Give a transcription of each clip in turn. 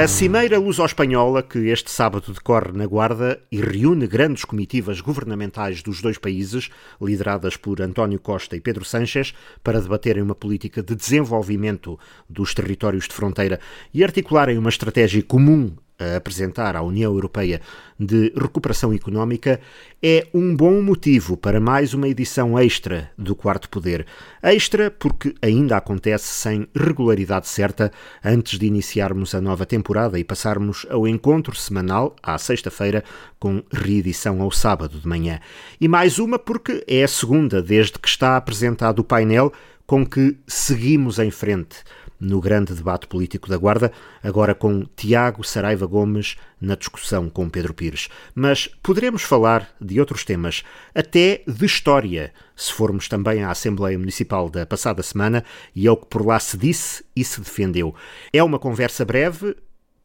A Cimeira Luso-Espanhola, que este sábado decorre na Guarda e reúne grandes comitivas governamentais dos dois países, lideradas por António Costa e Pedro Sánchez, para debaterem uma política de desenvolvimento dos territórios de fronteira e articularem uma estratégia comum a apresentar à União Europeia de recuperação económica é um bom motivo para mais uma edição extra do Quarto Poder. Extra porque ainda acontece sem regularidade certa antes de iniciarmos a nova temporada e passarmos ao encontro semanal à sexta-feira com reedição ao sábado de manhã. E mais uma porque é a segunda desde que está apresentado o painel com que seguimos em frente no grande debate político da Guarda, agora com Tiago Saraiva Gomes na discussão com Pedro Pires. Mas poderemos falar de outros temas, até de história, se formos também à Assembleia Municipal da passada semana e ao que por lá se disse e se defendeu. É uma conversa breve,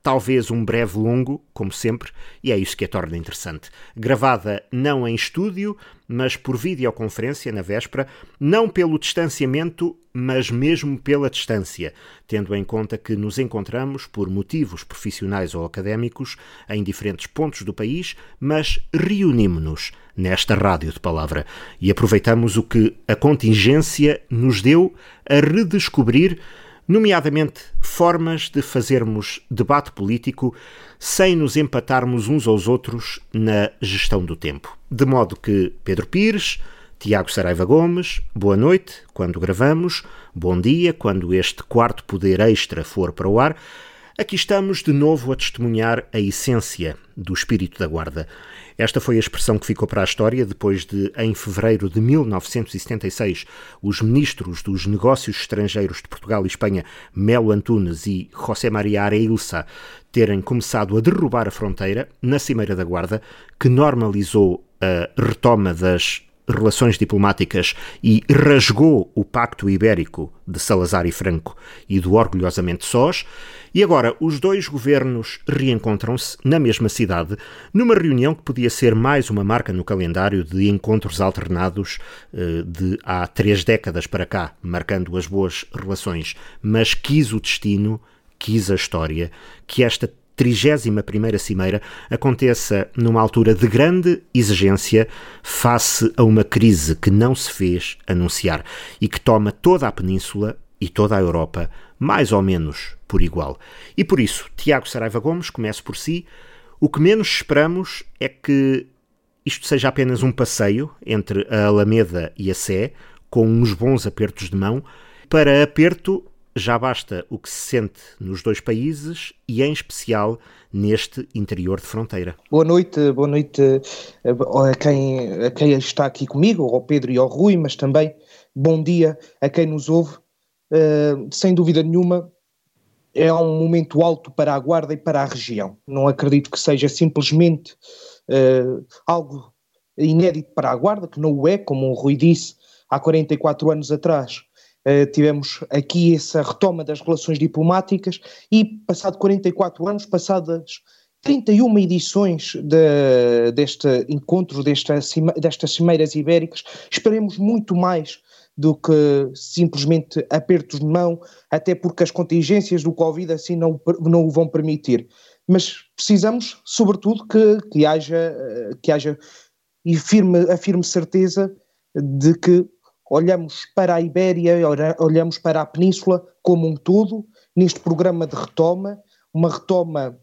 talvez um breve longo, como sempre, e é isso que a torna interessante. Gravada não em estúdio, mas por videoconferência na véspera, não pelo distanciamento, mas mesmo pela distância, tendo em conta que nos encontramos por motivos profissionais ou académicos em diferentes pontos do país, mas reunimos-nos nesta rádio de palavra e aproveitamos o que a contingência nos deu a redescobrir nomeadamente formas de fazermos debate político sem nos empatarmos uns aos outros na gestão do tempo. De modo que Pedro Pires, Tiago Saraiva Gomes, boa noite quando gravamos, bom dia quando este quarto poder extra for para o ar. Aqui estamos de novo a testemunhar a essência do espírito da Guarda. Esta foi a expressão que ficou para a história depois de, em fevereiro de 1976, os ministros dos Negócios Estrangeiros de Portugal e Espanha, Melo Antunes e José Maria Areilsa, terem começado a derrubar a fronteira na Cimeira da Guarda, que normalizou a retoma das relações diplomáticas e rasgou o Pacto Ibérico de Salazar e Franco e do Orgulhosamente Sós, e agora os dois governos reencontram-se na mesma cidade, numa reunião que podia ser mais uma marca no calendário de encontros alternados eh, de há três décadas para cá, marcando as boas relações, mas quis o destino, quis a história, que esta 31ª Cimeira aconteça numa altura de grande exigência face a uma crise que não se fez anunciar e que toma toda a Península e toda a Europa mais ou menos por igual. E por isso, Tiago Saraiva Gomes, começo por si, o que menos esperamos é que isto seja apenas um passeio entre a Alameda e a Sé, com uns bons apertos de mão, para aperto já basta o que se sente nos dois países e, em especial, neste interior de fronteira. Boa noite, boa noite eh, a quem, a quem está aqui comigo, ao Pedro e ao Rui, mas também bom dia a quem nos ouve. Uh, sem dúvida nenhuma, é um momento alto para a Guarda e para a região. Não acredito que seja simplesmente uh, algo inédito para a Guarda, que não o é, como o Rui disse, há 44 anos atrás Uh, tivemos aqui essa retoma das relações diplomáticas e, passado 44 anos, passadas 31 edições de, deste encontro, desta, destas cimeiras ibéricas, esperemos muito mais do que simplesmente apertos de mão, até porque as contingências do Covid assim não, não o vão permitir. Mas precisamos, sobretudo, que, que haja, eh, que haja e firme, a firme certeza de que olhamos para a Ibéria, olhamos para a Península como um todo, neste programa de retoma, uma retoma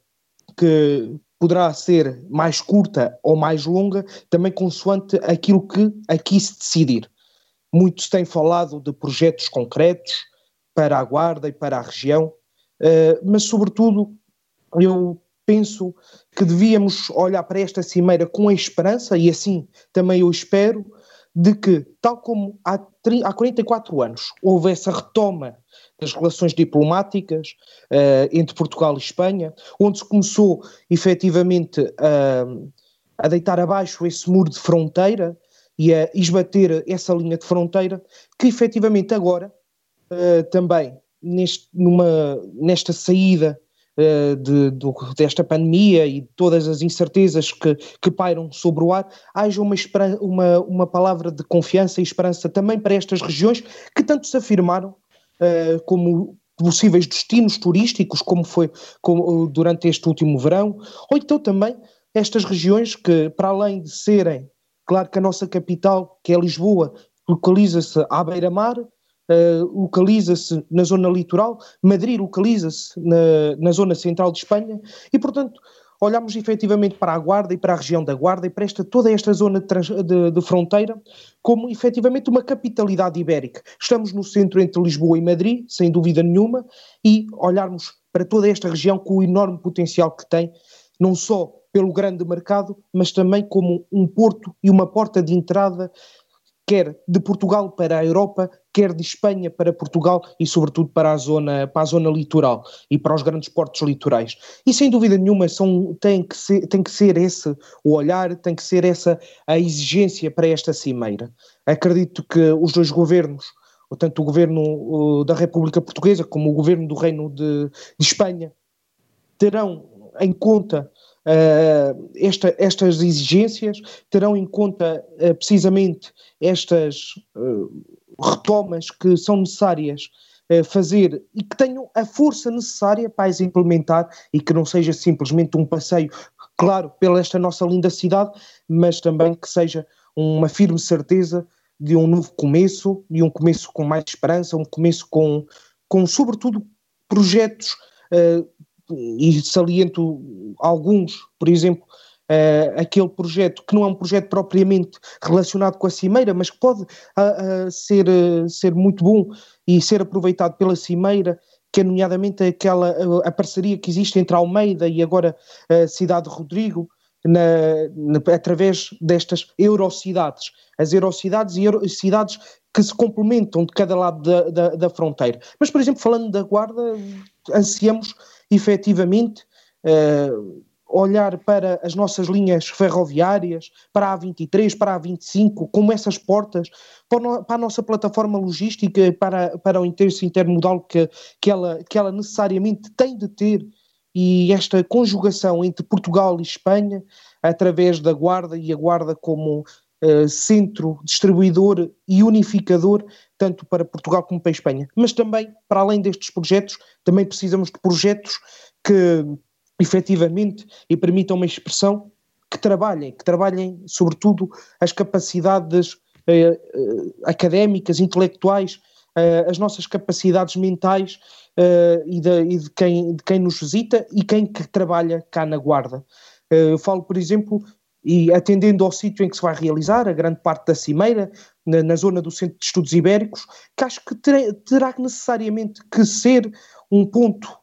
que poderá ser mais curta ou mais longa, também consoante aquilo que aqui se decidir. Muito se tem falado de projetos concretos para a Guarda e para a região, eh, mas, sobretudo, eu penso que devíamos olhar para esta cimeira com a esperança, e assim também eu espero, de que, tal como há, há 44 anos houve essa retoma das relações diplomáticas uh, entre Portugal e Espanha, onde se começou efetivamente uh, a deitar abaixo esse muro de fronteira e a esbater essa linha de fronteira, que efetivamente agora uh, também neste, numa, nesta saída eh, de, de, desta pandemia e todas as incertezas que, que pairam sobre o ar, haja uma, uma, uma palavra de confiança e esperança também para estas regiões que tanto se afirmaram uh, como possíveis destinos turísticos, como foi como, durante este último verão, ou então também estas regiões que, para além de serem, claro que a nossa capital, que é Lisboa, localiza-se à beira-mar, uh, localiza-se na zona litoral, Madrid localiza-se na, na zona central de Espanha, e portanto olhamos efetivamente para a Guarda e para a região da Guarda e para esta, toda esta zona de, de, de, fronteira como efetivamente uma capitalidade ibérica. Estamos no centro entre Lisboa e Madrid, sem dúvida nenhuma, e olharmos para toda esta região com o enorme potencial que tem, não só pelo grande mercado, mas também como um porto e uma porta de entrada quer de Portugal para a Europa, quer de Espanha para Portugal e, sobretudo, para a zona, para a zona litoral e para os grandes portos litorais. E, sem dúvida nenhuma, são, tem, que ser, tem que ser esse o olhar, tem que ser essa a exigência para esta cimeira. Acredito que os dois governos, tanto o governo da República Portuguesa como o governo do Reino de, de Espanha, terão em conta uh, esta, estas exigências, terão em conta uh, precisamente estas uh, retomas que são necessárias fazer e que tenham a força necessária para as implementar e que não seja simplesmente um passeio, claro, pela esta nossa linda cidade, mas também que seja uma firme certeza de um novo começo, de um começo com mais esperança, um começo com, com sobretudo, projetos uh, e saliento alguns, por exemplo, uh, aquele projeto que não é um projeto propriamente relacionado com a Cimeira, mas que pode uh, ser, ser muito bom e ser aproveitado pela Cimeira, que é nomeadamente aquela a parceria que existe entre Almeida e agora a cidade de Rodrigo, na, na, através destas eurocidades. As eurocidades e euro, cidades que se complementam de cada lado da, da, da, fronteira. Mas, por exemplo, falando da Guarda, ansiamos efetivamente uh, olhar para as nossas linhas ferroviárias, para a A23, para a A25, como essas portas, para, a nossa plataforma logística, para, para o interesse intermodal que, que, ela, que ela necessariamente tem de ter, e esta conjugação entre Portugal e Espanha, através da Guarda e a Guarda como uh, centro distribuidor e unificador, tanto para Portugal como para a Espanha. Mas também, para além destes projetos, também precisamos de projetos que efetivamente e permitam uma expressão que trabalhem, que trabalhem sobretudo as capacidades eh, eh, académicas, intelectuais, eh, as nossas capacidades mentais eh, e, de, e de, quem, de quem nos visita e quem que trabalha cá na Guarda. Eh, eu falo, por exemplo, e atendendo ao sítio em que se vai realizar, a grande parte da cimeira, na, na zona do Centro de Estudos Ibéricos, que acho que ter, terá necessariamente que ser um ponto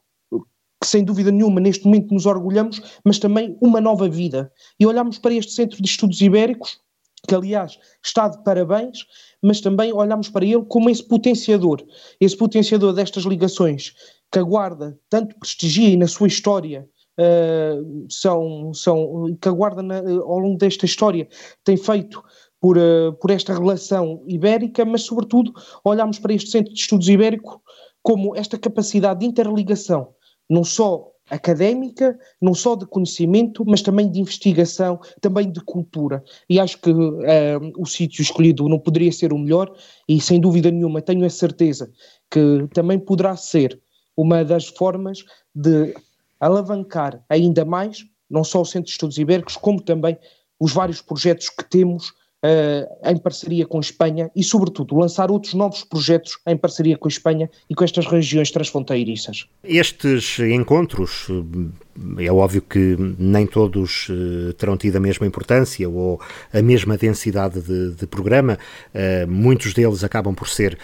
que sem dúvida nenhuma neste momento nos orgulhamos, mas também uma nova vida. E olhamos para este Centro de Estudos Ibéricos, que aliás está de parabéns, mas também olhamos para ele como esse potenciador, esse potenciador destas ligações que a Guarda tanto prestigia e na sua história uh, são, são, que a Guarda na, ao longo desta história tem feito por, uh, por esta relação ibérica, mas sobretudo olhamos para este Centro de Estudos Ibérico como esta capacidade de interligação, não só académica, não só de conhecimento, mas também de investigação, também de cultura. E acho que uh, o sítio escolhido não poderia ser o melhor, e sem dúvida nenhuma tenho a certeza que também poderá ser uma das formas de alavancar ainda mais, não só o Centro de Estudos Ibéricos, como também os vários projetos que temos uh, em parceria com a Espanha e, sobretudo, lançar outros novos projetos em parceria com a Espanha e com estas regiões transfronteiriças. Estes encontros é óbvio que nem todos uh, terão tido a mesma importância ou a mesma densidade de, de programa. Uh, muitos deles acabam por ser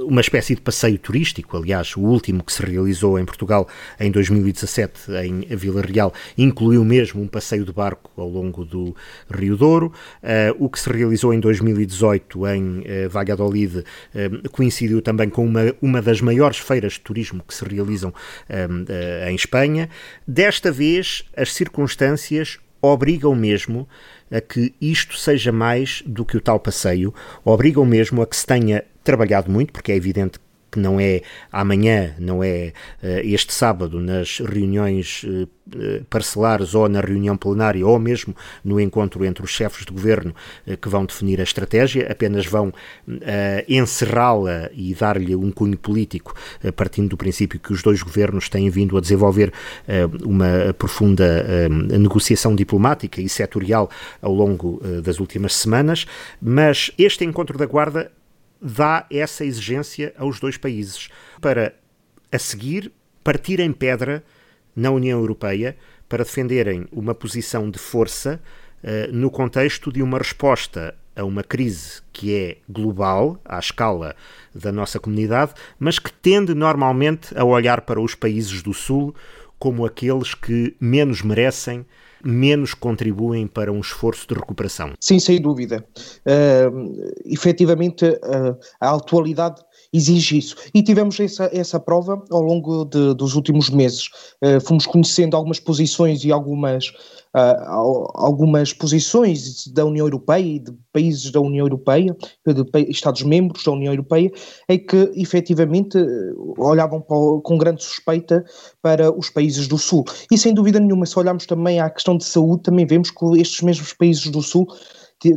uma espécie de passeio turístico. Aliás, o último que se realizou em Portugal em 2017, em Vila Real, incluiu mesmo um passeio de barco ao longo do Rio Douro. Uh, o que se realizou em 2018 em Valladolid coincidiu também com uma, uma das maiores feiras de turismo que se realizam em Espanha. Desta Desta vez, as circunstâncias obrigam mesmo a que isto seja mais do que o tal passeio, obrigam mesmo a que se tenha trabalhado muito, porque é evidente que não é amanhã, não é este sábado, nas reuniões parcelares ou na reunião plenária ou mesmo no encontro entre os chefes de governo que vão definir a estratégia, apenas vão encerrá-la e dar-lhe um cunho político, partindo do princípio que os dois governos têm vindo a desenvolver uma profunda negociação diplomática e setorial ao longo das últimas semanas, mas este encontro da Guarda dá essa exigência aos dois países para, a seguir, partir em pedra na União Europeia para defenderem uma posição de força uh, no contexto de uma resposta a uma crise que é global, à escala da nossa comunidade, mas que tende normalmente a olhar para os países do Sul como aqueles que menos merecem menos contribuem para um esforço de recuperação. Sim, sem dúvida. Uh, efetivamente, uh, a atualidade exige isso. E tivemos essa, essa prova ao longo de, dos últimos meses. Uh, fomos conhecendo algumas posições e algumas uh, algumas posições da União Europeia e de países da União Europeia, de Estados-membros da União Europeia, em que efetivamente olhavam para, com grande suspeita para os países do Sul. E sem dúvida nenhuma, se olharmos também à questão de saúde, também vemos que estes mesmos países do Sul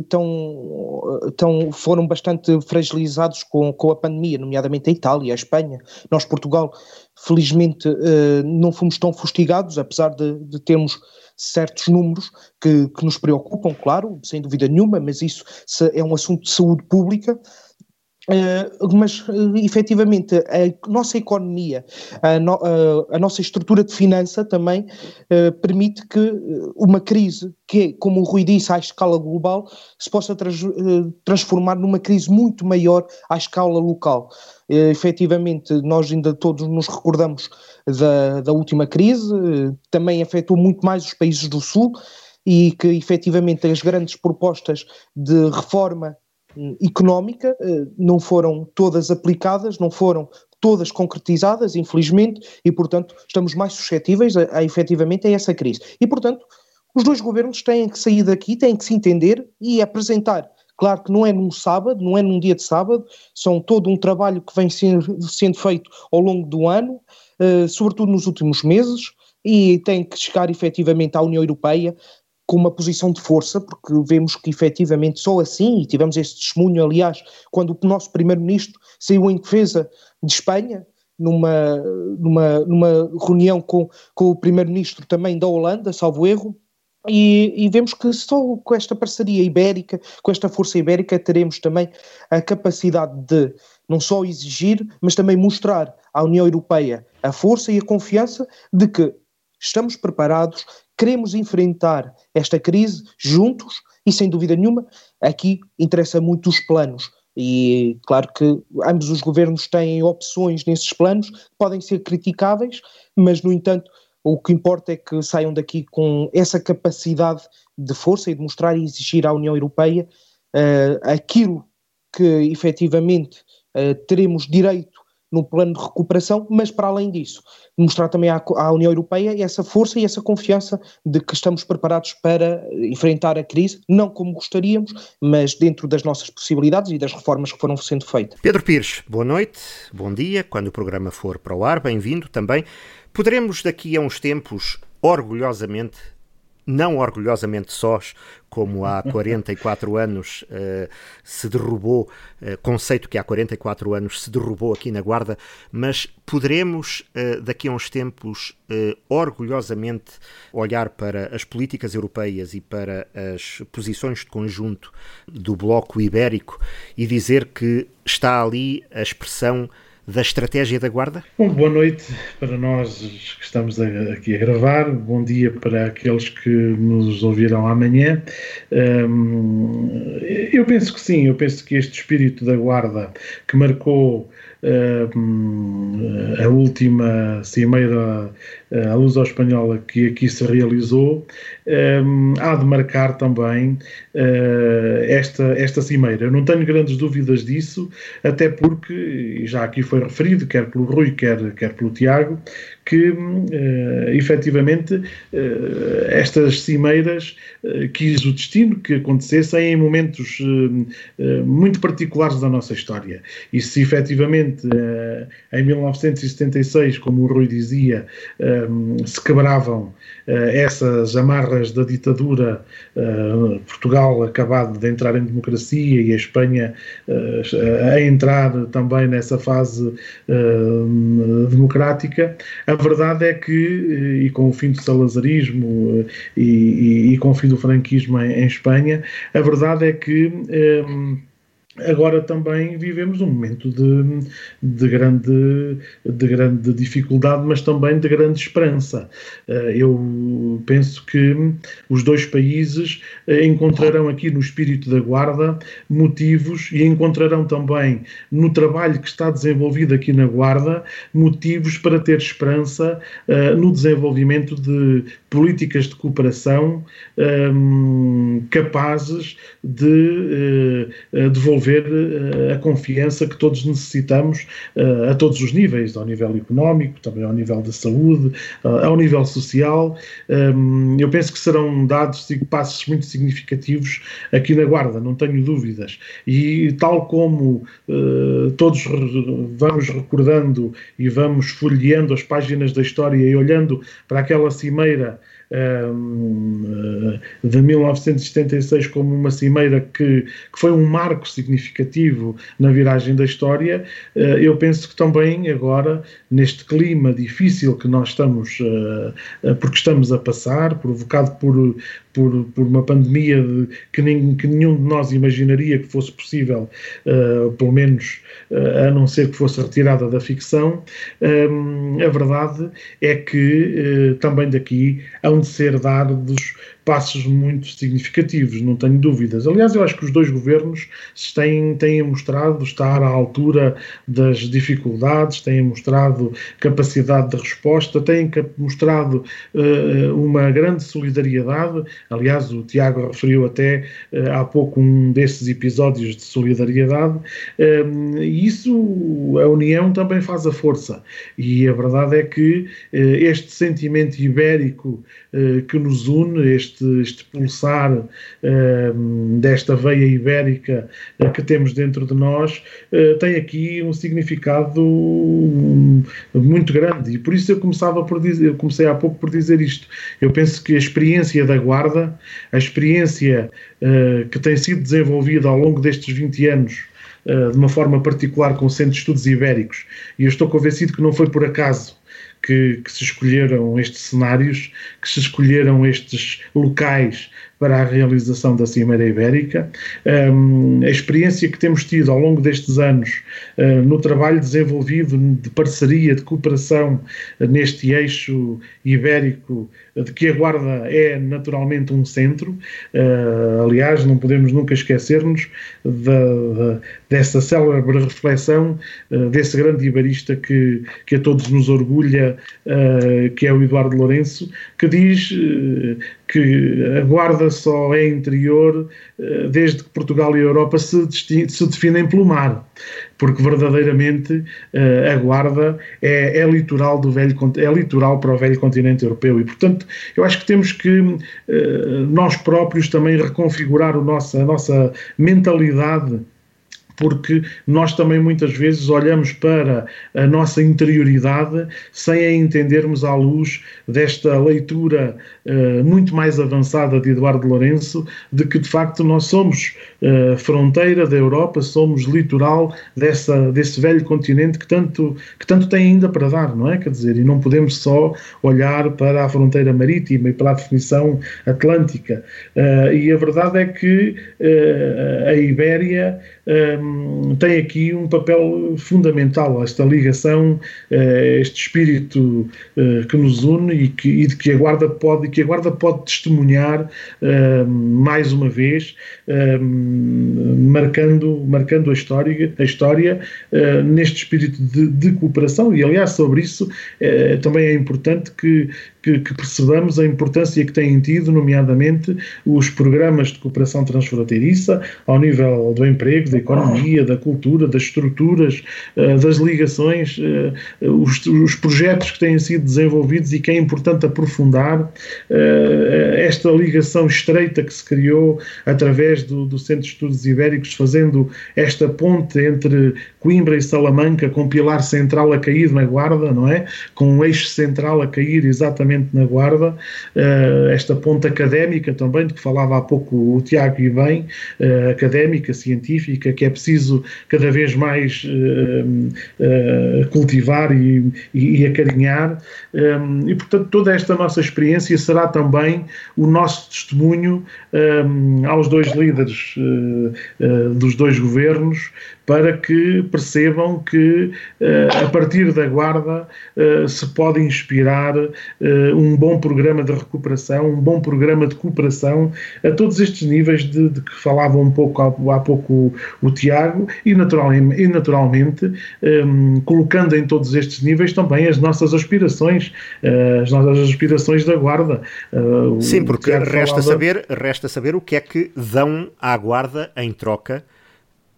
tão, tão, foram bastante fragilizados com, com a pandemia, nomeadamente a Itália, a Espanha. Nós, Portugal, felizmente eh, não fomos tão fustigados, apesar de, de termos certos números que, que nos preocupam, claro, sem dúvida nenhuma, mas isso é um assunto de saúde pública. Uh, mas uh, efetivamente a nossa economia, a, no, uh, a, nossa estrutura de finança também uh, permite que uma crise, que como o Rui disse, à escala global, se possa trans, transformar numa crise muito maior à escala local. Uh, efetivamente, nós ainda todos nos recordamos da, da última crise, também afetou muito mais os países do Sul e que efetivamente as grandes propostas de reforma económica eh, não foram todas aplicadas, não foram todas concretizadas, infelizmente, e portanto estamos mais suscetíveis a, a efetivamente a essa crise. E portanto, os dois governos têm que sair daqui, têm que se entender e apresentar. Claro que não é num sábado, não é num dia de sábado, são todo um trabalho que vem sendo, sendo feito ao longo do ano, uh, sobretudo nos últimos meses, e tem que chegar efetivamente à União Europeia, com uma posição de força, porque vemos que efetivamente só assim, e tivemos este testemunho, aliás, quando o nosso primeiro-ministro saiu em defesa de Espanha, numa, numa, numa reunião com, com o primeiro-ministro também da Holanda, salvo erro, e, e, vemos que só com esta parceria ibérica, com esta força ibérica, teremos também a capacidade de não só exigir, mas também mostrar à União Europeia a força e a confiança de que estamos preparados, queremos enfrentar esta crise juntos e, sem dúvida nenhuma, aqui interessa muito os planos. E claro que ambos os governos têm opções nesses planos podem ser criticáveis, mas, no entanto, o que importa é que saiam daqui com essa capacidade de força e de mostrar e exigir à União Europeia uh, aquilo que efetivamente uh, teremos direito no plano de recuperação, mas para além disso, mostrar também à, à, União Europeia essa força e essa confiança de que estamos preparados para enfrentar a crise, não como gostaríamos, mas dentro das nossas possibilidades e das reformas que foram sendo feitas. Pedro Pires, boa noite, bom dia, quando o programa for para o ar, bem-vindo também. Poderemos daqui a uns tempos, orgulhosamente, não orgulhosamente sós, como há 44 anos uh, se derrubou, uh, conceito que há 44 anos se derrubou aqui na Guarda, mas poderemos uh, daqui a uns tempos orgulhosamente olhar para as políticas europeias e para as posições de conjunto do Bloco Ibérico e dizer que está ali a expressão da estratégia da Guarda? Bom, boa noite para nós que estamos aqui a gravar, bom dia para aqueles que nos ouvirão amanhã. eu penso que sim, eu penso que este espírito da Guarda que marcou a última cimeira a luz ao espanhola que aqui se realizou há de marcar também uh, esta, esta cimeira. Eu não tenho grandes dúvidas disso, até porque, já aqui foi referido, quer pelo Rui, quer, quer pelo Tiago, que uh, efetivamente uh, estas cimeiras uh, quis o destino que acontecessem em momentos uh, muito particulares da nossa história. E se efetivamente em 1976, como o Rui dizia, se quebravam essas amarras da ditadura, Portugal acabado de entrar em democracia e a Espanha a entrar também nessa fase democrática, a verdade é que, e com o fim do salazarismo e, e, e com o fim do franquismo em, em Espanha, a verdade é que. Um, agora também vivemos um momento de, de, grande, de grande dificuldade, mas também de grande esperança. Eh, eu penso que os dois países eh, encontrarão aqui no espírito da Guarda motivos e encontrarão também no trabalho que está desenvolvido aqui na Guarda motivos para ter esperança eh, no desenvolvimento de políticas de cooperação capazes de devolver devolver uh, a confiança que todos necessitamos uh, a todos os níveis, ao nível económico, também ao nível da saúde, uh, ao nível social. Um, eu penso que serão dados passos muito significativos aqui na Guarda, não tenho dúvidas. E tal como todos vamos recordando e vamos folheando as páginas da história e olhando para aquela cimeira de 1976 como uma cimeira que, que, foi um marco significativo na viragem da história, eh, eu penso que também agora, neste clima difícil que nós estamos, eh, porque estamos a passar, provocado por, por, por uma pandemia de, que, nem, que nenhum de nós imaginaria que fosse possível, uh, pelo menos uh, a não ser que fosse retirada da ficção, uh, a verdade é que também daqui hão de ser dados passos muito significativos, não tenho dúvidas. Aliás, eu acho que os dois governos têm, têm mostrado estar à altura das dificuldades, têm mostrado capacidade de resposta, têm mostrado uh, uma grande solidariedade. Aliás, o Tiago referiu até uh, há pouco um desses episódios de solidariedade, um, e isso, a união também faz a força. E a verdade é que uh, este sentimento ibérico que nos une, este este, este pulsar uh, desta veia ibérica uh, que temos dentro de nós uh, tem aqui um significado muito grande e por isso eu começava por dizer, eu comecei há pouco por dizer isto. Eu penso que a experiência da Guarda, a experiência que tem sido desenvolvida ao longo destes 20 anos de uma forma particular com o Centro de Estudos Ibéricos, e eu estou convencido que não foi por acaso que, que, se escolheram estes cenários, que se escolheram estes locais para a realização da Cimeira Ibérica. Um, a experiência que temos tido ao longo destes anos uh, no trabalho desenvolvido de parceria, de cooperação uh, neste eixo ibérico, uh, de que a Guarda é naturalmente um centro. aliás, não podemos nunca esquecer-nos dessa célebre reflexão desse grande ibarista que, que a todos nos orgulha, que é o Eduardo Lourenço, que diz que a Guarda só é interior eh, desde que Portugal e a Europa se, se definem pelo mar, porque verdadeiramente eh, a Guarda é, é, litoral do velho, é litoral para o velho continente europeu. E, portanto, eu acho que temos que eh, nós próprios também reconfigurar o nosso, a nossa mentalidade porque nós também muitas vezes olhamos para a nossa interioridade sem a entendermos à luz desta leitura uh, muito mais avançada de Eduardo Lourenço, de que de facto nós somos uh, fronteira da Europa, somos litoral dessa, desse velho continente que tanto, que tanto tem ainda para dar, não é? Quer dizer, e não podemos só olhar para a fronteira marítima e para a definição atlântica. Uh, e a verdade é que a Ibéria um, tem aqui um papel fundamental, esta ligação, uh, este espírito uh, que nos une e, que, e de que a Guarda pode, que a Guarda pode testemunhar uh, mais uma vez, marcando, marcando a história, a história neste espírito de, de, cooperação. E aliás sobre isso também é importante que que, que, percebamos a importância que têm tido, nomeadamente, os programas de cooperação transfronteiriça ao nível do emprego, da economia da cultura, das estruturas, das ligações, os, os projetos que têm sido desenvolvidos e que é importante aprofundar esta ligação estreita que se criou através do, do Centro de Estudos Ibéricos, fazendo esta ponte entre Coimbra e Salamanca, com pilar central a cair na Guarda, não é? Com um eixo central a cair exatamente na Guarda, uh, esta ponte académica também, de que falava há pouco o Tiago e bem, uh, académica, científica, que é preciso cada vez mais uh, cultivar e, e, e acarinhar. E, portanto, toda esta nossa experiência será também o nosso testemunho aos dois líderes dos dois governos para que percebam que uh, a partir da Guarda uh, se pode inspirar uh, um bom programa de recuperação, um bom programa de cooperação a todos estes níveis de, de que falava um pouco há, há pouco o, o Tiago e, naturalmente, e naturalmente um, ehm, colocando em todos estes níveis também as nossas aspirações, as nossas aspirações da Guarda. Sim, porque resta, falava... saber, resta saber o que é que dão à Guarda em troca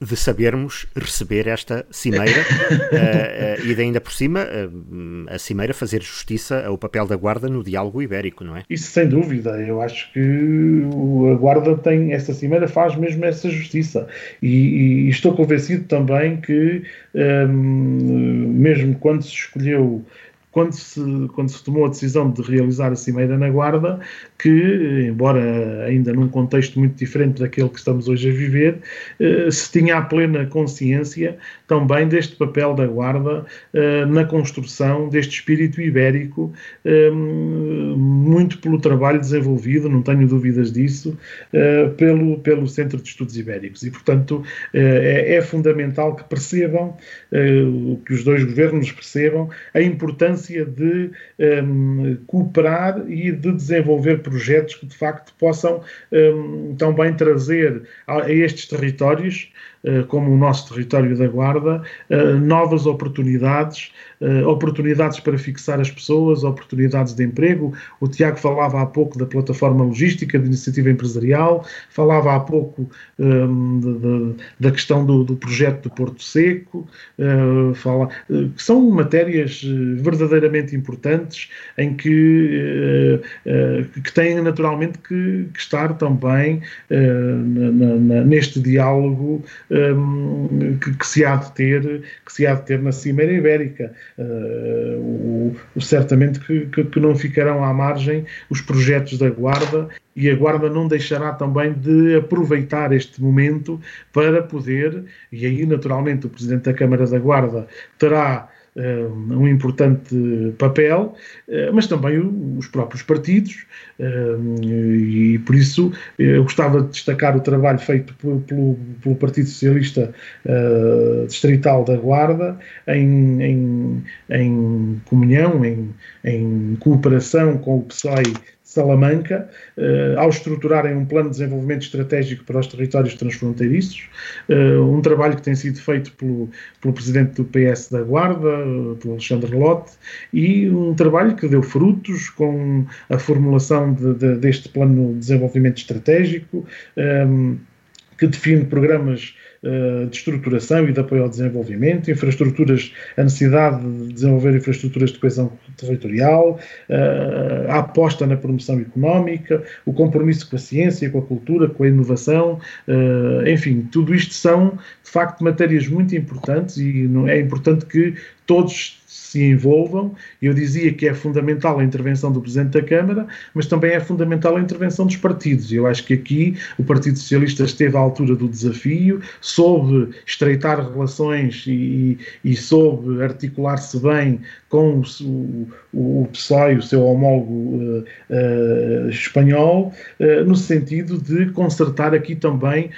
de sabermos receber esta cimeira uh, uh, e de ainda por cima uh, a cimeira fazer justiça ao papel da Guarda no diálogo ibérico, não é? Isso sem dúvida, eu acho que a Guarda tem, esta cimeira faz mesmo essa justiça e, e estou convencido também que um, mesmo quando se escolheu quando se, quando se tomou a decisão de realizar a Cimeira na Guarda, que, embora ainda num contexto muito diferente daquele que estamos hoje a viver, eh, se tinha a plena consciência também deste papel da Guarda eh, na construção deste espírito ibérico, eh, muito pelo trabalho desenvolvido, não tenho dúvidas disso, pelo, pelo Centro de Estudos Ibéricos. E, portanto, é, é fundamental que percebam, que os dois governos percebam a importância de cooperar e de desenvolver projetos que de facto possam um, também trazer a, a estes territórios eh, como o nosso território da Guarda, eh, novas oportunidades, eh, oportunidades para fixar as pessoas, oportunidades de emprego. O Tiago falava há pouco da plataforma logística de iniciativa empresarial, falava há pouco um, de, de, da questão do, do, projeto do Porto Seco, uh, fala, uh, que são matérias verdadeiramente importantes em que, uh, que têm naturalmente que, que estar também na, na, neste diálogo um, que, que, se há de ter, que se há de ter na Cimeira Ibérica. Uh, o, o, certamente que, que, que, não ficarão à margem os projetos da Guarda e a Guarda não deixará também de aproveitar este momento para poder, e aí naturalmente o Presidente da Câmara da Guarda terá um importante papel, eh, mas também os próprios partidos, eh, e por isso eu gostava de destacar o trabalho feito pelo, pelo Partido Socialista Distrital da Guarda, em, em, em comunhão, em, em cooperação com o PSOE Salamanca, uh, ao estruturarem um plano de desenvolvimento estratégico para os territórios transfronteiriços, uh, um trabalho que tem sido feito pelo, pelo presidente do PS da Guarda, uh, pelo Alexandre Lotte, e um trabalho que deu frutos com a formulação de, de, deste plano de desenvolvimento estratégico, ehm, que define programas eh, de estruturação e de apoio ao desenvolvimento, infraestruturas, a necessidade de desenvolver infraestruturas de coesão territorial, eh, a aposta na promoção económica, o compromisso com a ciência, com a cultura, com a inovação, eh, enfim, tudo isto são de facto matérias muito importantes e é importante que todos se envolvam. Eu dizia que é fundamental a intervenção do Presidente da Câmara, mas também é fundamental a intervenção dos partidos. Eu acho que aqui o Partido Socialista esteve à altura do desafio, soube estreitar relações e, e soube articular-se bem com o, o, o PSOE, o seu homólogo uh, uh, espanhol, uh, no sentido de consertar aqui também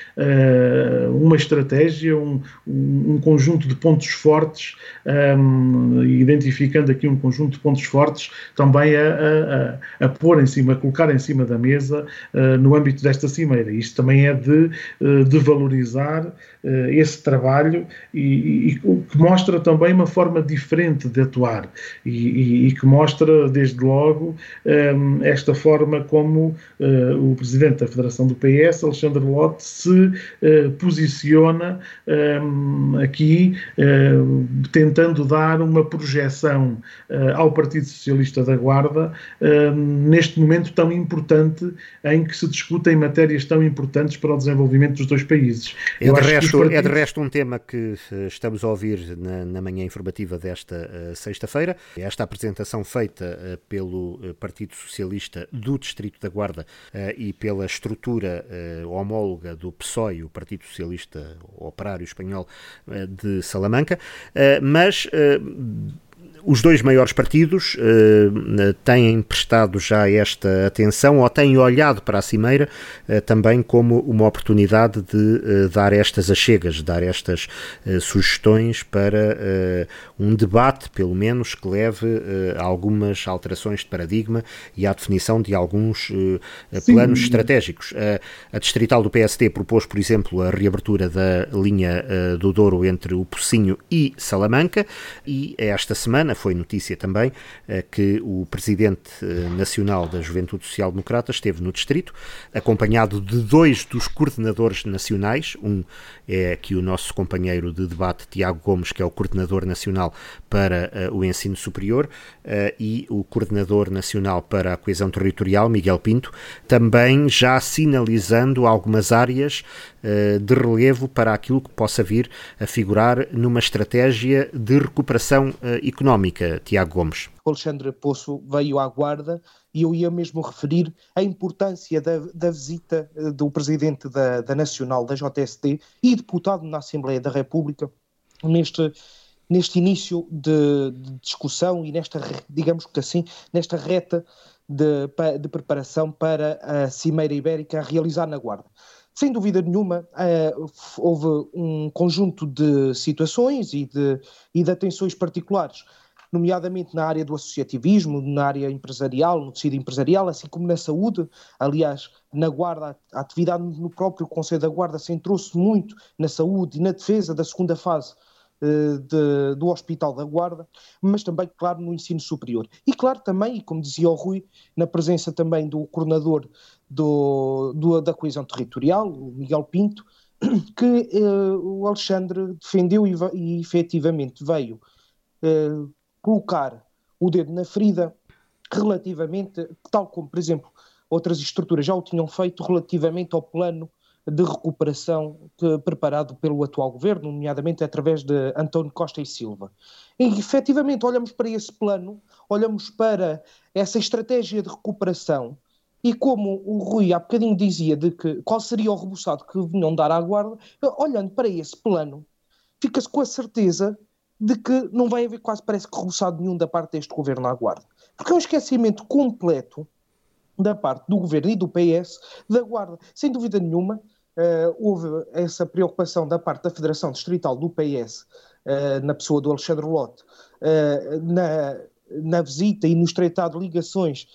uma estratégia, um, um, conjunto de pontos fortes um, ehm, identificando aqui um conjunto de pontos fortes também a, a, a pôr em cima, a colocar em cima da mesa uh, no âmbito desta cimeira. Isto também é de, uh, de valorizar uh, esse trabalho e, e, que mostra também uma forma diferente de atuar e, e, e que mostra, desde logo, um, esta forma como uh, o presidente da Federação do PS, Alexandre Lotte, se uh, posiciona um, aqui, tentando dar uma projeção ao Partido Socialista da Guarda neste momento tão importante em que se discutem matérias tão importantes para o desenvolvimento dos dois países. É de, resto, partidos... é de resto um tema que estamos a ouvir na, na manhã informativa desta sexta-feira. Esta apresentação feita pelo Partido Socialista do Distrito da Guarda e pela estrutura homóloga do PSOE, o Partido Socialista Operário Espanhol de Salamanca, mas os dois maiores partidos uh, têm prestado já esta atenção ou têm olhado para a Cimeira uh, também como uma oportunidade de uh, dar estas achegas, dar estas sugestões para um debate, pelo menos, que leve a algumas alterações de paradigma e à definição de alguns planos estratégicos. a Distrital do PSD propôs, por exemplo, a reabertura da linha do Douro entre o Pocinho e Salamanca e esta semana foi notícia também que o presidente nacional da Juventude Social Democrata esteve no distrito, acompanhado de dois dos coordenadores nacionais. Um é aqui o nosso companheiro de debate, Tiago Gomes, que é o coordenador nacional para uh, o ensino superior, uh, e o coordenador nacional para a coesão territorial, Miguel Pinto, também já sinalizando algumas áreas uh, de relevo para aquilo que possa vir a figurar numa estratégia de recuperação económica, Tiago Gomes. Alexandre Poço veio à Guarda e eu ia mesmo referir a importância da, da visita do presidente da, da, Nacional, da JST, e deputado na Assembleia da República neste, neste início de, de discussão e nesta, digamos que assim, nesta reta de, de, preparação para a Cimeira Ibérica a realizar na Guarda. Sem dúvida nenhuma, uh, houve um conjunto de situações e de, e de atenções particulares nomeadamente na área do associativismo, na área empresarial, no tecido empresarial, assim como na saúde. Aliás, na Guarda, a atividade no próprio Conselho da Guarda centrou-se muito na saúde e na defesa da segunda fase eh, de, do Hospital da Guarda, mas também, claro, no ensino superior. E, claro, também, como dizia o Rui, na presença também do coordenador do, do, da coesão territorial, o Miguel Pinto, que eh, o Alexandre defendeu e, e efetivamente veio eh, colocar o dedo na ferida relativamente, tal como, por exemplo, outras estruturas já o tinham feito relativamente ao plano de recuperação que, preparado pelo atual governo, nomeadamente através de António Costa e Silva. E efetivamente olhamos para esse plano, olhamos para essa estratégia de recuperação e como o Rui há bocadinho dizia de que qual seria o rebuçado que vinham dar à guarda, olhando para esse plano, fica-se com a certeza de que não vai haver quase parece que rebuçado nenhum da parte deste governo à guarda. Porque é um esquecimento completo da parte do governo e do PS da guarda. Sem dúvida nenhuma, uh, houve essa preocupação da parte da Federação Distrital do PS, uh, eh, na pessoa do Alexandre Lotte, uh, na, na visita e no estreitado de ligações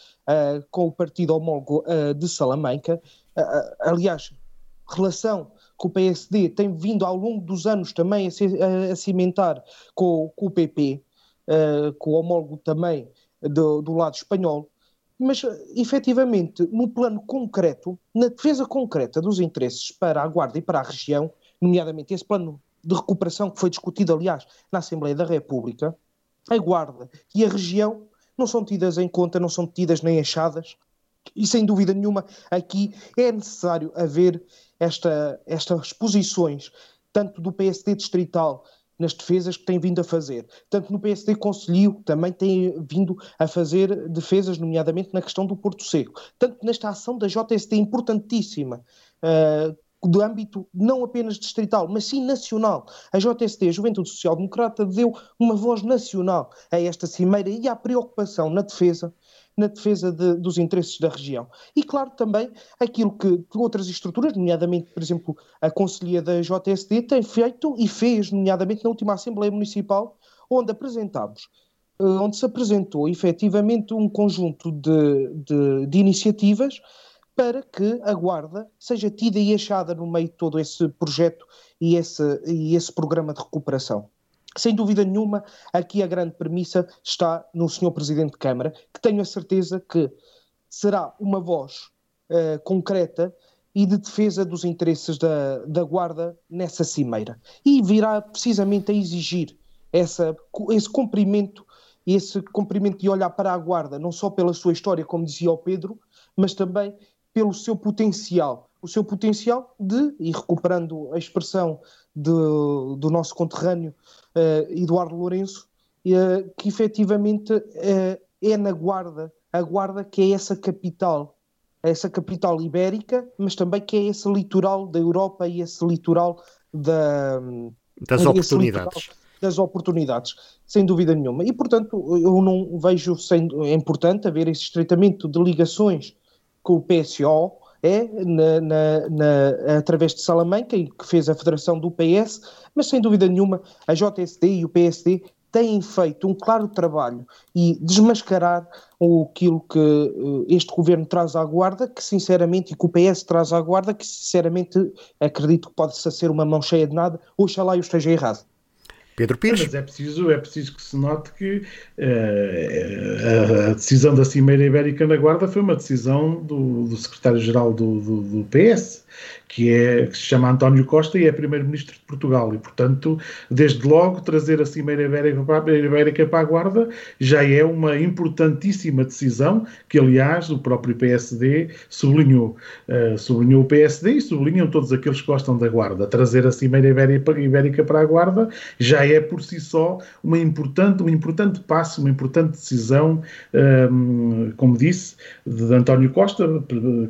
com o partido homólogo de Salamanca. aliás, relação que o PSD tem vindo ao longo dos anos também a, se, a, a cimentar com, com, o PP, com o homólogo também do, do lado espanhol, mas efetivamente no plano concreto, na defesa concreta dos interesses para a Guarda e para a região, nomeadamente esse plano de recuperação que foi discutido, aliás, na Assembleia da República, a Guarda e a região não são tidas em conta, não são tidas nem achadas, e sem dúvida nenhuma aqui é necessário haver esta, estas posições, tanto do PSD distrital nas defesas que tem vindo a fazer. Tanto no PSD Conselho também tem vindo a fazer defesas, nomeadamente na questão do Porto Seco. Tanto nesta ação da JST importantíssima, uh, do âmbito não apenas distrital, mas sim nacional. A JST, a Juventude Social Democrata, deu uma voz nacional a esta cimeira e à preocupação na defesa na defesa de, dos interesses da região. E, claro, também aquilo que, outras estruturas, nomeadamente, por exemplo, a Conselhia da JSD, tem feito e fez, nomeadamente na última Assembleia Municipal, onde apresentámos, eh, onde se apresentou efetivamente um conjunto de, de, de iniciativas para que a Guarda seja tida e achada no meio de todo esse projeto e esse, e esse programa de recuperação. Sem dúvida nenhuma, aqui a grande premissa está no Sr. Presidente de Câmara, que tenho a certeza que será uma voz uh, concreta e de defesa dos interesses da, da Guarda nessa cimeira. E virá precisamente a exigir essa, esse cumprimento, esse cumprimento de olhar para a Guarda, não só pela sua história, como dizia o Pedro, mas também pelo seu potencial. O seu potencial de, e recuperando a expressão de, do nosso conterrâneo uh, Eduardo Lourenço, uh, que efetivamente uh, é na Guarda, a Guarda que é essa capital essa capital ibérica, mas também que é esse litoral da Europa e esse litoral da, das oportunidades. Das oportunidades, sem dúvida nenhuma. E, portanto, eu não vejo sendo é importante haver esse estreitamento de ligações com o PSO, é na, na, na, através de Salamanca, que fez a federação do PS, mas sem dúvida nenhuma a JSD e o PSD têm feito um claro trabalho e desmascarar aquilo que uh, este governo traz à guarda, que sinceramente, e que o PS traz à guarda, que sinceramente acredito que pode ser uma mão cheia de nada, oxalá eu esteja errado. Pedro Pires. Mas é preciso, é preciso que se note que uh, a decisão da Cimeira Ibérica na Guarda foi uma decisão do, do secretário-geral do, do, do, PS, que, é, que se chama António Costa e é primeiro-ministro de Portugal. E, portanto, desde logo, trazer a Cimeira Ibérica para, a Guarda já é uma importantíssima decisão que, aliás, o próprio PSD sublinhou. Uh, sublinhou o PSD e sublinham todos aqueles que gostam da Guarda. Trazer a Cimeira Ibérica para a Guarda já é, por si só, uma importante, um importante passo, uma importante decisão, um, como disse, de António Costa,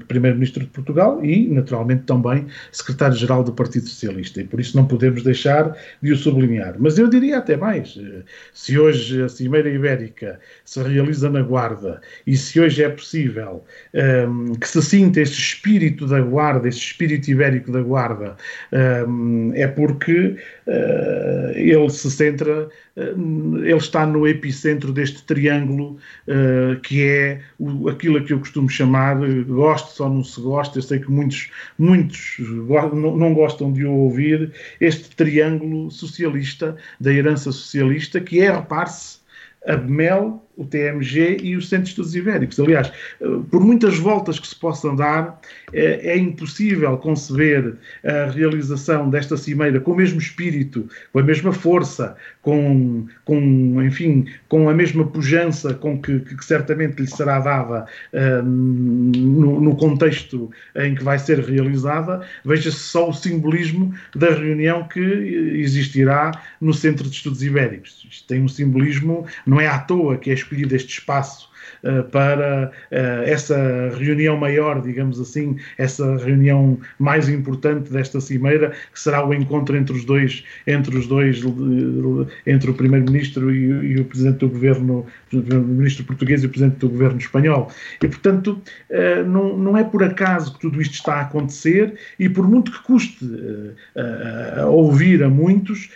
primeiro-ministro de Portugal e, naturalmente, também também secretário-geral do Partido Socialista, e por isso não podemos deixar de o sublinhar. Mas eu diria até mais: eh, se hoje a Cimeira Ibérica se realiza na Guarda e se hoje é possível um, ehm, que se sinta este espírito da Guarda, este espírito ibérico da Guarda, um, ehm, é porque uh, ele se centra, ele está no epicentro deste triângulo uh, que é o, aquilo a que eu costumo chamar, gosto ou não se gosta, eu sei que muitos, muitos não gostam de ouvir, este triângulo socialista, da herança socialista, que é, repare-se, a BMEL, o TMG e o Centro de Estudos Ibéricos. Aliás, eh, por muitas voltas que se possam dar, é, é, impossível conceber a realização desta cimeira com o mesmo espírito, com a mesma força, com, com enfim, com a mesma pujança com que, que certamente lhe será dada uh, no, no, contexto em que vai ser realizada. Veja-se só o simbolismo da reunião que existirá no Centro de Estudos Ibéricos. Isto tem um simbolismo, não é à toa que é escolhido este espaço para uh, essa reunião maior, digamos assim, essa reunião mais importante desta cimeira, que será o encontro entre os dois, entre os dois, entre o primeiro-ministro e, o presidente do governo, o ministro português e o presidente do governo espanhol. E portanto, não, é por acaso que tudo isto está a acontecer e por muito que custe a ouvir a muitos,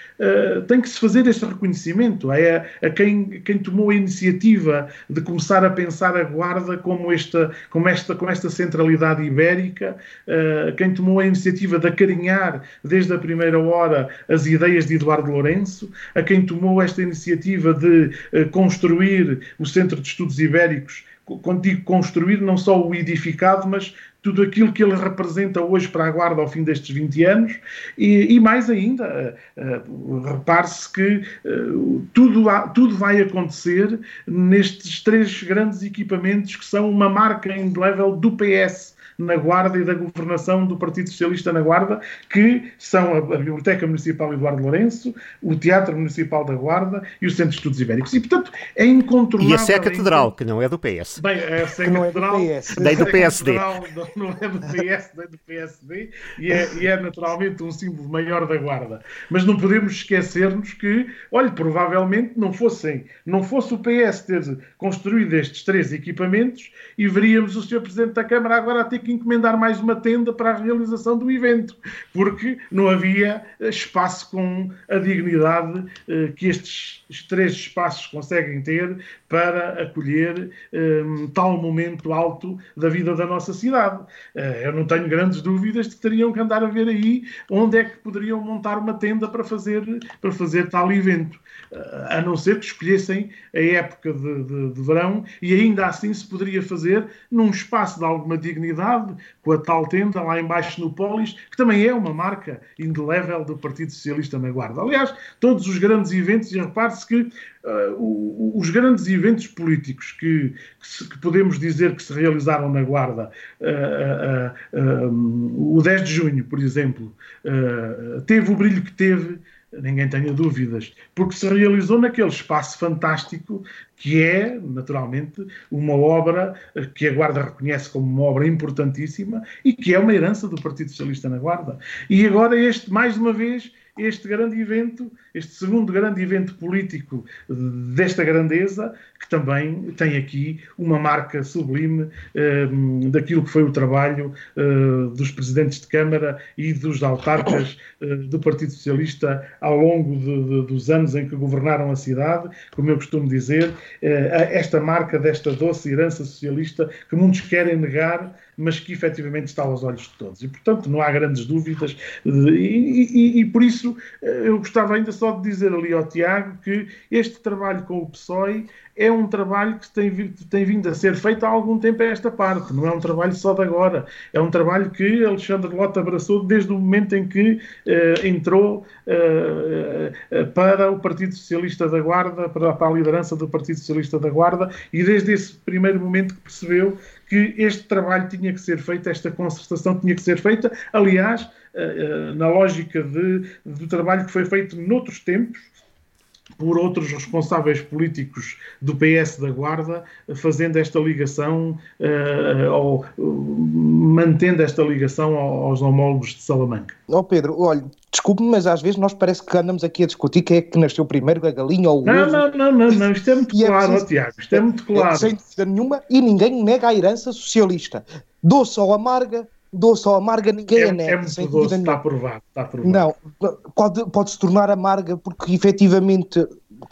tem que se fazer este reconhecimento a, a quem, quem tomou a iniciativa de começar a pensar a Guarda como esta, como esta, como esta centralidade ibérica, uh, quem tomou a iniciativa de acarinhar desde a primeira hora as ideias de Eduardo Lourenço, a quem tomou esta iniciativa de uh, construir o Centro de Estudos Ibéricos quando digo construir, não só o edificado, mas tudo aquilo que ele representa hoje para a Guarda ao fim destes 20 anos. E, e mais ainda, uh, uh, repare-se que uh, tudo, tudo vai acontecer nestes três grandes equipamentos que são uma marca indelével do PS na Guarda e da governação do Partido Socialista na Guarda, que são a, Biblioteca Municipal Eduardo Lourenço, o Teatro Municipal da Guarda e o Centro de Estudos Ibéricos. E, portanto, é incontornável... E a Sé Catedral, que não é do PS. Bem, a Sé Catedral... É do PS. Nem do PSD. Não, não é do PS, nem do PSD, e é, e é naturalmente um símbolo maior da Guarda. Mas não podemos esquecer-nos que, olha, provavelmente não fossem, não fosse o PS ter construído estes três equipamentos e veríamos o Sr. Presidente da Câmara agora a ter que encomendar mais uma tenda para a realização do evento, porque não havia eh, espaço com a dignidade eh, que estes três espaços conseguem ter para acolher um, tal momento alto da vida da nossa cidade. Uh, eu não tenho grandes dúvidas de que teriam que andar a ver aí onde é que poderiam montar uma tenda para fazer, para fazer tal evento. Uh, a não ser que escolhessem a época de, de, de, verão e ainda assim se poderia fazer num espaço de alguma dignidade, com a tal tenda lá embaixo no Polis, que também é uma marca indelével do Partido Socialista na Guarda. Aliás, todos os grandes eventos, e repare-se que uh, os grandes eventos políticos que, que, se, que, podemos dizer que se realizaram na Guarda, uh, uh, o 10 de junho, por exemplo, teve o brilho que teve ninguém tenha dúvidas, porque se realizou naquele espaço fantástico que é, naturalmente, uma obra que a Guarda reconhece como uma obra importantíssima e que é uma herança do Partido Socialista na Guarda. E agora este, mais uma vez, este grande evento, este segundo grande evento político desta grandeza, que também tem aqui uma marca sublime eh, daquilo que foi o trabalho eh, dos presidentes de Câmara e dos autarcas eh, do Partido Socialista ao longo de, de, dos anos em que governaram a cidade, como eu costumo dizer, eh, esta marca desta doce herança socialista que muitos querem negar, mas que efetivamente está aos olhos de todos. E, portanto, não há grandes dúvidas. E, e, e, por isso, eu gostava ainda só de dizer ali ao Tiago que este trabalho com o PSOE é um trabalho que tem, tem vindo a ser feito há algum tempo a esta parte, não é um trabalho só de agora. É um trabalho que Alexandre Lota abraçou desde o momento em que uh, entrou uh, para o Partido Socialista da Guarda, para, para a liderança do Partido Socialista da Guarda, e desde esse primeiro momento que percebeu que este trabalho tinha que ser feito, esta concertação tinha que ser feita, aliás, eh, eh, na lógica de, do trabalho que foi feito noutros tempos, por outros responsáveis políticos do PS da Guarda, fazendo esta ligação, uh, ou mantendo esta ligação aos homólogos de Salamanca. Ó oh Pedro, olha, desculpe-me, mas às vezes nós parece que andamos aqui a discutir quem é que nasceu primeiro, a galinha ou o não, Não, não, não, não, isto é muito claro, é preciso, Tiago, isto é muito claro. É, sem dúvida nenhuma, e ninguém nega a herança socialista. Doce ou amarga, doce ou amarga, ninguém é, a nega. É muito doce, está aprovado, está aprovado. Não, pode, pode se tornar amarga porque efetivamente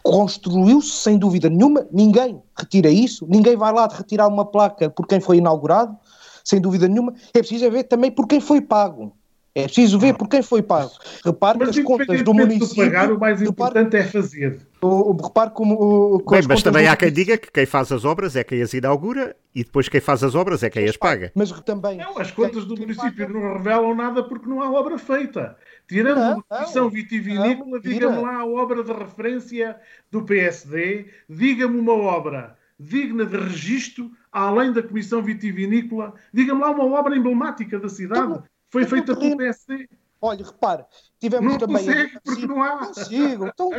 construiu-se sem dúvida nenhuma, ninguém retira isso, ninguém vai lá de retirar uma placa por quem foi inaugurado, sem dúvida nenhuma, é preciso ver também por quem foi pago. É preciso ver por quem foi pago. Repare mas que as contas do município. Pagar, o mais importante repare, é fazer. O, repare como. O, Bem, mas também há quem diga que quem faz as obras é quem as inaugura e depois quem faz as obras é quem as paga. Mas também. Não, as contas do município paga... não revelam nada porque não há obra feita. Tirando a comissão vitivinícola, diga-me lá a obra de referência do PSD, diga-me uma obra digna de registro, além da comissão vitivinícola, diga-me lá uma obra emblemática da cidade. Foi feita pelo PSD. Olha, repare, tivemos não também. Consegue, porque não há. Consigo. Então,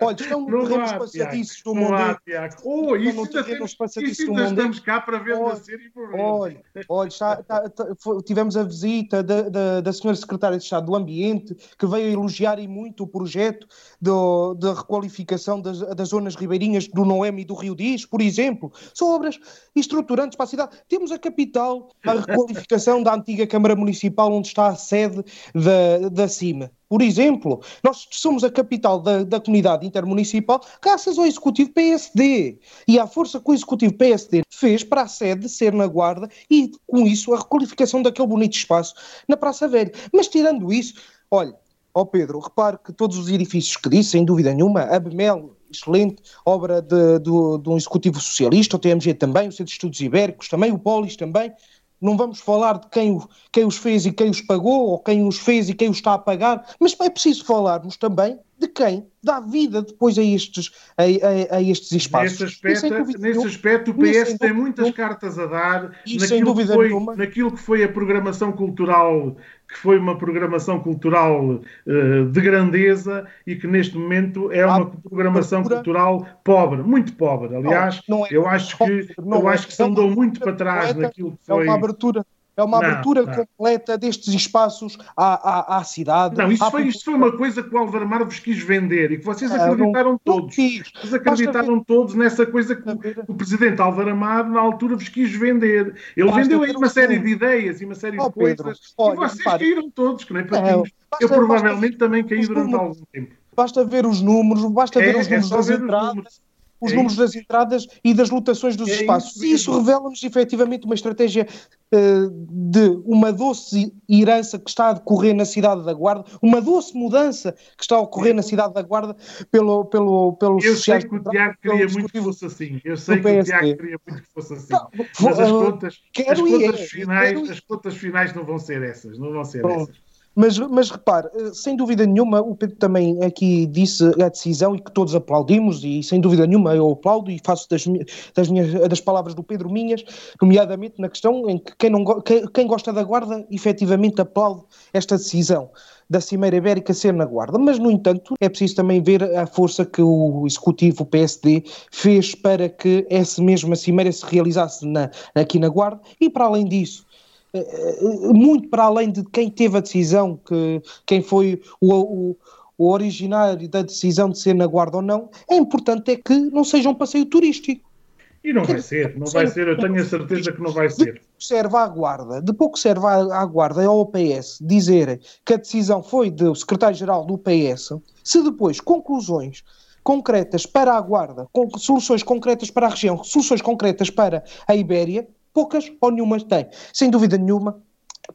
olha, estão no terrenos passadiços do mundo. Há, oh, isso ainda temos, isso ainda estamos cá para ver olha, nascer e morrer. Olha, olha está, está, está, tivemos a visita da, da, da senhora Secretária de Estado do Ambiente, que veio elogiar e muito o projeto da requalificação das, das zonas ribeirinhas do Noemi e do Rio Diz, por exemplo. São obras estruturantes para a cidade. Temos a capital, a requalificação da antiga Câmara Municipal, onde está a sede da, da CIMA. Por exemplo, nós somos a capital da, da comunidade intermunicipal graças ao Executivo PSD e à força que o Executivo PSD fez para a sede ser na Guarda e, com isso, a requalificação daquele bonito espaço na Praça Velha. Mas, tirando isso, olha, ó Pedro, repare que todos os edifícios que disse, sem dúvida nenhuma, a Bemel, excelente obra de, de, de um executivo socialista, o TMG também, o Centro de Estudos Ibéricos também, o Polis também, não vamos falar de quem, quem os fez e quem os pagou, ou quem os fez e quem os está a pagar, mas é preciso falarmos também de quem dá vida depois a estes, a, a, a estes espaços. Nesse aspecto, nesse aspecto o PS tem muitas cartas a dar naquilo que, foi, naquilo que foi a programação cultural que foi uma programação cultural uh, de grandeza e que neste momento é uma programação cultural pobre, muito pobre. Aliás, não, não é, eu acho que, eu acho que se andou muito para trás naquilo que foi. É uma abertura é uma não, abertura não. completa destes espaços à, à, à cidade. Não, isso foi, isso foi uma coisa que o Alvar vos quis vender e que vocês acreditaram não, todos. Vocês acreditaram todos nessa coisa que o, presidente Álvaro Amar na altura vos quis vender. Ele basta vendeu aí uma série de ideias e uma série oh, de coisas Pedro, olha, e vocês repare, caíram todos, que nem para é, Eu provavelmente também caí durante algum tempo. Basta ver os números, basta é, ver os números das entradas. Os é números isso. das entradas e das lotações dos é espaços. Isso, e isso revela-nos efetivamente uma estratégia uh, de uma doce herança que está a decorrer na cidade da Guarda, uma doce mudança que está a ocorrer na cidade da Guarda pelo pelo pelo Eu sei que o Tiago queria muito que fosse assim. Eu sei que o Tiago queria muito que fosse assim. Não, mas as contas, as contas é, finais, as contas finais não vão ser essas, não vão ser essas. Mas, mas repare, eh, sem dúvida nenhuma, o Pedro também aqui disse a decisão e que todos aplaudimos, e sem dúvida nenhuma eu aplaudo e faço das, das, minhas, das palavras do Pedro minhas, nomeadamente na questão em que quem, não, quem, quem gosta da Guarda efetivamente aplaude esta decisão da Cimeira Ibérica ser na Guarda. Mas, no entanto, é preciso também ver a força que o Executivo, o PSD, fez para que essa mesma Cimeira se realizasse na, aqui na Guarda, e para além disso, muito para além de quem teve a decisão, que, quem foi o, o, o originário da decisão de ser na Guarda ou não, é importante é que não seja um passeio turístico. E não vai ser, não vai ser, eu tenho a certeza que não vai ser. De serve à guarda, de pouco serve à, à guarda ao PS dizerem que a decisão foi do secretário-geral do PS, se depois conclusões concretas para a guarda, soluções concretas para a região, soluções concretas para a Ibéria, poucas ou nenhumas tem. Sem dúvida nenhuma,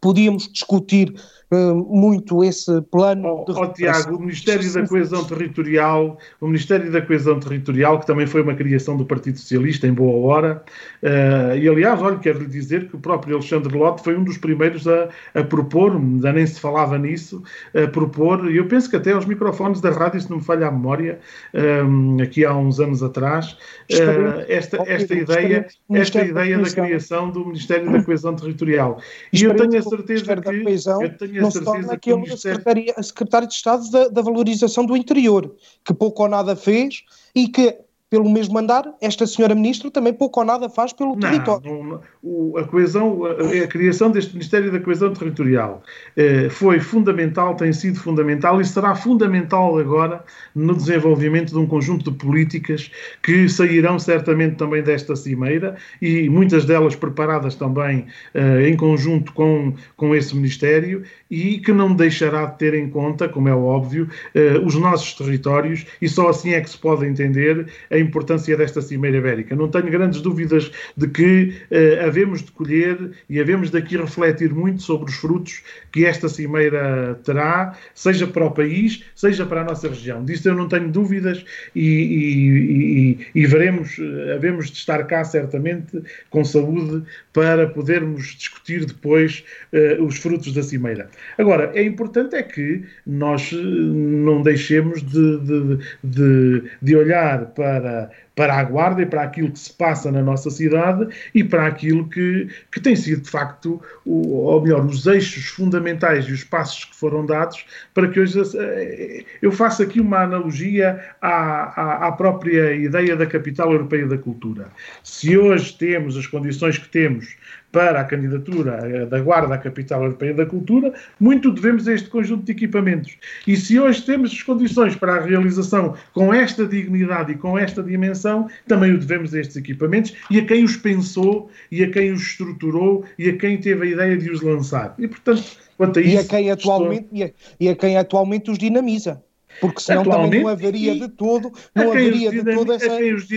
podíamos discutir muito esse plano. Oh, de oh, Tiago, o Ministério da Coesão Territorial, o Ministério da Coesão Territorial, que também foi uma criação do Partido Socialista em boa hora, uh, e aliás, olha, quero lhe dizer que o próprio Alexandre Lotte foi um dos primeiros a, a propor, ainda nem se falava nisso, a propor, e eu penso que até aos microfones da rádio, se não me falha a memória, um, eh, aqui há uns anos atrás, uh, esta, esta ideia, esta ideia da criação do Ministério da Coesão Territorial. E eu tenho a certeza que. Coesão não se torna aquele Ministério... secretário de Estado da, da valorização do interior, que pouco ou nada fez e que pelo mesmo andar, esta senhora ministra também pouco ou nada faz pelo não, território. Não, o, a coesão, a, a, criação deste Ministério da Coesão Territorial eh, foi fundamental, tem sido fundamental e será fundamental agora no desenvolvimento de um conjunto de políticas que sairão certamente também desta cimeira e muitas delas preparadas também eh, em conjunto com, com esse Ministério e que não deixará de ter em conta, como é óbvio, eh, os nossos territórios e só assim é que se pode entender a importância desta Cimeira Ibérica. Não tenho grandes dúvidas de que uh, havemos de colher e havemos de aqui refletir muito sobre os frutos que esta Cimeira terá, seja para o país, seja para a nossa região. Disso eu não tenho dúvidas e, e, e, e veremos, uh, havemos de estar cá certamente com saúde para podermos discutir depois uh, os frutos da Cimeira. Agora, é importante é que nós não deixemos de, de, de, de olhar para para, a guarda e para aquilo que se passa na nossa cidade e para aquilo que, que tem sido, de facto, o, ou melhor, os eixos fundamentais e os passos que foram dados para que hoje. Eh, eu faço aqui uma analogia à, à, à própria ideia da capital europeia da cultura. Se hoje temos as condições que temos para a candidatura eh, da Guarda à Capital Europeia da Cultura, muito devemos a este conjunto de equipamentos. E se hoje temos as condições para a realização com esta dignidade e com esta dimensão, também o devemos a estes equipamentos e a quem os pensou e a quem os estruturou e a quem teve a ideia de os lançar. E, portanto, quanto a isso... E a quem atualmente, estou... e, a, e a quem atualmente os dinamiza. Porque senão também não haveria de todo, não haveria de toda essa,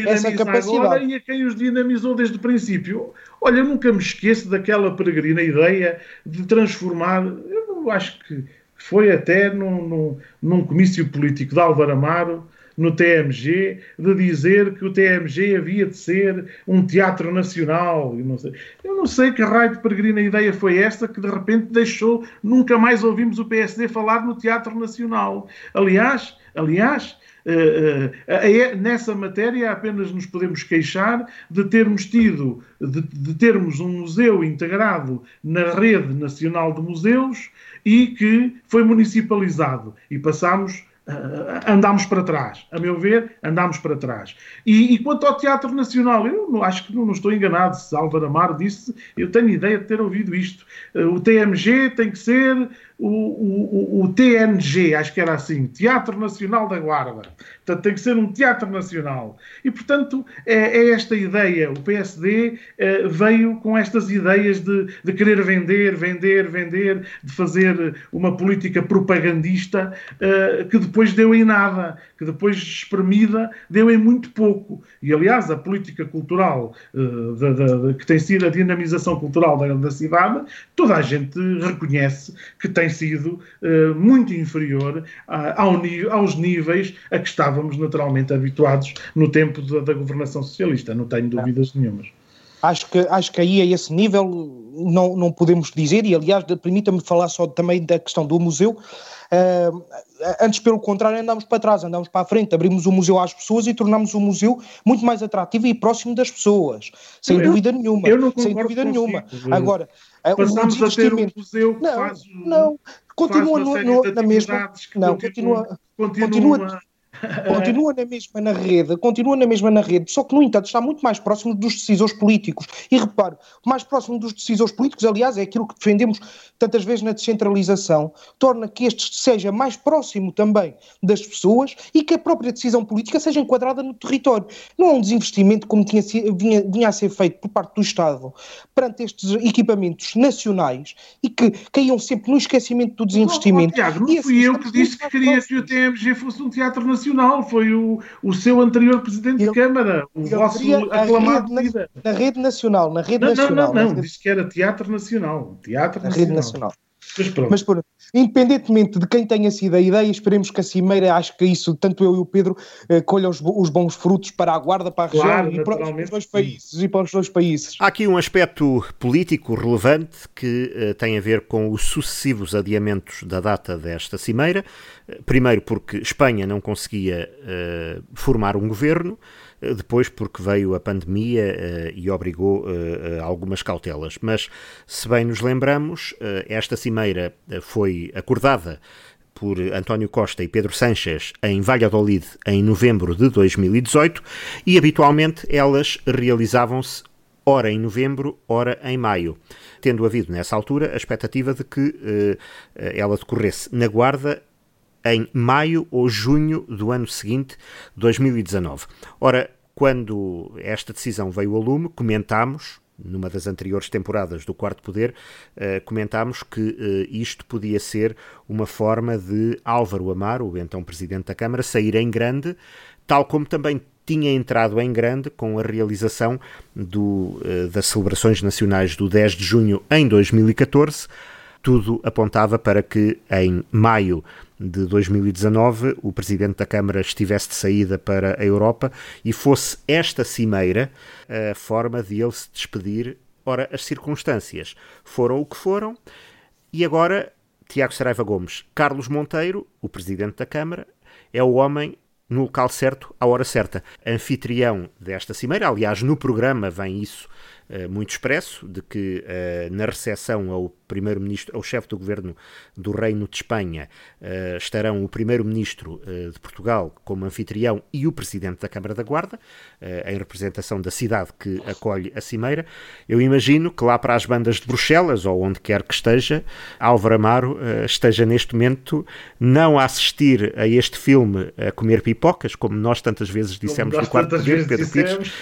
essa capacidade. Agora e a quem os dinamizou desde o princípio. Olha, eu nunca me esqueço daquela peregrina ideia de transformar, eu acho que foi até num, num, num comício político de Álvaro Amaro, no TMG de dizer que o TMG havia de ser um teatro nacional. Eu não sei, eu não sei que raio de peregrina ideia foi esta que de repente deixou, nunca mais ouvimos o PSD falar no teatro nacional. Aliás, aliás, Uh, uh, nessa matéria apenas nos podemos queixar de termos tido, de, de, termos um museu integrado na rede nacional de museus e que foi municipalizado e passamos Uh, andámos para trás. A meu ver, andámos para trás. E, e quanto ao Teatro Nacional, eu não, acho que não, não, estou enganado. Se Álvaro Amaro disse, eu tenho ideia de ter ouvido isto. Uh, o TMG tem que ser o, o, o, TNG, acho que era assim, Teatro Nacional da Guarda. Portanto, tem que ser um teatro nacional. E, portanto, é, é esta ideia. O PSD é, veio com estas ideias de, de, querer vender, vender, vender, de fazer uma política propagandista é, que depois deu em nada, que depois espremida deu em muito pouco. E, aliás, a política cultural eh, que tem sido a dinamização cultural da, da cidade, toda a gente reconhece que tem sido uh, muito inferior a, ao, aos níveis a que estávamos naturalmente habituados no tempo da, da governação socialista, não tenho dúvidas nenhumas. Acho que, acho que aí a esse nível não, não podemos dizer, e aliás, permita-me falar só também da questão do museu. Antes, pelo contrário, andamos para trás, andamos para a frente, abrimos o museu às pessoas e tornamos o museu muito mais atrativo e próximo das pessoas, sem eu, dúvida nenhuma. Eu não sem dúvida consigo, nenhuma. Agora, passamos a ter um museu que não, faz, não, continua no, no, na mesma, não, continua, continua, continua Continua na mesma na rede, continua na mesma na rede, só que, no entanto, está muito mais próximo dos decisores políticos. E repare, mais próximo dos decisores políticos, aliás, é aquilo que defendemos tantas vezes na descentralização, torna que este seja mais próximo também das pessoas e que a própria decisão política seja enquadrada no território. Não é um desinvestimento como tinha, vinha, vinha a ser feito por parte do Estado perante estes equipamentos nacionais e que caíam sempre no esquecimento do desinvestimento. Não, Tiago, não fui eu que disse que queria que o TMG fosse um teatro nacional Nacional, foi o, o seu anterior Presidente de Câmara, o vosso aclamado rede, líder. Na, na rede nacional, na rede não, nacional. Não, não, não, disse que era Teatro Nacional. Teatro na Nacional. Rede Nacional. Mas pronto. Mas pronto. Independentemente de quem tenha sido a ideia, esperemos que a Cimeira, acho que isso, tanto eu e o Pedro, eh, colha os, os, bons frutos para a Guarda, para a claro, região e para os dois países. E para os dois países. Há aqui um aspecto político relevante que eh, tem a ver com os sucessivos adiamentos da data desta Cimeira. Eh, primeiro porque Espanha não conseguia eh, formar um governo, depois porque veio a pandemia uh, e obrigou uh, algumas cautelas. Mas, se bem nos lembramos, esta cimeira foi acordada por António Costa e Pedro Sánchez em Valladolid em novembro de 2018 e habitualmente elas realizavam-se ora em novembro, ora em maio, tendo havido nessa altura a expectativa de que ela decorresse na Guarda em maio ou junho do ano seguinte, 2019. Ora, quando esta decisão veio ao lume, comentámos, numa das anteriores temporadas do Quarto Poder, uh, comentámos que uh, isto podia ser uma forma de Álvaro Amaro, o então Presidente da Câmara, sair em grande, tal como também tinha entrado em grande com a realização do, uh, das celebrações nacionais do 10 de junho em 2014. Tudo apontava para que em maio de 2019 o Presidente da Câmara estivesse de saída para a Europa e fosse esta cimeira a forma de ele se despedir. Ora, as circunstâncias foram o que foram e agora Tiago Saraiva Gomes, Carlos Monteiro, o Presidente da Câmara, é o homem no local certo, à hora certa. Anfitrião desta cimeira, aliás, no programa vem isso uh, muito expresso, de que uh, na recepção ao primeiro-ministro, ao chefe do governo do Reino de Espanha, uh, estarão o primeiro-ministro uh, de Portugal como anfitrião e o presidente da Câmara da Guarda, uh, em representação da cidade que acolhe a cimeira. Eu imagino que lá para as bandas de Bruxelas, ou onde quer que esteja, Álvaro Amaro esteja neste momento não a assistir a este filme a comer pipocas, como nós tantas vezes dissemos no quarto poder, Pedro Pires,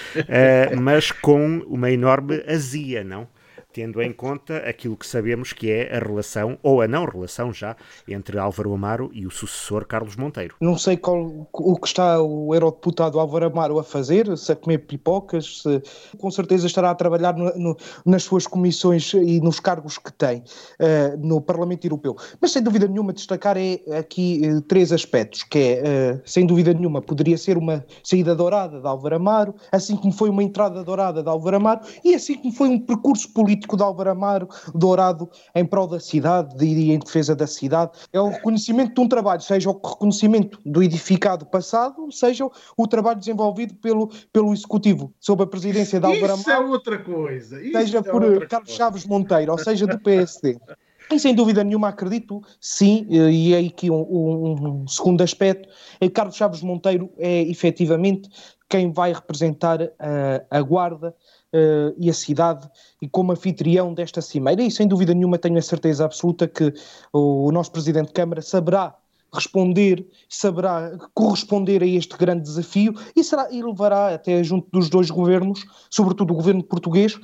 mas com uma enorme azia, não? Tendo em conta aquilo que sabemos que é a relação, ou a não relação já, entre Álvaro Amaro e o sucessor Carlos Monteiro. Não sei qual, o que está o eurodeputado Álvaro Amaro a fazer, se a comer pipocas, se, com certeza estará a trabalhar no, no, nas suas comissões e nos cargos que tem uh, no Parlamento Europeu. Mas sem dúvida nenhuma destacar é aqui uh, três aspectos, que é, uh, sem dúvida nenhuma, poderia ser uma saída dourada de Álvaro Amaro, assim como foi uma entrada dourada de Álvaro Amaro, e assim como foi um percurso político político de Álvaro Amaro, dourado em prol da cidade e em defesa da cidade. É o reconhecimento de um trabalho, seja o reconhecimento do edificado passado, seja o trabalho desenvolvido pelo, pelo Executivo, sob a presidência de Álvaro Amaro. Isso é outra coisa. Isso seja é por Carlos coisa. Chaves Monteiro, ou seja, do PSD. E sem dúvida nenhuma acredito, sim, e é aqui um, um, um, segundo aspecto, é que Carlos Chaves Monteiro é efetivamente quem vai representar a, a Guarda uh, e a cidade e como anfitrião desta cimeira e sem dúvida nenhuma tenho a certeza absoluta que o, nosso Presidente de Câmara saberá responder, saberá corresponder a este grande desafio e, será, e levará até junto dos dois governos, sobretudo o governo português,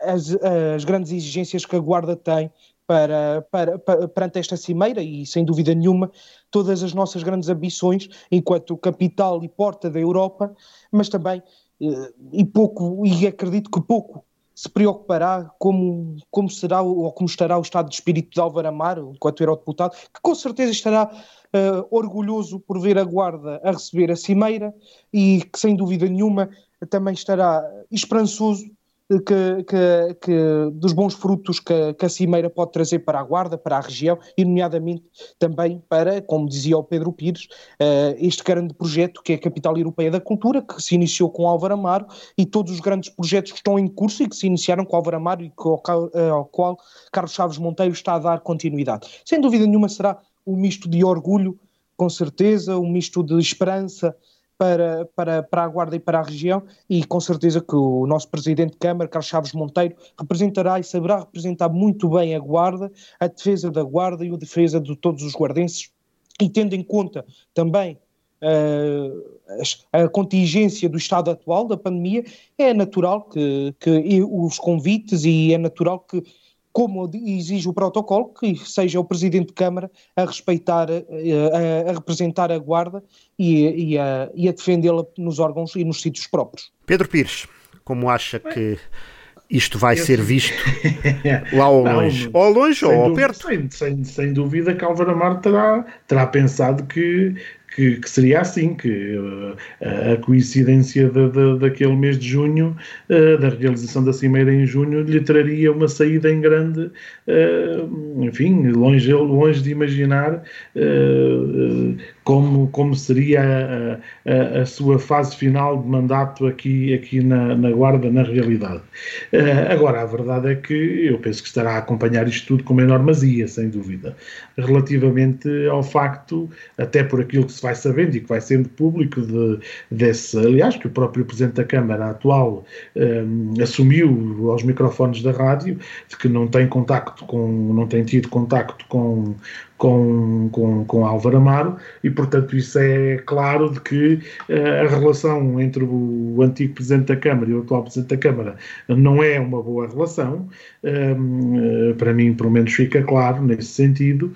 as, as grandes exigências que a Guarda tem para, para, para, perante esta cimeira e, sem dúvida nenhuma, todas as nossas grandes ambições enquanto capital e porta da Europa, mas também, e pouco, e acredito que pouco se preocupará como, como será ou como estará o estado de espírito de Álvaro Amaro, enquanto eurodeputado, que com certeza estará uh, orgulhoso por ver a Guarda a receber a Cimeira e que, sem dúvida nenhuma, também estará esperançoso que, que, que, dos bons frutos que, que, a Cimeira pode trazer para a Guarda, para a região e, nomeadamente, também para, como dizia o Pedro Pires, uh, este grande projeto que é a Capital Europeia da Cultura, que se iniciou com Álvaro Amaro e todos os grandes projetos que estão em curso e que se iniciaram com Álvaro Amaro e ao, uh, ao qual Carlos Chaves Monteiro está a dar continuidade. Sem dúvida nenhuma será um misto de orgulho, com certeza, um misto de esperança, para, para, para a Guarda e para a região e com certeza que o nosso Presidente de Câmara, Carlos Chaves Monteiro, representará e saberá representar muito bem a Guarda, a defesa da Guarda e a defesa de todos os guardenses e tendo em conta também uh, a contingência do estado atual da pandemia, é natural que, que os convites e é natural que como exige o protocolo, que seja o Presidente de Câmara a respeitar, eh, a, a representar a Guarda e, e a, e a defendê-la nos órgãos e nos sítios próprios. Pedro Pires, como acha que isto vai ser visto lá ao longe? Não, ou ao longe ou ao perto? Sem, sem, sem dúvida que Álvaro Amar terá, terá pensado que que, que, seria assim, que uh, a coincidência de, de, daquele mês de junho, uh, da realização da Cimeira em junho, lhe traria uma saída em grande, uh, enfim, longe, longe de imaginar como, como seria a, a, a, sua fase final de mandato aqui, aqui na, na Guarda, na realidade. agora, a verdade é que eu penso que estará a acompanhar isto tudo com uma enorme azia, sem dúvida, relativamente ao facto, até por aquilo que se vai sabendo e que vai sendo público de, desse, aliás, que o próprio Presidente da Câmara atual um, assumiu aos microfones da rádio, de que não tem contacto com, não tem tido contacto com, com, com, com Álvaro Amaro e, portanto, isso é claro de que uh, a relação entre o antigo Presidente da Câmara e o atual Presidente da Câmara não é uma boa relação. Um, uh, para mim, pelo menos, fica claro nesse sentido.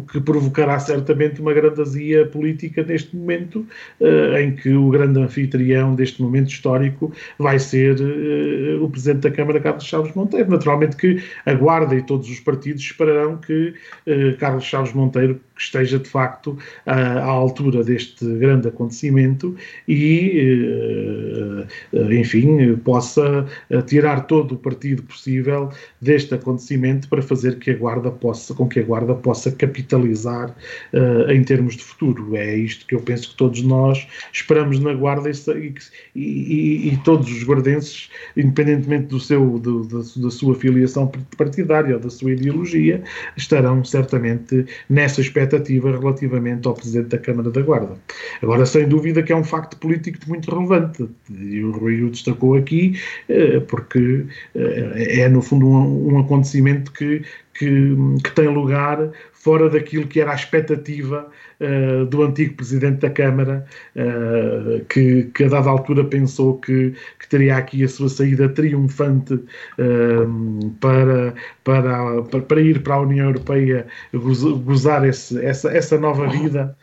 Que provocará certamente uma grande azia política neste momento, uh, em que o grande anfitrião deste momento histórico vai ser uh, o Presidente da Câmara, Carlos Chaves Monteiro. Naturalmente que a Guarda e todos os partidos esperarão que uh, Carlos Chaves Monteiro esteja de facto à, altura deste grande acontecimento e, enfim, possa tirar todo o partido possível deste acontecimento para fazer que a Guarda possa, com que a Guarda possa capitalizar uh, em termos de futuro. É isto que eu penso que todos nós esperamos na Guarda e, e, e todos os guardenses, independentemente do seu, do, da, da sua filiação partidária ou da sua ideologia, estarão certamente nessa expectativa relativamente ao Presidente da Câmara da Guarda. Agora, sem dúvida que é um facto político muito relevante, e o Rui o destacou aqui, uh, porque uh, é, no fundo, um, um acontecimento que, que, que, tem lugar fora daquilo que era a expectativa uh, do antigo presidente da Câmara, uh, que, que, a dada altura pensou que, que, teria aqui a sua saída triunfante uh, para, para, para, ir para a União Europeia gozar esse, essa, essa nova vida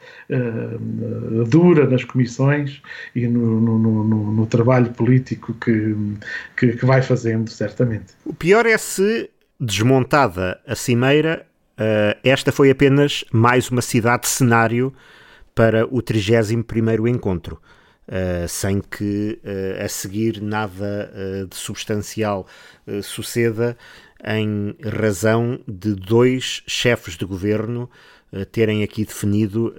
dura nas comissões e no, no, no, no trabalho político que, que, que vai fazendo, certamente. O pior é se desmontada a cimeira, Uh, esta foi apenas mais uma cidade cenário para o 31º encontro, uh, sem que uh, a seguir nada de substancial suceda em razão de dois chefes de governo terem aqui definido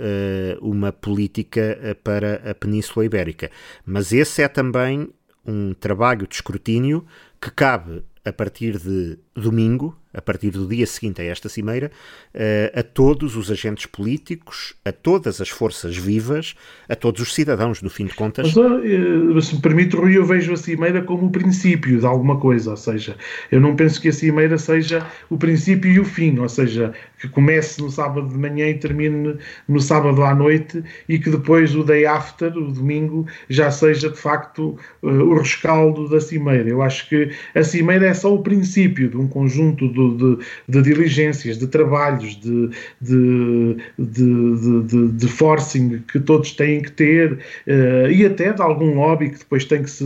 uma política para a Península Ibérica. Mas esse é também um trabalho de escrutínio que cabe a partir de domingo, a partir do dia seguinte a esta cimeira, eh, a todos os agentes políticos, a todas as forças vivas, a todos os cidadãos, no fim de contas. Mas, se me permite, Rui, eu vejo a cimeira como o princípio de alguma coisa, ou seja, eu não penso que a cimeira seja o princípio e o fim, ou seja, que comece no sábado de manhã e termine no sábado à noite e que depois o day after, o domingo, já seja de facto eh, o rescaldo da cimeira. Eu acho que a cimeira é só o princípio de um conjunto de de, de diligências, de trabalhos, de, de, de, de, forcing que todos têm que ter uh, e até de algum lobby que depois tem que se,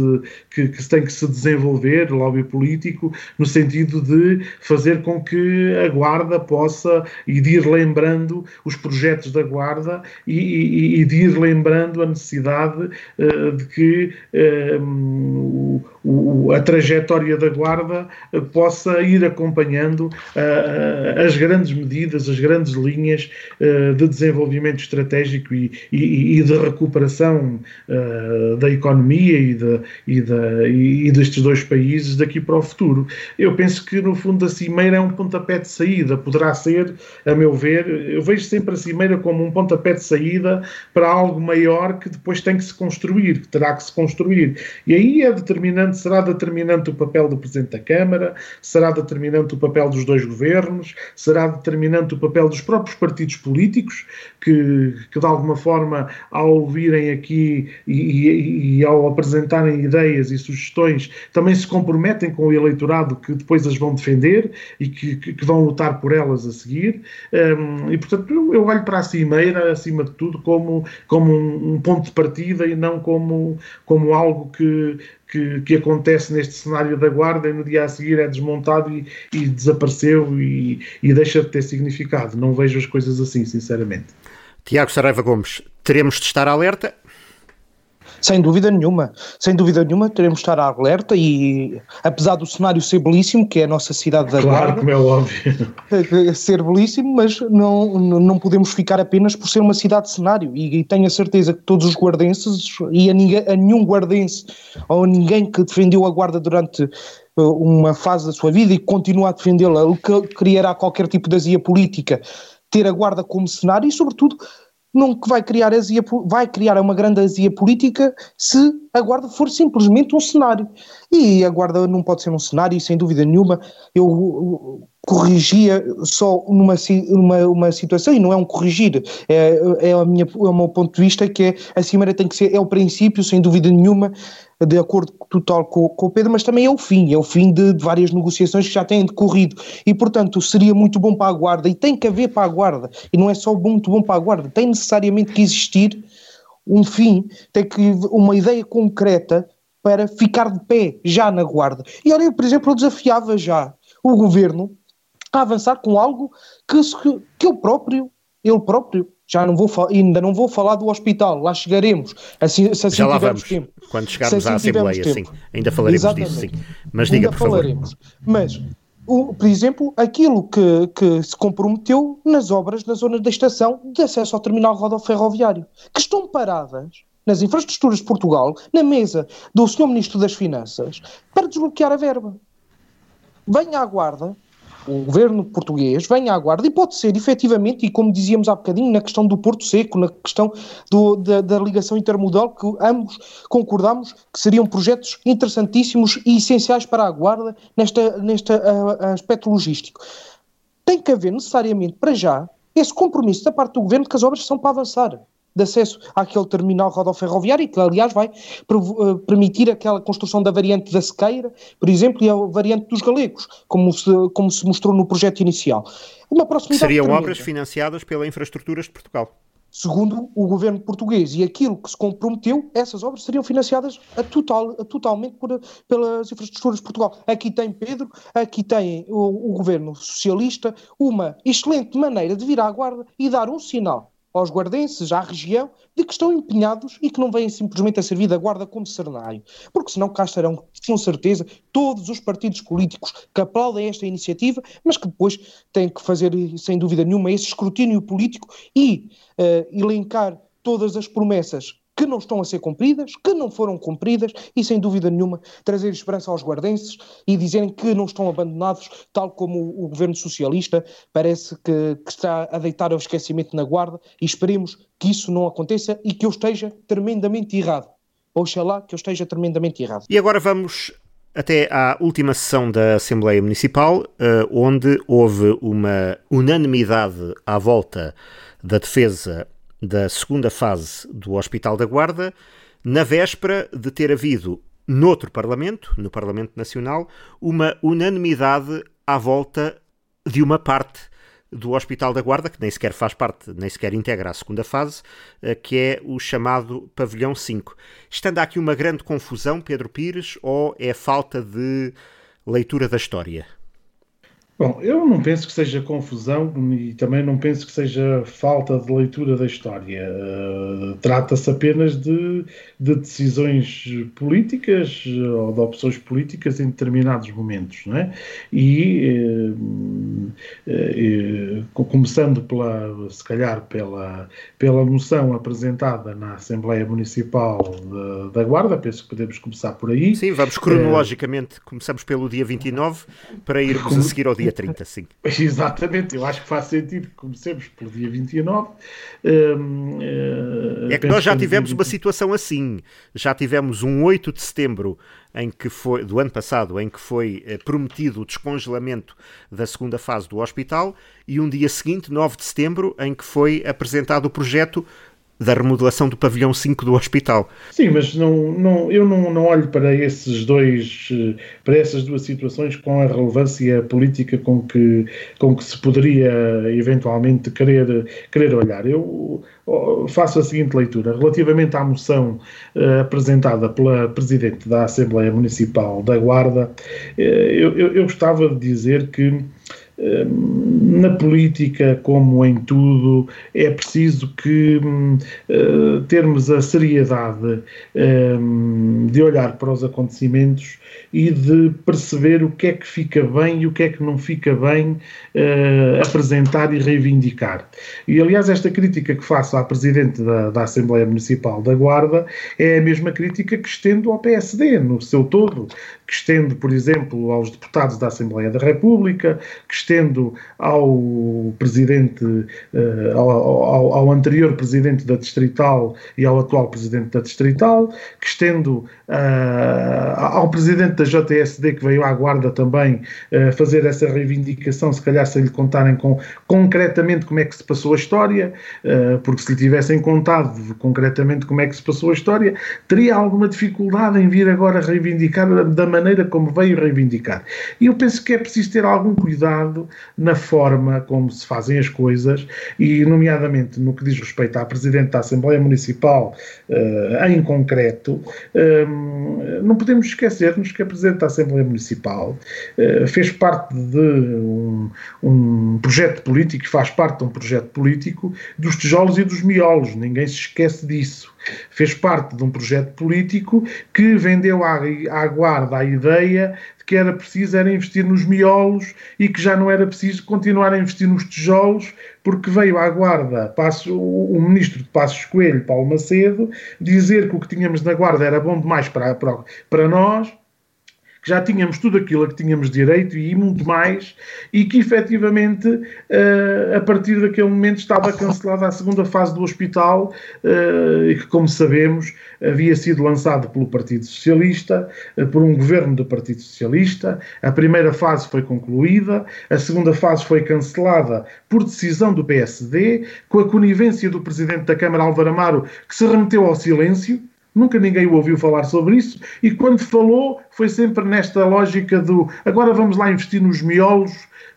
que, que tem que se desenvolver, lobby político, no sentido de fazer com que a Guarda possa e de ir lembrando os projetos da Guarda e, e, e de ir lembrando a necessidade uh, de que uh, o, a trajetória da Guarda possa ir acompanhando uh, as grandes medidas, as grandes linhas uh, de desenvolvimento estratégico e, e, e de recuperação uh, da economia e, de, e, de, e destes dois países daqui para o futuro. Eu penso que, no fundo, a Cimeira é um pontapé de saída, poderá ser, a meu ver, eu vejo sempre a Cimeira como um pontapé de saída para algo maior que depois tem que se construir, que terá que se construir. E aí é determinante, será determinante o papel do Presidente da Câmara, será determinante o papel dos dois governos, será determinante o papel dos próprios partidos políticos, que, que de alguma forma, ao virem aqui e, e, e, ao apresentarem ideias e sugestões, também se comprometem com o eleitorado que depois as vão defender e que, que, que vão lutar por elas a seguir. Um, e, portanto, eu, eu, olho para a cimeira, acima de tudo, como, como um, um ponto de partida e não como, como algo que, que, que, acontece neste cenário da guarda e no dia a seguir é desmontado e, e desapareceu e, e, deixa de ter significado. Não vejo as coisas assim, sinceramente. Tiago Saraiva Gomes, teremos de estar alerta sem dúvida nenhuma, sem dúvida nenhuma, teremos de estar alerta e, apesar do cenário ser belíssimo, que é a nossa cidade da claro, Guarda, como é óbvio. ser belíssimo, mas não, não podemos ficar apenas por ser uma cidade de cenário. E, e tenho a certeza que todos os guardenses e a, ninguém, a nenhum guardense ou a ninguém que defendeu a Guarda durante uh, uma fase da sua vida e continua a defendê-la, o que criará qualquer tipo de azia política, ter a Guarda como cenário e, sobretudo, que vai criar azia, vai criar uma grande azia política se a Guarda for simplesmente um cenário. E a Guarda não pode ser um cenário, sem dúvida nenhuma. Eu corrigia só numa, numa uma situação, e não é um corrigir, é, é, a minha, é o meu ponto de vista, que é a Cimeira tem que ser, é o princípio, sem dúvida nenhuma, de acordo total com, com o Pedro, mas também é o fim, é o fim de, de, várias negociações que já têm decorrido, e portanto seria muito bom para a Guarda, e tem que haver para a Guarda, e não é só muito bom para a Guarda, tem necessariamente que existir um fim, tem que uma ideia concreta para ficar de pé já na Guarda. E olha, por exemplo, eu desafiava já o Governo a avançar com algo que, que eu próprio, ele próprio, já não vou ainda não vou falar do hospital, lá chegaremos. Assim, se assim já lá vamos, tempo. quando chegarmos assim à Assembleia, sim, ainda falaremos Exatamente. disso, sim. Mas diga, ainda por falaremos. favor. Mas, o, por exemplo, aquilo que, que se comprometeu nas obras na zona da estação de acesso ao terminal rodoferroviário, que estão paradas nas infraestruturas de Portugal, na mesa do Sr. Ministro das Finanças, para desbloquear a verba. Venha à guarda, o governo português venha à guarda e pode ser efetivamente, e como dizíamos há bocadinho, na questão do Porto Seco, na questão do, da, da, ligação intermodal, que ambos concordamos que seriam projetos interessantíssimos e essenciais para a guarda nesta, neste aspecto logístico. Tem que haver necessariamente, para já, esse compromisso da parte do governo que as obras são para avançar de acesso àquele terminal rodoferroviário, que aliás vai uh, permitir aquela construção da variante da Sequeira, por exemplo, e a variante dos Galegos, como se, como se mostrou no projeto inicial. Uma proximidade Seriam tremenda. obras financiadas pela Infraestruturas de Portugal. Segundo o governo português e aquilo que se comprometeu, essas obras seriam financiadas a total, a totalmente por, pelas infraestruturas de Portugal. Aqui tem Pedro, aqui tem o, o governo socialista, uma excelente maneira de vir à guarda e dar um sinal aos guardenses, à região, de que estão empenhados e que não vêm simplesmente a servir da guarda como cenário. Porque senão cá estarão, com certeza, todos os partidos políticos que aplaudem esta iniciativa, mas que depois têm que fazer, sem dúvida nenhuma, esse escrutínio político e uh, elencar todas as promessas que não estão a ser cumpridas, que não foram cumpridas e, sem dúvida nenhuma, trazer esperança aos guardenses e dizerem que não estão abandonados, tal como o, o governo socialista parece que, que está a deitar ao esquecimento na guarda e esperemos que isso não aconteça e que eu esteja tremendamente errado. Oxalá que eu esteja tremendamente errado. E agora vamos até à última sessão da Assembleia Municipal, eh, onde houve uma unanimidade à volta da defesa da segunda fase do Hospital da Guarda, na véspera de ter havido noutro Parlamento, no Parlamento Nacional, uma unanimidade à volta de uma parte do Hospital da Guarda, que nem sequer faz parte, nem sequer integra a segunda fase, eh, que é o chamado Pavilhão 5. Estando aqui uma grande confusão, Pedro Pires, ou é falta de leitura da história? Bom, eu não penso que seja confusão e também não penso que seja falta de leitura da história. Uh, Trata-se apenas de, de, decisões políticas ou de opções políticas em determinados momentos, não é? E uh, uh, começando pela, se calhar, pela, pela moção apresentada na Assembleia Municipal de, da Guarda, penso que podemos começar por aí. Sim, vamos cronologicamente, começamos pelo dia 29 para irmos a seguir ao dia dia 30, sim. Exatamente, eu acho que faz sentido que comecemos pelo dia 29. Uh, uh, é que nós já tivemos uma situação assim. Já tivemos um 8 de setembro em que foi, do ano passado, em que foi eh, prometido o descongelamento da segunda fase do hospital, e um dia seguinte, 9 de setembro, em que foi apresentado o projeto da remodelação do pavilhão 5 do hospital. Sim, mas não, não, eu não, não olho para esses dois, para essas duas situações com a relevância política com que, com que se poderia eventualmente querer, querer olhar. Eu faço a seguinte leitura. Relativamente à moção uh, apresentada pela Presidente da Assembleia Municipal da Guarda, uh, eu, eu, eu gostava de dizer que na política, como em tudo, é preciso que uh, termos a seriedade um, de olhar para os acontecimentos e de perceber o que é que fica bem e o que é que não fica bem uh, apresentar e reivindicar. E, aliás, esta crítica que faço à Presidente da, da Assembleia Municipal da Guarda é a mesma crítica que estendo ao PSD, no seu todo, que estendo, por exemplo, aos deputados da Assembleia da República, que estendo ao Presidente, uh, ao, ao, ao, anterior Presidente da Distrital e ao atual Presidente da Distrital, que estendo uh, ao Presidente da JSD que veio à guarda também uh, fazer essa reivindicação, se calhar sem lhe contarem com, concretamente como é que se passou a história, uh, porque se lhe tivessem contado concretamente como é que se passou a história, teria alguma dificuldade em vir agora reivindicar da maneira como veio reivindicar. E eu penso que é preciso ter algum cuidado na forma como se fazem as coisas e, nomeadamente, no que diz respeito à Presidente da Assembleia Municipal uh, em concreto, não podemos esquecer-nos que a Presidente da Assembleia Municipal uh, fez parte de um, um projeto político, faz parte de um projeto político dos tijolos e dos miolos, ninguém se esquece disso. Fez parte de um projeto político que vendeu à, à guarda a ideia de que era preciso era investir nos miolos e que já não era preciso continuar a investir nos tijolos, porque veio à guarda passo, o ministro de Passos Coelho, Paulo Macedo, dizer que o que tínhamos na guarda era bom demais para, para, para nós que já tínhamos tudo aquilo a que tínhamos direito e muito mais, e que efetivamente, uh, a partir daquele momento, estava cancelada a segunda fase do hospital, uh, e que, como sabemos, havia sido lançado pelo Partido Socialista, uh, por um governo do Partido Socialista. A primeira fase foi concluída, a segunda fase foi cancelada por decisão do PSD, com a conivência do Presidente da Câmara, Álvaro Amaro, que se remeteu ao silêncio Nunca ninguém o ouviu falar sobre isso e quando falou foi sempre nesta lógica do agora vamos lá investir nos miolos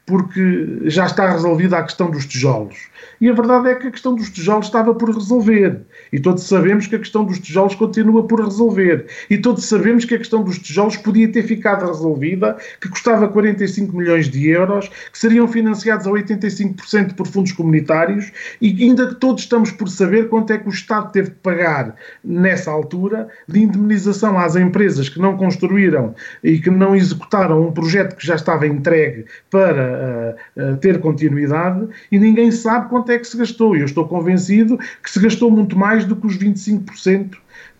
porque já está resolvida a questão dos tijolos. E a verdade é que a questão dos tijolos estava por resolver. E todos sabemos que a questão dos tijolos continua por resolver. E todos sabemos que a questão dos tijolos podia ter ficado resolvida, que custava 45 milhões de euros, que seriam financiados a 85% por fundos comunitários e ainda que todos estamos por saber quanto é que o Estado teve de pagar nessa altura de indemnização às empresas que não construíram e que não executaram um projeto que já estava entregue para uh, uh, ter continuidade e ninguém sabe quanto é que se gastou. Eu estou convencido que se gastou muito mais mais do que os 25%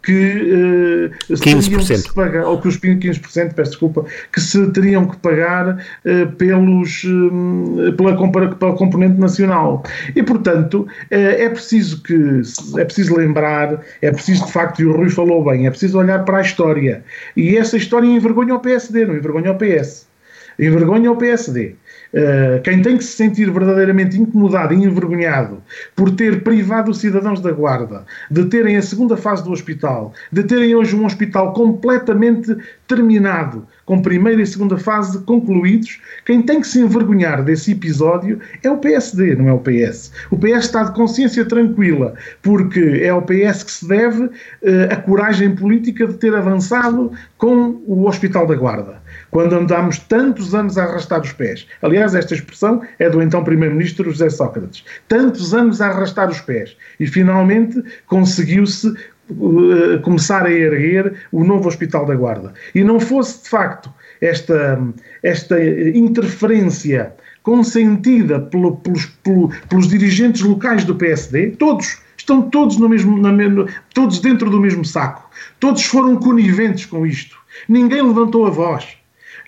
que uh, 15%. Que se pagar, ou que os 15%, peço desculpa, que se teriam que pagar uh, pelos, uh, pela, pela componente nacional. E, portanto, uh, é preciso que é preciso lembrar, é preciso de facto, e o Rui falou bem, é preciso olhar para a história. E essa história envergonha o PSD, não envergonha o PS. Envergonha o PSD. Uh, quem tem que se sentir verdadeiramente incomodado e envergonhado por ter privado os cidadãos da guarda de terem a segunda fase do hospital, de terem hoje um hospital completamente terminado, com primeira e segunda fase concluídos, quem tem que se envergonhar desse episódio é o PSD, não é o PS. O PS está de consciência tranquila, porque é ao PS que se deve uh, a coragem política de ter avançado com o Hospital da Guarda quando andámos tantos anos a arrastar os pés. Aliás, esta expressão é do então Primeiro-Ministro José Sócrates. Tantos anos a arrastar os pés. E finalmente conseguiu-se uh, começar a erguer o novo Hospital da Guarda. E não fosse, de facto, esta, esta interferência consentida pelo, pelos, pelo, pelos dirigentes locais do PSD, todos estão todos no mesmo, na, todos dentro do mesmo saco, todos foram coniventes com isto. Ninguém levantou a voz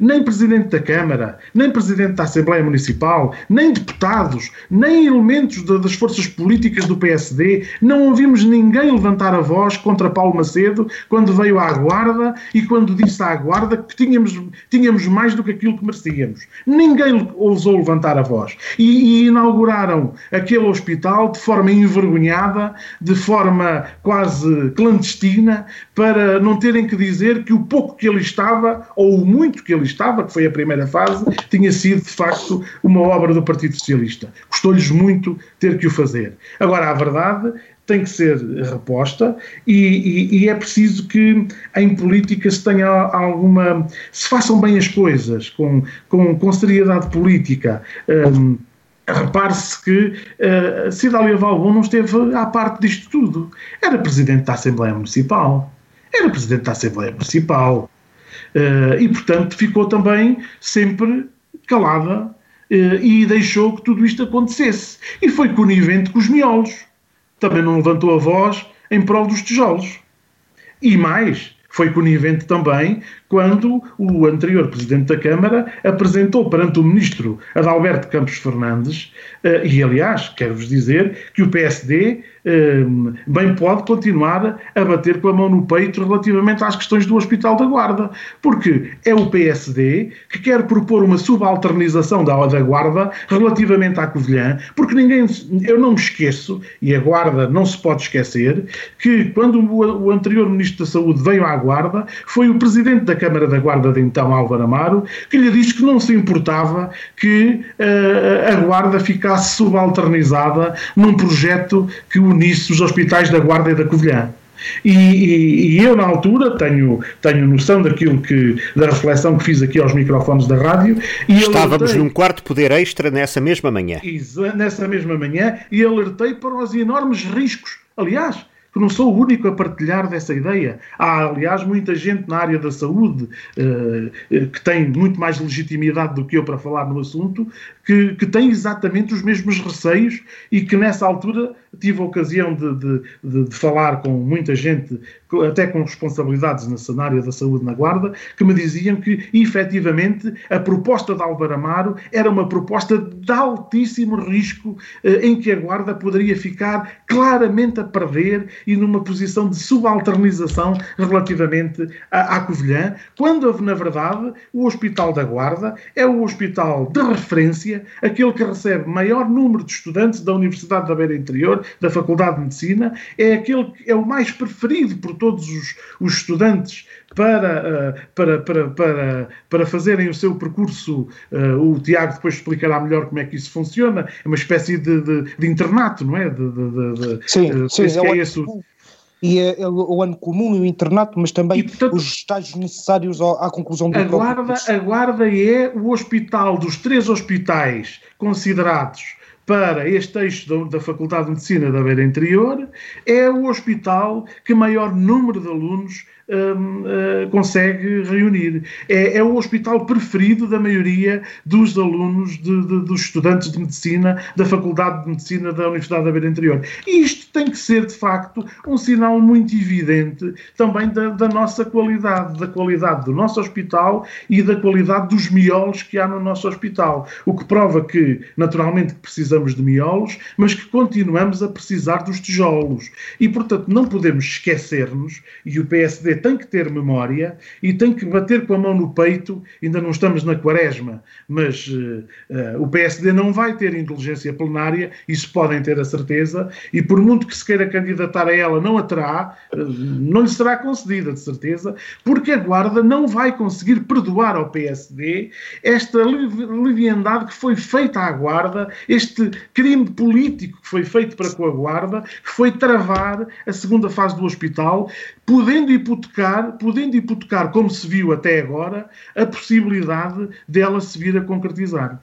nem presidente da Câmara, nem presidente da Assembleia Municipal, nem deputados, nem elementos de, das forças políticas do PSD, não ouvimos ninguém levantar a voz contra Paulo Macedo quando veio à Guarda e quando disse à Guarda que tínhamos, tínhamos mais do que aquilo que merecíamos. Ninguém ousou levantar a voz. E, e inauguraram aquele hospital de forma envergonhada, de forma quase clandestina, para não terem que dizer que o pouco que ele estava, ou o muito que ele estava, que foi a primeira fase, tinha sido de facto uma obra do Partido Socialista. Custou-lhes muito ter que o fazer. Agora, a verdade tem que ser reposta e, e, e, é preciso que em política se tenha alguma. se façam bem as coisas, com, com, com seriedade política. Um, Repare-se que uh, Cidália Valbon não esteve à parte disto tudo. Era presidente da Assembleia Municipal. Era presidente da Assembleia Municipal. Uh, e, portanto, ficou também sempre calada uh, e deixou que tudo isto acontecesse. E foi conivente com os miolos. Também não levantou a voz em prol dos tijolos. E mais, foi conivente também quando o anterior Presidente da Câmara apresentou perante o Ministro Adalberto Campos Fernandes, uh, e aliás, quero-vos dizer que o PSD bem pode continuar a bater com a mão no peito relativamente às questões do Hospital da Guarda, porque é o PSD que quer propor uma subalternização da, da Guarda relativamente à Covilhã, porque ninguém, eu não me esqueço, e a Guarda não se pode esquecer, que quando o, anterior Ministro da Saúde veio à Guarda, foi o Presidente da Câmara da Guarda de então, Álvaro Amaro, que lhe disse que não se importava que uh, a Guarda ficasse subalternizada num projeto que o unisse os hospitais da Guarda e da Covilhã. E, e, e, eu, na altura, tenho, tenho noção daquilo que, da reflexão que fiz aqui aos microfones da rádio. Estávamos alertei, num quarto poder extra nessa mesma manhã. Nessa mesma manhã, e alertei para os enormes riscos. Aliás, que não sou o único a partilhar dessa ideia. Há, aliás, muita gente na área da saúde uh, que tem muito mais legitimidade do que eu para falar no assunto, que, que tem exatamente os mesmos receios e que nessa altura tive a ocasião de, de, de, de falar com muita gente, até com responsabilidades na área da saúde na Guarda, que me diziam que efetivamente a proposta de Álvaro Amaro era uma proposta de altíssimo risco eh, em que a Guarda poderia ficar claramente a perder e numa posição de subalternização relativamente à, à Covilhã, quando na verdade o Hospital da Guarda é o hospital de referência, aquele que recebe maior número de estudantes da Universidade da Beira Interior, da Faculdade de Medicina, é aquele que é o mais preferido por todos os, os estudantes para, uh, para, para, para, para fazerem o seu percurso. Uh, o Tiago depois explicará melhor como é que isso funciona. É uma espécie de, de, de internato, não é? De, de, sim, uh, sim. É, é esse, e é, é, o ano comum e o internato, mas também e, portanto, os estágios necessários à conclusão do a guarda, a guarda é o hospital dos três hospitais considerados para este eixo da, Faculdade de Medicina da Beira Interior, é o hospital que maior número de alunos um, uh, consegue reunir. É, é, o hospital preferido da maioria dos alunos, de, de, dos estudantes de medicina da Faculdade de Medicina da Universidade da Beira Interior. E isto tem que ser, de facto, um sinal muito evidente também da, da nossa qualidade, da qualidade do nosso hospital e da qualidade dos miolos que há no nosso hospital. O que prova que, naturalmente, precisamos de miolos, mas que continuamos a precisar dos tijolos. E, portanto, não podemos esquecer-nos, e o PSD tem que ter memória e tem que bater com a mão no peito. Ainda não estamos na quaresma, mas uh, uh, o PSD não vai ter inteligência plenária, isso podem ter a certeza, e por muito que se queira candidatar a ela, não a terá, uh, não lhe será concedida, de certeza, porque a Guarda não vai conseguir perdoar ao PSD esta leviandade que foi feita à Guarda, este crime político que foi feito para com a Guarda, que foi travar a segunda fase do hospital, podendo hipotecar, podendo hipotecar, como se viu até agora, a possibilidade dela se vir a concretizar.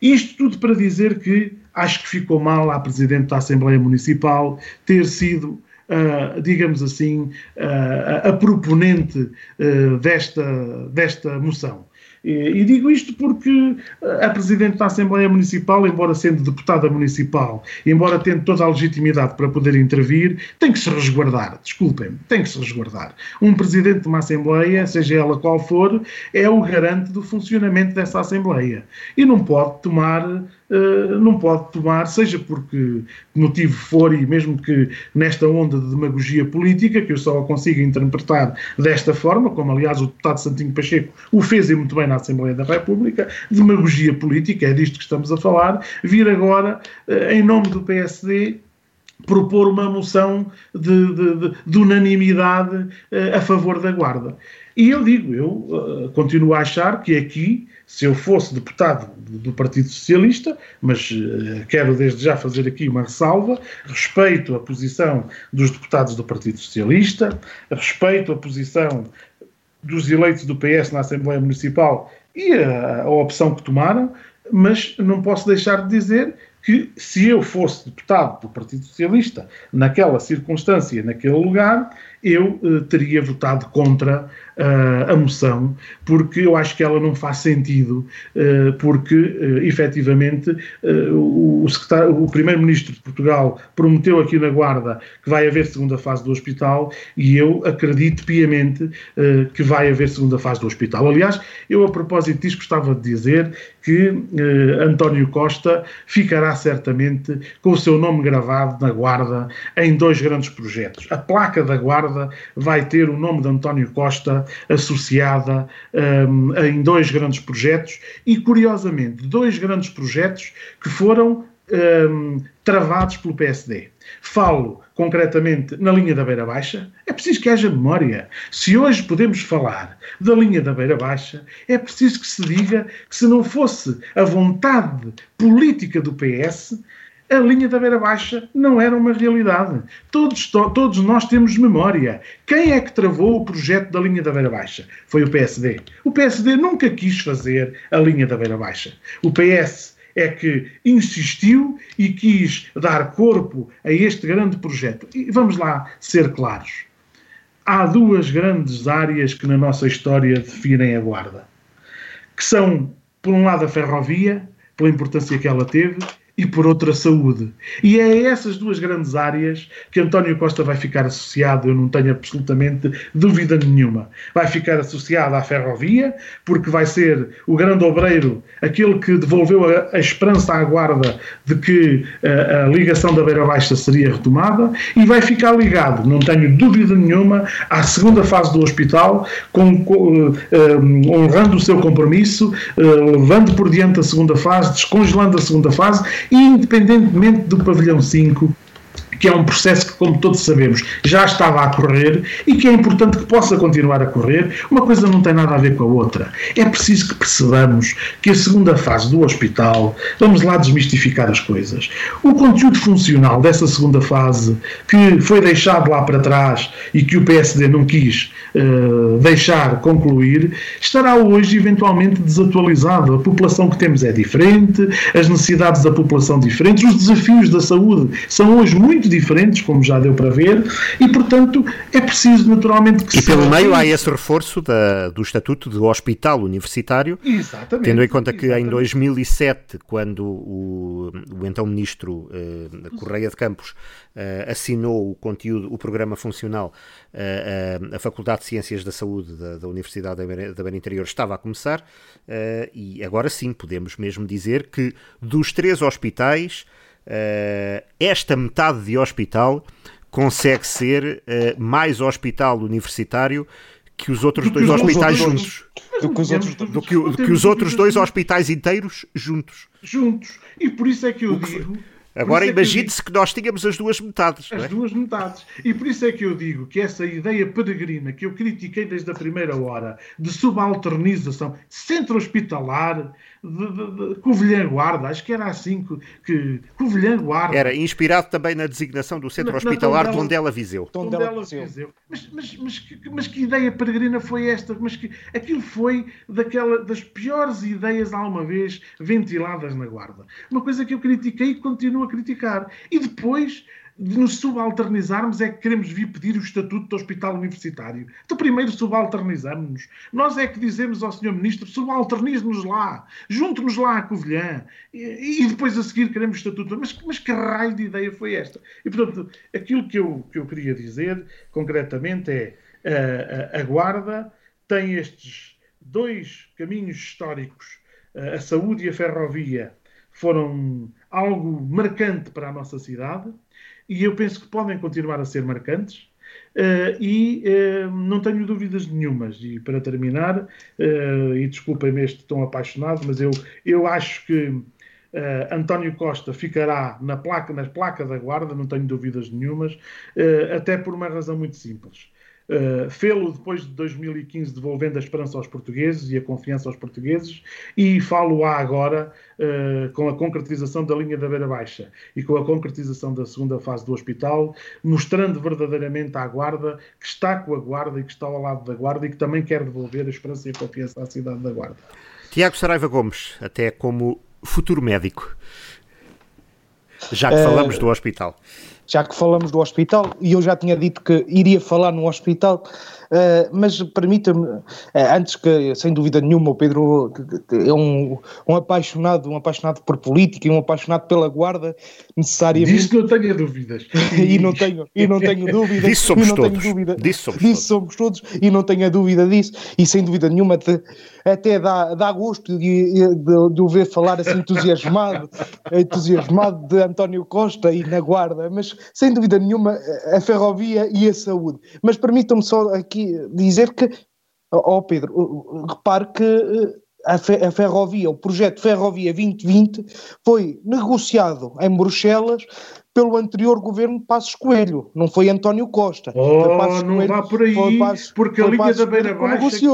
Isto tudo para dizer que acho que ficou mal à Presidente da Assembleia Municipal ter sido Uh, digamos assim, uh, a proponente uh, desta, desta moção. E digo isto porque a Presidente da Assembleia Municipal, embora sendo deputada municipal, embora tendo toda a legitimidade para poder intervir, tem que se resguardar. Desculpem-me, tem que se resguardar. Um Presidente de uma Assembleia, seja ela qual for, é o garante do funcionamento dessa Assembleia. E não pode tomar eh, não pode tomar, seja porque motivo for, e mesmo que nesta onda de demagogia política, que eu só consigo interpretar desta forma, como aliás o deputado Santinho Pacheco o fez e muito bem na Assembleia da República, demagogia política, é disto que estamos a falar, vir agora, eh, em nome do PSD, propor uma moção de, de, de, de unanimidade uh, a favor da Guarda. E eu digo, eu continuo a achar que aqui se eu fosse deputado do Partido Socialista, mas uh, quero desde já fazer aqui uma ressalva, respeito a posição dos deputados do Partido Socialista, respeito a posição dos eleitos do PS na Assembleia Municipal e a, a opção que tomaram, mas não posso deixar de dizer que se eu fosse deputado do Partido Socialista naquela circunstância, naquele lugar, eu uh, teria votado contra a moção, porque eu acho que ela não faz sentido, uh, porque uh, efetivamente o, o Primeiro-Ministro de Portugal prometeu aqui na Guarda que vai haver segunda fase do hospital e eu acredito piamente que vai haver segunda fase do hospital. Aliás, eu a propósito disso gostava de dizer que António Costa ficará certamente com o seu nome gravado na Guarda em dois grandes projetos. A placa da Guarda vai ter o nome de António Costa associada um, em dois grandes projetos e, curiosamente, dois grandes projetos que foram um, travados pelo PSD. Falo concretamente na linha da Beira Baixa, é preciso que haja memória. Se hoje podemos falar da linha da Beira Baixa, é preciso que se diga que se não fosse a vontade política do PS, a linha da Beira Baixa não era uma realidade. Todos, to, todos nós temos memória. Quem é que travou o projeto da linha da Beira Baixa? Foi o PSD. O PSD nunca quis fazer a linha da Beira Baixa. O PS é que insistiu e quis dar corpo a este grande projeto. E vamos lá ser claros. Há duas grandes áreas que na nossa história definem a Guarda, que são, por um lado, a ferrovia, pela importância que ela teve, e por outra saúde. E é a essas duas grandes áreas que António Costa vai ficar associado, eu não tenho absolutamente dúvida nenhuma. Vai ficar associado à ferrovia, porque vai ser o grande obreiro, aquele que devolveu a, a esperança à guarda de que a, eh, a ligação da Beira Baixa seria retomada, e vai ficar ligado, não tenho dúvida nenhuma, à segunda fase do hospital, com, com, uh, honrando o seu compromisso, levando por diante a segunda fase, descongelando a segunda fase independentemente do pavilhão 5, que é um processo que, como todos sabemos, já estava a correr e que é importante que possa continuar a correr. Uma coisa não tem nada a ver com a outra. É preciso que percebamos que a segunda fase do hospital, vamos lá desmistificar as coisas. O conteúdo funcional dessa segunda fase, que foi deixado lá para trás e que o PSD não quis uh, deixar concluir, estará hoje eventualmente desatualizado. A população que temos é diferente, as necessidades da população diferentes, os desafios da saúde são hoje muito diferentes, como já deu para ver, e portanto é preciso naturalmente que E pelo meio há esse reforço da, do estatuto de hospital universitário, Exatamente. tendo em conta que Exatamente. em 2007, quando o, o então ministro eh, Correia de Campos eh, assinou o conteúdo, o programa funcional, eh, a Faculdade de Ciências da Saúde da, da Universidade da Beira, da Beira Interior estava a começar, e agora sim podemos mesmo dizer que dos três hospitais, eh, esta metade de hospital consegue ser eh, mais hospital universitário que os outros Do que dois os hospitais outros- juntos. Do que os outros- Do que, do que os dois hospitais inteiros juntos. juntos. E por isso é que eu digo. por Agora é que imagine-se que nós tínhamos as duas metades. não as é? duas metades. E por isso é que eu digo que essa ideia peregrina que eu critiquei desde a primeira hora, de subalternização, centro hospitalar, de, de, de Covilhã Guarda, acho que era assim que, que Covilhã Guarda. Era inspirado também na designação do centro Na- na hospitalar de Tondela- Tondela Viseu. Tondela Tondela Viseu. Viseu. Mas, mas, mas, que, mas que ideia peregrina foi esta? Mas que, aquilo foi daquela, das piores ideias alguma vez ventiladas na Guarda. Uma coisa que eu critiquei e continuo a criticar. E depois de nos subalternizarmos é que queremos vir pedir o estatuto do hospital universitário. Então primeiro subalternizamos-nos. Nós é que dizemos ao Sr. Ministro, subalternize-nos lá, junte-nos lá à Covilhã. E, e depois a seguir queremos estatuto. Mas, mas que raio de ideia foi esta? E portanto, aquilo que eu, que eu queria dizer concretamente é a, a, a Guarda tem estes dois caminhos históricos, a a saúde e a ferrovia, foram algo marcante para a nossa cidade e eu penso que podem continuar a ser marcantes. Uh, e uh, não tenho dúvidas nenhumas. E para terminar, uh, e desculpem-me este tão apaixonado, mas eu, eu acho que António Costa ficará na placa, na placa da Guarda, não tenho dúvidas nenhumas, até por uma razão muito simples. Uh, fê-lo depois de 2015 devolvendo a esperança aos portugueses e a confiança aos portugueses e falo-á agora uh, com a concretização da linha da Beira Baixa e com a concretização da segunda fase do hospital, mostrando verdadeiramente à Guarda que está com a Guarda e que está ao lado da Guarda e que também quer devolver a esperança e a confiança à cidade da Guarda. Tiago Saraiva Gomes, até como futuro médico, já que uh... falamos do hospital já que falamos do hospital, e eu já tinha dito que iria falar no hospital, uh, mas permita-me, uh, antes que, sem dúvida nenhuma, o Pedro é um, um, apaixonado, um apaixonado por política e um apaixonado pela guarda, necessariamente. Disso não tenho dúvidas. e não tenho, e não tenho dúvida. Disso somos não todos. Tenho dúvida, disso somos, disso somos todos. E não tenho a dúvida disso, e sem dúvida nenhuma, te, até dá, dá gosto de, de, de o ver falar assim entusiasmado, entusiasmado de António Costa e na guarda, mas sem dúvida nenhuma, a ferrovia e a saúde. Mas permitam-me só aqui dizer que, ó oh Pedro, repare que a, a ferrovia, o projeto Ferrovia 2020 foi negociado em Bruxelas pelo anterior governo de Passos Coelho, não foi António Costa. Oh, não Coelho, vá por aí, Passos, porque a linha da Beira Baixa,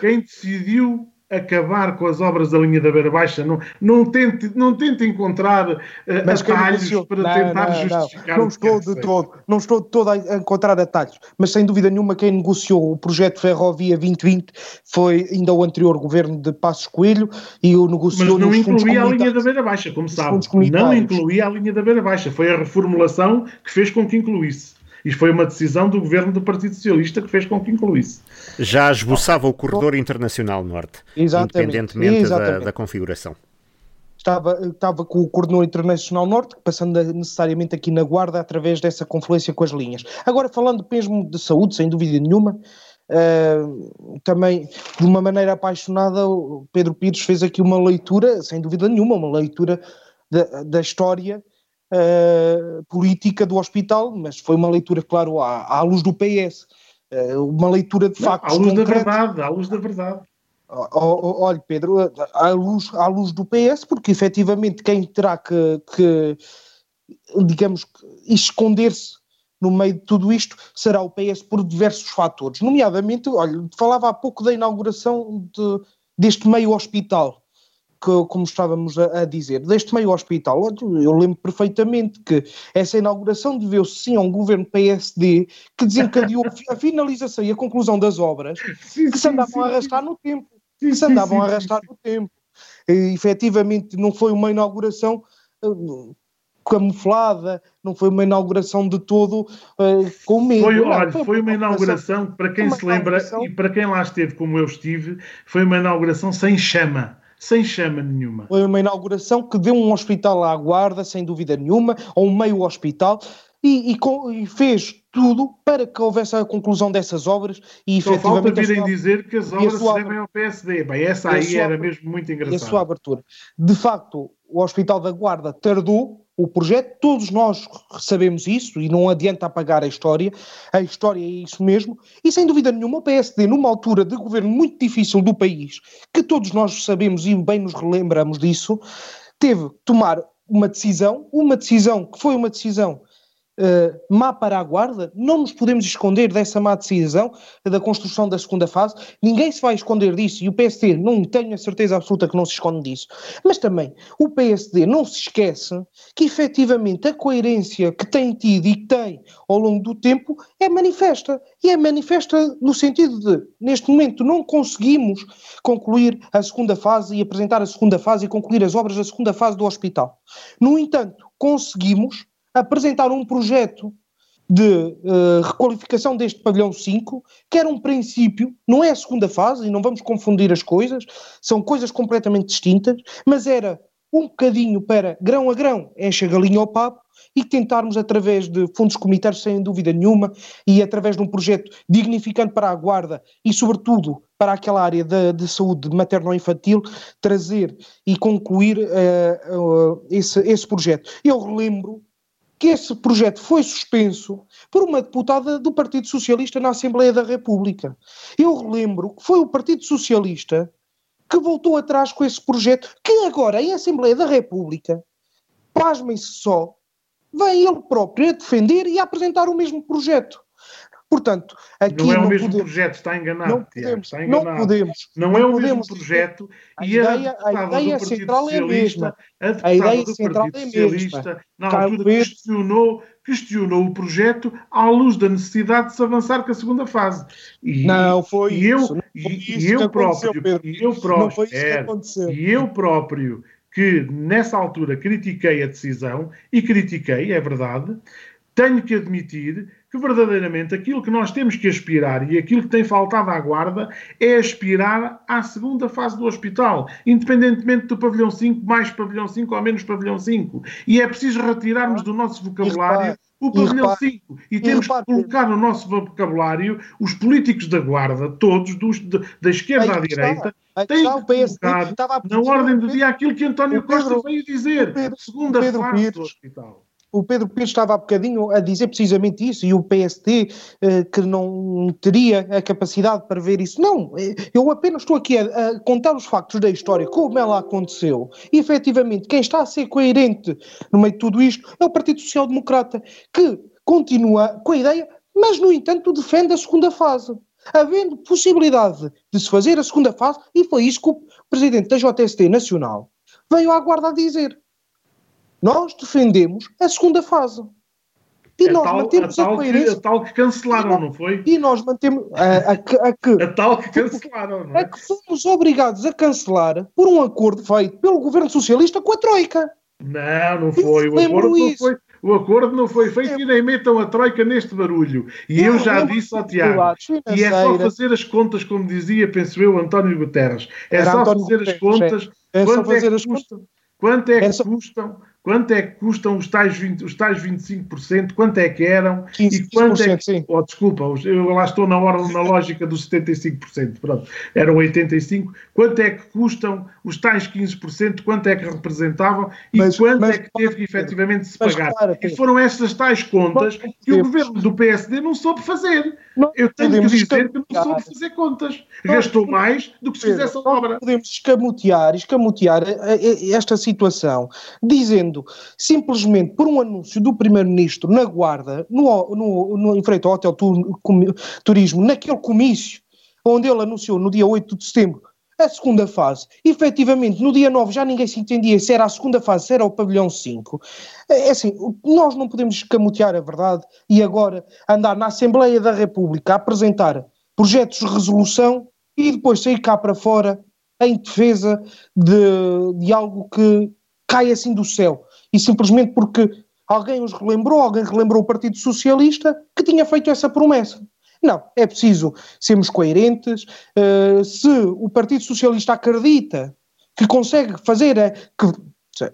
quem decidiu acabar com as obras da linha da Beira Baixa, não, não, tente, não tente encontrar uh, mas atalhos para não, tentar não, justificar não, não estou de todo, não estou de todo a encontrar atalhos, mas sem dúvida nenhuma quem negociou o projeto Ferrovia 2020 foi ainda o anterior governo de Passos Coelho e o negociou Mas não incluía a linha da Beira Baixa, como sabe, não incluía a linha da Beira Baixa, foi a reformulação que fez com que incluísse. E foi uma decisão do governo do Partido Socialista que fez com que incluísse. Já esboçava o corredor internacional norte, Exatamente. independentemente Exatamente. Da, da, configuração. Estava, estava com o corredor internacional norte, passando necessariamente aqui na guarda através dessa confluência com as linhas. Agora, falando mesmo de saúde, sem dúvida nenhuma, uh, também de uma maneira apaixonada, o Pedro Pires fez aqui uma leitura, sem dúvida nenhuma, uma leitura da, da história Uh, política do hospital, mas foi uma leitura, claro, à, à luz do PS, uh, uma leitura de Não, factos À luz concretos. da verdade, à luz da verdade. Olha, Pedro, à luz, à luz do PS, porque efetivamente quem terá que, que digamos, esconder-se no meio de tudo isto será o PS por diversos fatores, nomeadamente, olha, falava há pouco da inauguração de, deste meio hospital, que, como estávamos a, a, dizer, deste meio hospital, eu lembro perfeitamente que essa inauguração deveu-se sim a um governo PSD que desencadeou a finalização e a conclusão das obras sim, que se andavam a arrastar no tempo, que se andavam a arrastar no tempo. E, efetivamente não foi uma inauguração uh, camuflada, não foi uma inauguração de todo uh, com medo. Foi, olha, foi, foi uma inauguração, para quem se lembra e para quem lá esteve como eu estive, foi uma inauguração sem chama sem chama nenhuma. Foi uma inauguração que deu um hospital à guarda, sem dúvida nenhuma, ou um meio hospital, e, e, e, fez tudo para que houvesse a conclusão dessas obras e Só falta virem sua, dizer que as obras se devem ao PSD. Bem, essa aí era mesmo muito engraçada. E a sua abertura. De facto, o Hospital da Guarda tardou o projeto, todos nós sabemos isso e não adianta apagar a história, a história é isso mesmo, e sem dúvida nenhuma o PSD, numa altura de governo muito difícil do país, que todos nós sabemos e bem nos relembramos disso, teve que tomar uma decisão, uma decisão que foi uma decisão uh, má para a guarda, não nos podemos esconder dessa má decisão da construção da segunda fase, ninguém se vai esconder disso e o PSD não tenho a certeza absoluta que não se esconde disso, mas também o PSD não se esquece que efetivamente a coerência que tem tido e que tem ao longo do tempo é manifesta, e é manifesta no sentido de, neste momento, não conseguimos concluir a segunda fase e apresentar a segunda fase e concluir as obras da segunda fase do hospital. No entanto, conseguimos apresentar um projeto de uh, requalificação deste pavilhão 5, que era um princípio, não é a segunda fase, e não vamos confundir as coisas, são coisas completamente distintas, mas era um bocadinho para grão a grão, enche a galinha ao papo, e tentarmos, através de fundos comunitários, sem dúvida nenhuma, e através de um projeto dignificante para a guarda e, sobretudo, para aquela área de, de saúde materno-infantil, trazer e concluir uh, uh, esse, esse projeto. Eu relembro que esse projeto foi suspenso por uma deputada do Partido Socialista na Assembleia da República. Eu relembro que foi o Partido Socialista que voltou atrás com esse projeto, que agora em Assembleia da República, pasmem-se só, vem ele próprio a defender e a apresentar o mesmo projeto. Portanto, aqui não é o mesmo podemos, projeto, está enganado. Não podemos, está enganado. não podemos. Não, não é o mesmo projeto a e ideia, a, a ideia central é a mesma. A, a ideia central é a mesma. Na altura questionou, questionou o projeto à luz da necessidade de se avançar com a segunda fase. E, não foi e isso. Eu, e, e eu próprio, e eu próprio, é, e eu próprio que nessa altura critiquei a decisão e critiquei, é verdade, tenho que admitir que verdadeiramente aquilo que nós temos que aspirar e aquilo que tem faltado à guarda é aspirar à segunda fase do hospital, independentemente do pavilhão 5, mais pavilhão 5 ou menos pavilhão 5. E é preciso retirarmos do nosso vocabulário o pavilhão 5 e, temos que colocar no nosso vocabulário os políticos da guarda, todos, dos, de, da esquerda à direita, têm que colocar na ordem do dia aquilo que António Costa veio dizer, segunda fase do hospital o Pedro Pires estava há bocadinho a dizer precisamente isso, e o PST eh, que não teria a capacidade para ver isso. Não, eh, eu apenas estou aqui a, a, contar os factos da história, como ela aconteceu, e efetivamente quem está a ser coerente no meio de tudo isto é o Partido Social Democrata, que continua com a ideia, mas no entanto defende a segunda fase. Havendo possibilidade de se fazer a segunda fase, e foi isso que o presidente da JST Nacional veio à guarda a dizer nós defendemos a segunda fase. E a nós tal, mantemos a, tal a coerência. Que, a tal que cancelaram, não foi? E nós mantemos a, a, a que. A tal que cancelaram, não é? A que fomos obrigados a cancelar por um acordo feito pelo governo socialista com a Troika. Não, não foi. O acordo não foi, o acordo não foi feito é. e nem metam a Troika neste barulho. E eu, eu já disse ao Tiago, e é só fazer as contas, como dizia, penso eu, António Guterres. É Era só António fazer Guterres, as contas. É, é quanto, é que custam, quanto é que é custam quanto é que custam os tais, 20, os tais 25%, quanto é que eram? 15, e quanto é que, sim. oh, desculpa, eu lá estou na, hora, na lógica dos 75%, pronto, eram 85%, quanto é que custam os tais 15%, quanto é que representavam? E mas, quanto mas, é que teve que efetivamente se pagar. Claro, e foram estas tais contas que o governo do PSD não soube fazer. Não eu tenho que dizer que não soube fazer contas. Gastou mais do que se fizesse a obra. Podemos escamotear, escamotear esta situação, dizendo simplesmente por um anúncio do Primeiro-Ministro na Guarda, no, no, no, em frente ao Hotel Turismo, naquele comício, onde ele anunciou no dia 8 de setembro a segunda fase. Efetivamente, no dia 9 já ninguém se entendia se era a segunda fase, se era o pavilhão 5. É, é assim, nós não podemos escamotear a verdade e agora andar na Assembleia da República a apresentar projetos de resolução e depois sair cá para fora em defesa de, de algo que cai assim do céu. e simplesmente porque alguém os relembrou, alguém relembrou o Partido Socialista que tinha feito essa promessa. Não, é preciso sermos coerentes. Uh, se o Partido Socialista acredita que consegue fazer, que,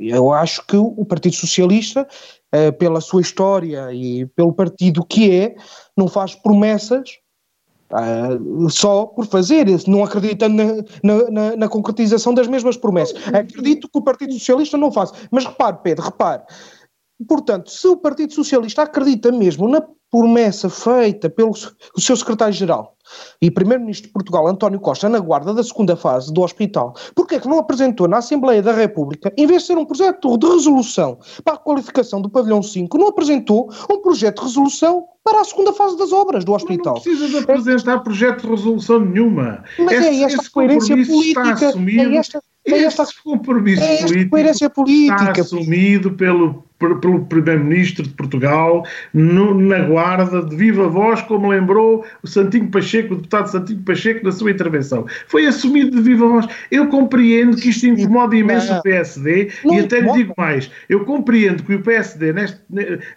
eu acho que o Partido Socialista, uh, pela sua história e pelo partido que é, não faz promessas Uh, só por fazer, não acreditando na, na, na, concretização das mesmas promessas. Acredito que o Partido Socialista não faz. Mas repare, Pedro, repare. Portanto, se o Partido Socialista acredita mesmo na promessa feita pelo seu secretário-geral e primeiro-ministro de Portugal, António Costa, na guarda da segunda fase do hospital, porque é que não apresentou na Assembleia da República, em vez de ser um projeto de resolução para a qualificação do pavilhão 5, não apresentou um projeto de resolução para a segunda fase das obras do hospital. Não precisa de apresentar é, projeto de resolução nenhuma. Mas esse, é esta coerência política. Está assumido, é esta, é esta, compromisso é esta político coerência política. está assumido pelo pelo Primeiro-Ministro de Portugal, no, na guarda, de viva voz, como lembrou o Santinho Pacheco, o deputado Santinho Pacheco, na sua intervenção. Foi assumido de viva voz. Eu compreendo que isto incomoda imenso o PSD não, e até lhe digo mais, eu compreendo que o PSD, neste,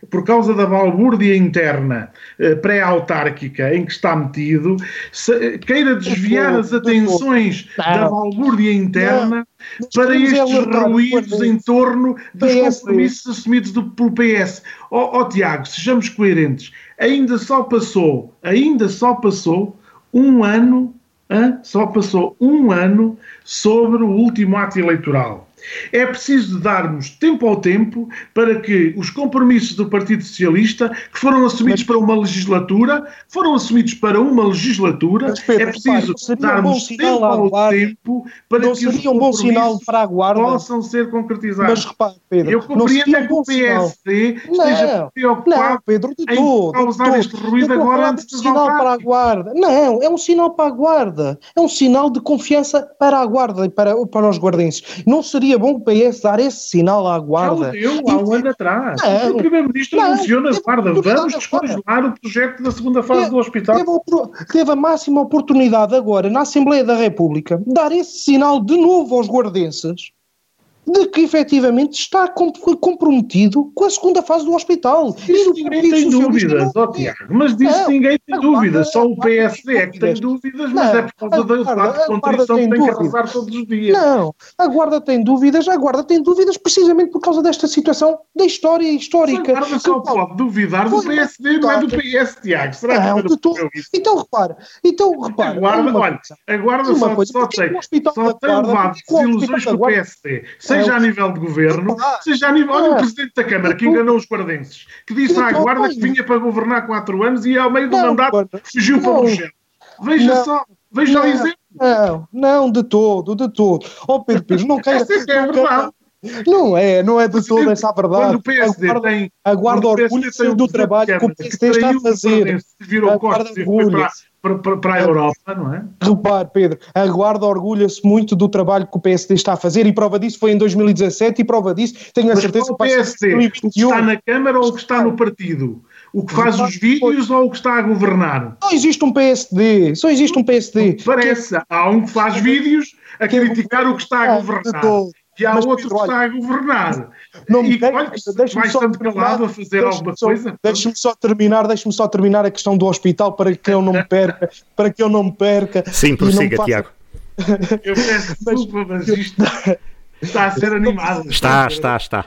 por causa da balbúrdia interna eh, pré-autárquica em que está metido, se, queira desviar as atenções da balbúrdia interna para estes ruídos em torno dos compromissos assumidos do, pelo PS. Ó oh, oh, Tiago, sejamos coerentes. Ainda só passou, ainda só passou um ano, hein? só passou um ano sobre o último ato eleitoral. É preciso darmos tempo ao tempo para que os compromissos do Partido Socialista, que foram assumidos Mas, para uma legislatura, foram assumidos para uma legislatura, Pedro, é preciso darmos um tempo ao tempo para que os um guarda. possam ser concretizados. Mas repare, Pedro, Eu compreendo é que o PSD esteja preocupado não, Pedro, de em todo, causar este ruído agora antes de sinal para a guarda. Não, é um sinal para a guarda. É um sinal de confiança para a guarda e para, para os guardenses. Não seria seria bom o PS dar esse sinal à Guarda. Já o deu há um ano atrás. Não, o Primeiro-Ministro anunciou na Guarda, vamos descongelar o projeto da segunda fase do hospital. Teve, teve a máxima oportunidade agora, na Assembleia da República, dar esse sinal de novo aos guardenses de que efetivamente está comprometido com a segunda fase do hospital. Isso ninguém tem dúvidas, ó oh, Tiago, mas disso não, ninguém tem dúvidas, só o PSD é que tem dúvidas, mas não, é por causa da guarda, de contrição que tem dúvidas. que arrasar todos os dias. Não, a Guarda tem dúvidas, a Guarda tem dúvidas precisamente por causa desta situação da história histórica. Mas a Guarda só pode duvidar do PSD, não é do PS, Tiago. Será não, que tô... Então repara, então repara. A Guarda, olha, a Guarda só, coisa, só tem, só tem levado desilusões com o PSD seja a nível de governo, seja a nível. Olha o Presidente da Câmara que enganou os guardenses, que disse à Guarda que vinha para governar quatro anos e ao meio do mandato fugiu para Bruxelas. Veja só, veja o exemplo. Não, não, de todo, de todo. Ó oh, Pedro Pires, não quero. Essa é, é verdade. Não é, não é de todo essa verdade. Quando o PSD a guarda, tem, a guarda orgulho do trabalho que o PSD está a fazer. Virou costas e foi para, a Europa, não é? Repare, Pedro, a Guarda orgulha-se muito do trabalho que o PSD está a fazer e prova disso foi em 2017 e prova disso, tenho a Mas certeza que o PSD, o que está na Câmara ou o que está no partido? O que faz os vídeos ou o que está a governar? Só existe um PSD, só existe um PSD. Parece, há um que faz vídeos a criticar o que está a governar e há Mas, outro Pedro, que está a governar. Não e olha, vai estando calado a fazer alguma só, coisa. Deixe-me só terminar, deixe-me só terminar a questão do hospital para que eu não me perca, para que eu não me perca. Sim, prossiga, faça... Tiago. Eu peço desculpa, mas isto está a ser animado. Está, está, está.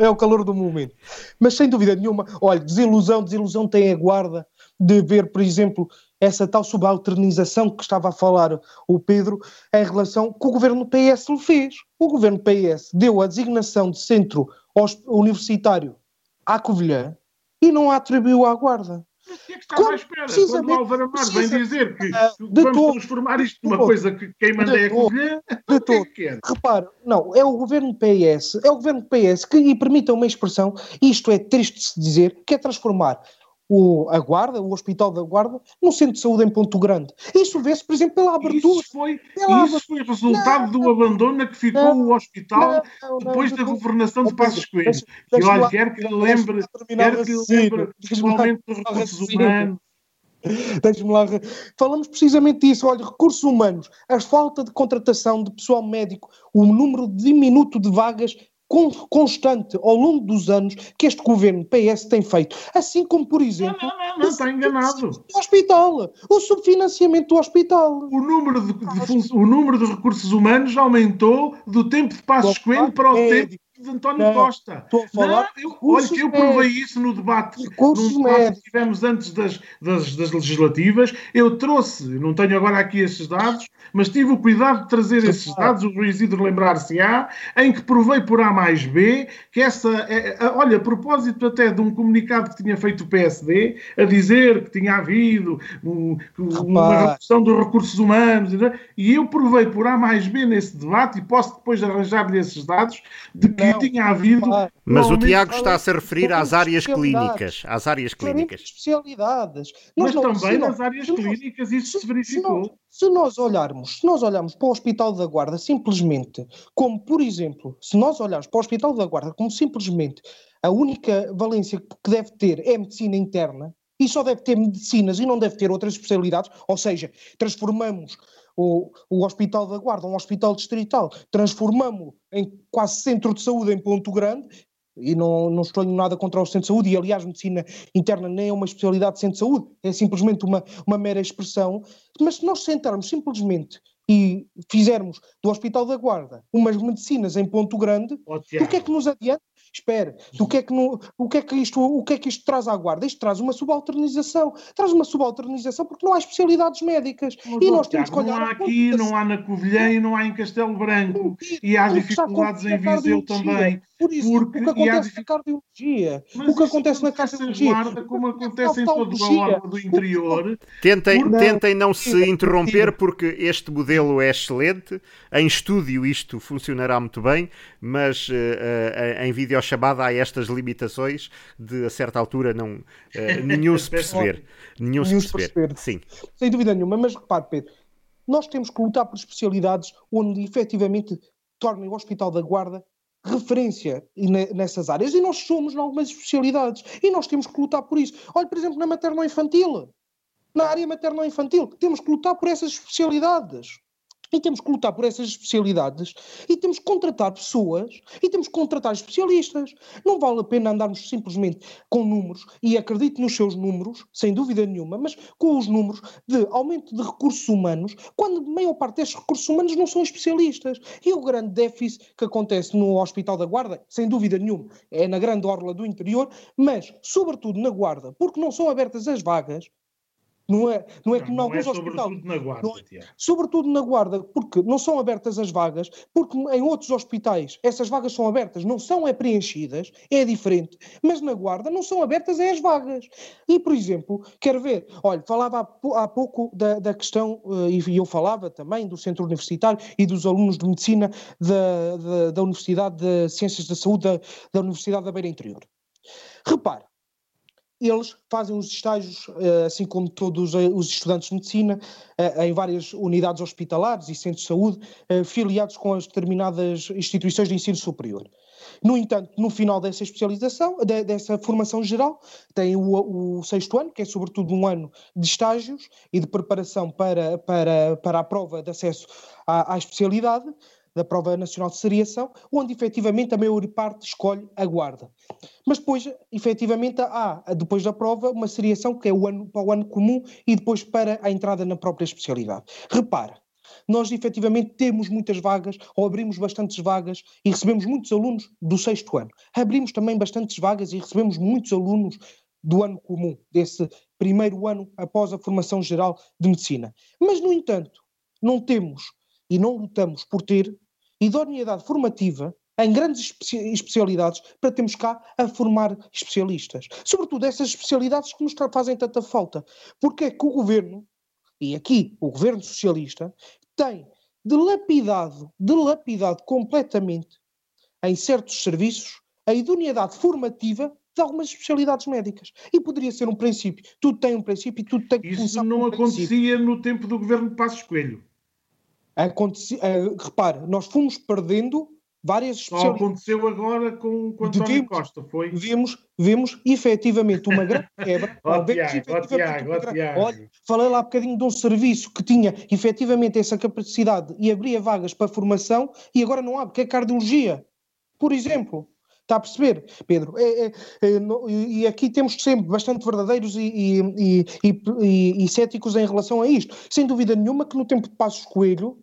É o calor do momento. Mas sem dúvida nenhuma, olha, desilusão, desilusão tem a guarda de ver, por exemplo, essa tal subalternização que estava a falar o Pedro em relação que o governo PS lhe fez. O governo PS deu a designação de centro universitário à Covilhã e não a atribuiu à Guarda. Mas o que é que está à espera? Quando o Álvaro Amar vem dizer que uh, vamos todo, transformar isto numa coisa que quem manda é a Covilhã, de todo. Que é que Repare, não, é o governo PS, é o governo PS que, e permita uma expressão, isto é triste de se dizer, quer transformar o, a Guarda, o Hospital da Guarda, no centro de saúde em Ponto Grande. Isso vê-se, por exemplo, pela abertura. Isso foi, isso foi resultado não, do abandono que ficou não, o hospital não, depois da governação de Passos Coelho. E olha, quer que lembre, quer que lembre principalmente dos recursos humanos. Deixe-me lá. Falamos precisamente disso. Olha, recursos humanos, a falta de contratação de pessoal médico, o número diminuto de vagas constante ao longo dos anos que este governo PS tem feito. Assim como, por exemplo. Não, não, não, não está enganado. Do hospital, o subfinanciamento do hospital. O número de, de, o número de recursos humanos aumentou do tempo de Passos Coelho para o tempo de António não, Costa. Estou a falar não, eu, olha que eu provei isso no debate, no debate que tivemos antes das, das, das, legislativas. Eu trouxe, não tenho agora aqui esses dados, mas tive o cuidado de trazer esses dados, o Luís Isidro lembrar-se-á, em que provei por A mais B que essa. É, é, olha, a propósito até de um comunicado que tinha feito o PSD, a dizer que tinha havido um, uma redução dos recursos humanos, e eu provei por A mais B nesse debate, e posso depois arranjar-lhe esses dados, de que não, tinha havido. Mas o Tiago está a se referir às áreas clínicas. Às áreas clínicas. especialidades. Mas não, também nas áreas clínicas isso se, se verificou. Se, se nós olharmos, se nós olharmos para o Hospital da Guarda simplesmente, como por exemplo, se nós olharmos para o Hospital da Guarda como simplesmente a única valência que deve ter é a medicina interna, e só deve ter medicinas e não deve ter outras especialidades, ou seja, transformamos o, o Hospital da Guarda, um hospital distrital, transformamos-lo em quase centro de saúde em Ponto Grande, e não, não estou nada contra o centro de saúde, e aliás, medicina interna nem é uma especialidade de centro de saúde, é simplesmente uma, uma mera expressão. Mas se nós sentarmos simplesmente e fizermos do Hospital da Guarda umas medicinas em Ponto Grande, o que é que nos adianta? Espera, o que, é que no, o, que é que isto, o que é que isto traz à guarda? Isto traz uma subalternização. Traz uma subalternização porque não há especialidades médicas. Mas, e nós temos que olhar. Não há aqui, não há na Covilhã e não há em Castelo Branco. E há dificuldades em Viseu também. Por isso, porque, o que acontece na cardiologia, o que acontece na cardiologia, guarda, como acontece em todo o lado do interior. Tentem, não, tentem não se interromper, porque este modelo é excelente. Em estúdio isto funcionará muito bem, mas uh, uh, em videochamada há estas limitações de, a certa altura, não, uh, nenhum se perceber. nenhum se perceber. perceber. Sim. Sem dúvida nenhuma, mas repare, Pedro, nós temos que lutar por especialidades onde efetivamente tornem o Hospital da Guarda referência nessas áreas e nós somos em algumas especialidades e nós temos que lutar por isso. Olha, por exemplo, na materno-infantil, na área materno-infantil, temos que lutar por essas especialidades. E temos que lutar por essas especialidades e temos que contratar pessoas e temos que contratar especialistas. Não vale a pena andarmos simplesmente com números, e acredito nos seus números, sem dúvida nenhuma, mas com os números de aumento de recursos humanos, quando a maior parte destes recursos humanos não são especialistas. E o grande déficit que acontece no Hospital da Guarda, sem dúvida nenhuma, é na grande orla do interior, mas sobretudo na Guarda, porque não são abertas as vagas não é, não é não, que em alguns é hospitais. Sobretudo na guarda, é, sobretudo na guarda, porque não são abertas as vagas, porque em outros hospitais essas vagas são abertas, não são é preenchidas, é diferente, mas na guarda não são abertas é as vagas. E, por exemplo, quero ver, olha, falava há, há pouco da, da questão, uh, e eu falava também do centro universitário e dos alunos de medicina da, da, da Universidade de Ciências da Saúde da, da Universidade da Beira Interior. Repare, eles fazem os estágios, eh, assim como todos eh, os estudantes de medicina, eh, em várias unidades hospitalares e centros de saúde, filiados com as determinadas instituições de ensino superior. No entanto, no final dessa especialização, dessa formação geral, tem o, o, sexto ano, que é sobretudo um ano de estágios e de preparação para, para, para a prova de acesso à, à especialidade, da Prova Nacional de Seriação, onde efetivamente a maior parte escolhe a guarda. Mas depois, efetivamente, há, depois da prova, uma seriação que é o ano, para o ano comum e depois para a entrada na própria especialidade. Repara, nós efetivamente temos muitas vagas, ou abrimos bastantes vagas e recebemos muitos alunos do sexto ano. Abrimos também bastantes vagas e recebemos muitos alunos do ano comum, desse primeiro ano após a formação geral de medicina. Mas, no entanto, não temos e não lutamos por ter idoneidade formativa em grandes especialidades para termos cá a formar especialistas. Sobretudo essas especialidades que nos fazem tanta falta. Porque é que o governo, e aqui o governo socialista, tem dilapidado, dilapidado completamente em certos serviços a idoneidade formativa de algumas especialidades médicas. E poderia ser um princípio. Tudo tem um princípio e tudo tem que Isso não acontecia princípio. no tempo do governo de Passos Coelho. Aconte... Uh, repare, nós fomos perdendo várias especialidades. Só aconteceu agora com, com António vimos, Costa, foi? Vimos, vimos efetivamente uma grande quebra. oh, Tiago, oh, Tiago, oh, Tiago. Olha, falei lá um bocadinho de um serviço que tinha efetivamente essa capacidade e abria vagas para formação e agora não há, porque é cardiologia. por exemplo. Está a perceber, Pedro? É, é, é, e aqui temos sempre bastante verdadeiros e, e, e, e, céticos em relação a isto. Sem dúvida nenhuma que no tempo de Passos Coelho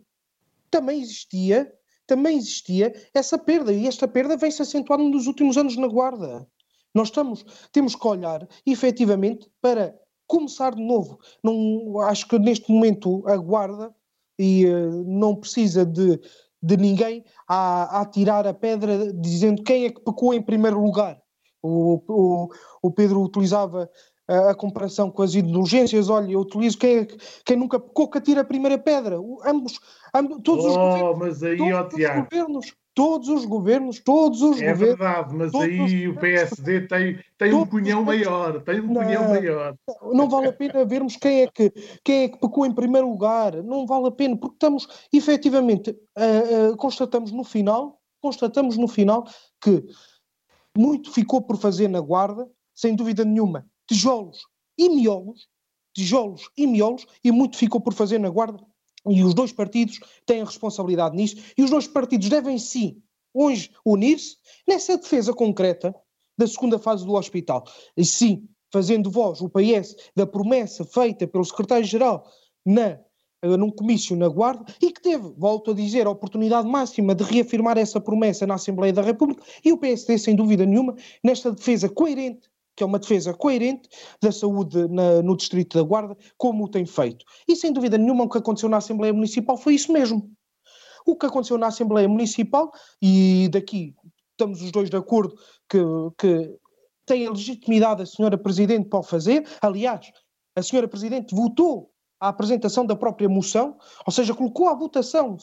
também existia, também existia essa perda, e esta perda vem-se acentuando nos últimos anos na Guarda. Nós estamos, temos que olhar efetivamente para começar de novo. Não, acho que neste momento a Guarda e, uh, não precisa de de ninguém a, a tirar a pedra dizendo quem é que pecou em primeiro lugar. O, o, o Pedro utilizava a, a, comparação com as indulgências, olha, eu utilizo quem, é, quem nunca pecou que atira a primeira pedra. O, ambos, ambos, todos oh, os governos, mas aí, todos, os governos todos os governos, todos os é governos. É verdade, mas aí o PSD tem, tem um punhão maior, tem um não, punhão maior. Não vale a pena vermos quem é, que, quem é que pecou em primeiro lugar, não vale a pena, porque estamos, efetivamente, uh, uh, constatamos no final, constatamos no final que muito ficou por fazer na guarda, sem dúvida nenhuma, tijolos e miolos, tijolos e miolos, e muito ficou por fazer na guarda, e os dois partidos têm responsabilidade nisso, e os dois partidos devem sim, hoje, unir-se nessa defesa concreta da segunda fase do hospital. E sim, fazendo voz, o PS, da promessa feita pelo secretário-geral na eh, num comício na Guarda e que teve, volto a dizer, a oportunidade máxima de reafirmar essa promessa na Assembleia da República e o PSD, sem dúvida nenhuma, nesta defesa coerente que é uma defesa coerente da saúde na, no Distrito da Guarda, como o tem feito. E sem dúvida nenhuma o que aconteceu na Assembleia Municipal foi isso mesmo. O que aconteceu na Assembleia Municipal, e daqui estamos os dois de acordo que, que tem a legitimidade a senhora Presidente para o fazer, aliás, a senhora Presidente votou a apresentação da própria moção, ou seja, colocou à votação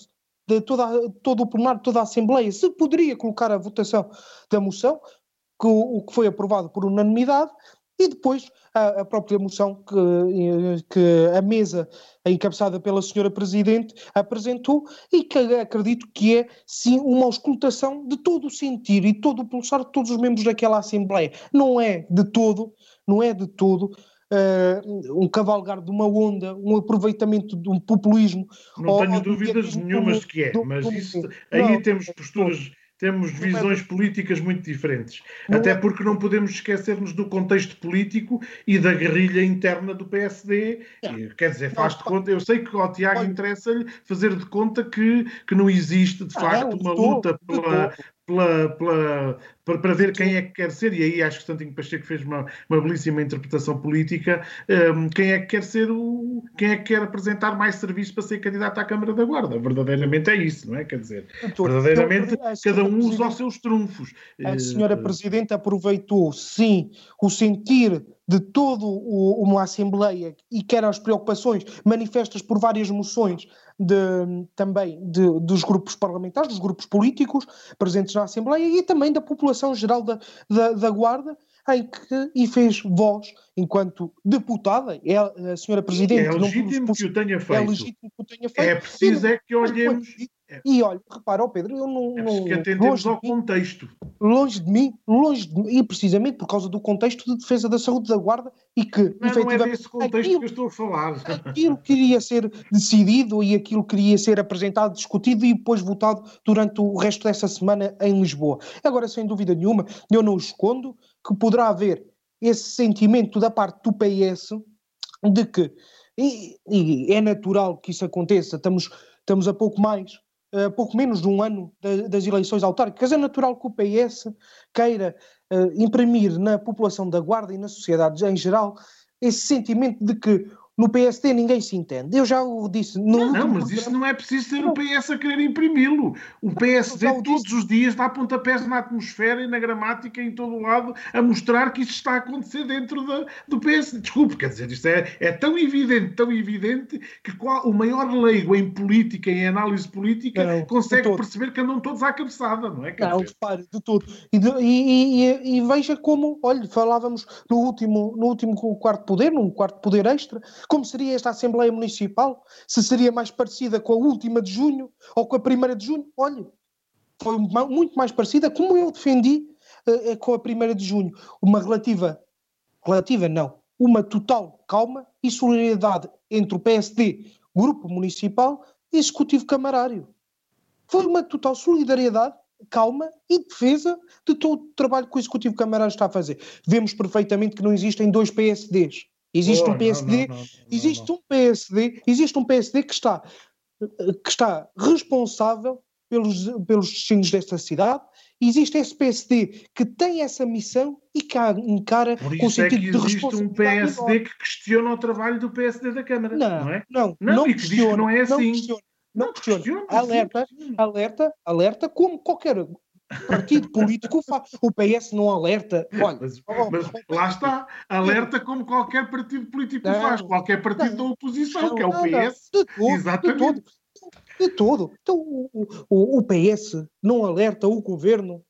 de toda, todo o plenário, toda a Assembleia, se poderia colocar a votação da moção, que o, que foi aprovado por unanimidade, e depois a, a, própria moção que, que a mesa, encabeçada pela senhora Presidente, apresentou e que acredito que é, sim, uma auscultação de todo o sentir e todo o pulsar de todos os membros daquela Assembleia. Não é de todo, não é de todo uh, um cavalgar de uma onda, um aproveitamento de um populismo. Não tenho dúvidas nenhumas que é, mas isso, aí não, temos posturas temos é visões políticas muito diferentes. Não Até é... porque não podemos esquecer-nos do contexto político e da guerrilha interna do PSD. É. Quer dizer, faz de conta. Eu sei que ao Tiago interessa-lhe fazer de conta que, que não existe, de ah, facto, uma luta pela, pela, pela, para, para ver quem é que quer ser, e aí acho que Santinho Pacheco fez uma, uma belíssima interpretação política, um, quem é que quer ser o. quem é que quer apresentar mais serviço para ser candidato à Câmara da Guarda. Verdadeiramente é isso, não é? Quer dizer, verdadeiramente cada um usa os seus trunfos. A senhora Presidente aproveitou, sim, o sentir de toda uma Assembleia e quer as preocupações manifestas por várias moções de, também de, dos grupos parlamentares, dos grupos políticos presentes na Assembleia e também da população geral da, da, da Guarda, em que e fez voz enquanto deputada, é a senhora Presidente. É legítimo não, que o tenha feito. É legítimo que o tenha feito. É preciso é que olhemos é. E olha, repara, oh Pedro, eu não. É que atendemos ao contexto. Longe de mim, longe de mim, e precisamente por causa do contexto de defesa da saúde da Guarda e que. Não, não é desse contexto aquilo, que eu estou a falar. Aquilo queria ser decidido e aquilo queria ser apresentado, discutido e depois votado durante o resto dessa semana em Lisboa. Agora, sem dúvida nenhuma, eu não escondo que poderá haver esse sentimento da parte do PS de que. E, e é natural que isso aconteça, estamos, estamos a pouco mais uh, pouco menos de um ano de, das eleições autárquicas, é natural que o PS queira uh, imprimir na população da Guarda e na sociedade em geral esse sentimento de que no PSD ninguém se entende. Eu já o disse. não, não, mas isso não é preciso ser o PS a querer imprimi-lo. O PSD todos os dias dá pontapés na atmosfera e na gramática em todo o lado a mostrar que isso está a acontecer dentro da, do PSD. Desculpe, quer dizer, isto é, é tão evidente, tão evidente, que qual, o maior leigo em política, em análise política, não, consegue perceber que andam todos à cabeçada, não é? Quer não, repare, de tudo. E, de, e, e, e, veja como, olha, falávamos no último, no último quarto poder, num quarto poder extra, como seria esta Assembleia Municipal? Se seria mais parecida com a última de junho ou com a primeira de junho? Olha, foi muito mais parecida, como eu defendi uh, com a primeira de junho. Uma relativa, relativa não, uma total calma e solidariedade entre o PSD, Grupo Municipal e Executivo Camarário. Foi uma total solidariedade calma e defesa de todo o trabalho que o Executivo Camarada está a fazer. Vemos perfeitamente que não existem dois PSDs. Existe oh, um PSD, não, não, não, existe um PSD, existe um PSD que está, que está responsável pelos, pelos destinos desta cidade, existe esse PSD que tem essa missão e que encara Por com o sentido é que existe um PSD que questiona o trabalho do PSD da Câmara, não, não é? Não, não, não e que questiona, diz que não é assim. Não questiona, não questiona. alerta, alerta, alerta, como qualquer partido político faz. O PS não alerta. Olha, mas, oh, mas oh, lá está, alerta como qualquer partido político não, faz, qualquer partido não, da oposição, não, que é o PS. De todo, Exatamente. De todo. De todo. Então o, o, o PS não alerta o governo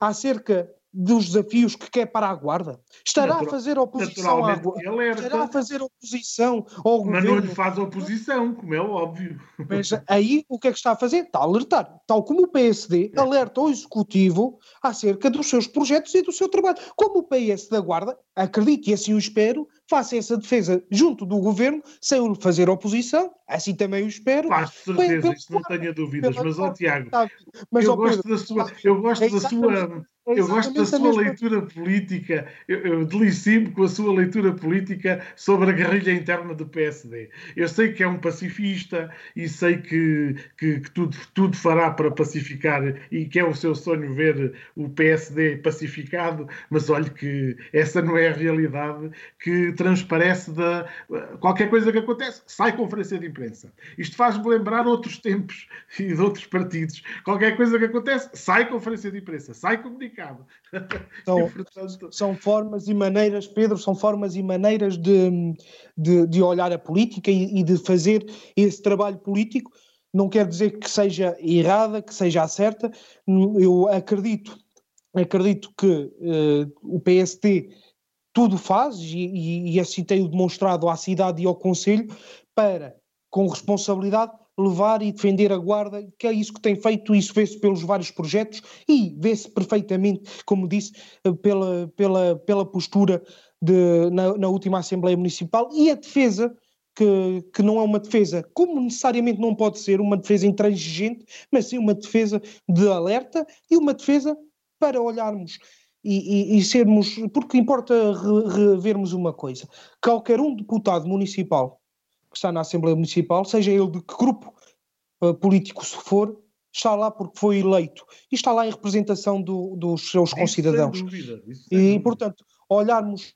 acerca dos desafios que quer para a Guarda? Estará Natural, a fazer oposição à Guarda? Estará a fazer oposição ao Mas governo? Mas não lhe faz oposição, como é óbvio. Mas aí o que é que está a fazer? Está a alertar. Tal como o PSD alerta o Executivo acerca dos seus projetos e do seu trabalho. Como o PS da Guarda, acredito e assim o espero, faça essa defesa junto do governo, sem lhe fazer oposição, assim também o espero. Faz certeza, isso não tenha dúvidas, mas ó Tiago, mas, eu, gosto da sua, eu gosto da sua é eu gosto da sua leitura política, eu, eu delicio-me com a sua leitura política sobre a guerrilha interna do PSD. Eu sei que é um pacifista e sei que, que, que, tudo, tudo fará para pacificar e que é o seu sonho ver o PSD pacificado, mas olhe que essa não é a realidade que transparece da qualquer coisa que acontece. Sai conferência de imprensa. Isto faz-me lembrar outros tempos e de outros partidos. Qualquer coisa que acontece, sai conferência de imprensa, sai comunicação complicado. São, portanto... são formas e maneiras, Pedro, são formas e maneiras de, de, de olhar a política e, e, de fazer esse trabalho político. Não quer dizer que seja errada, que seja certa. Eu acredito, acredito que uh, o PST tudo faz, e, e, e assim tenho demonstrado à cidade e ao Conselho, para, com responsabilidade, levar e defender a guarda, que é isso que tem feito, isso vê-se pelos vários projetos e vê-se perfeitamente, como disse, pela, pela, pela postura de, na, na última Assembleia Municipal e a defesa que, que, não é uma defesa, como necessariamente não pode ser uma defesa intransigente, mas sim uma defesa de alerta e uma defesa para olharmos e, e, e sermos, porque importa revermos uma coisa, qualquer um deputado municipal que está na Assembleia Municipal, seja ele de que grupo uh, político se for, está lá porque foi eleito e está lá em representação do, dos seus isso concidadãos. Dúvida, e, dúvida. portanto, olharmos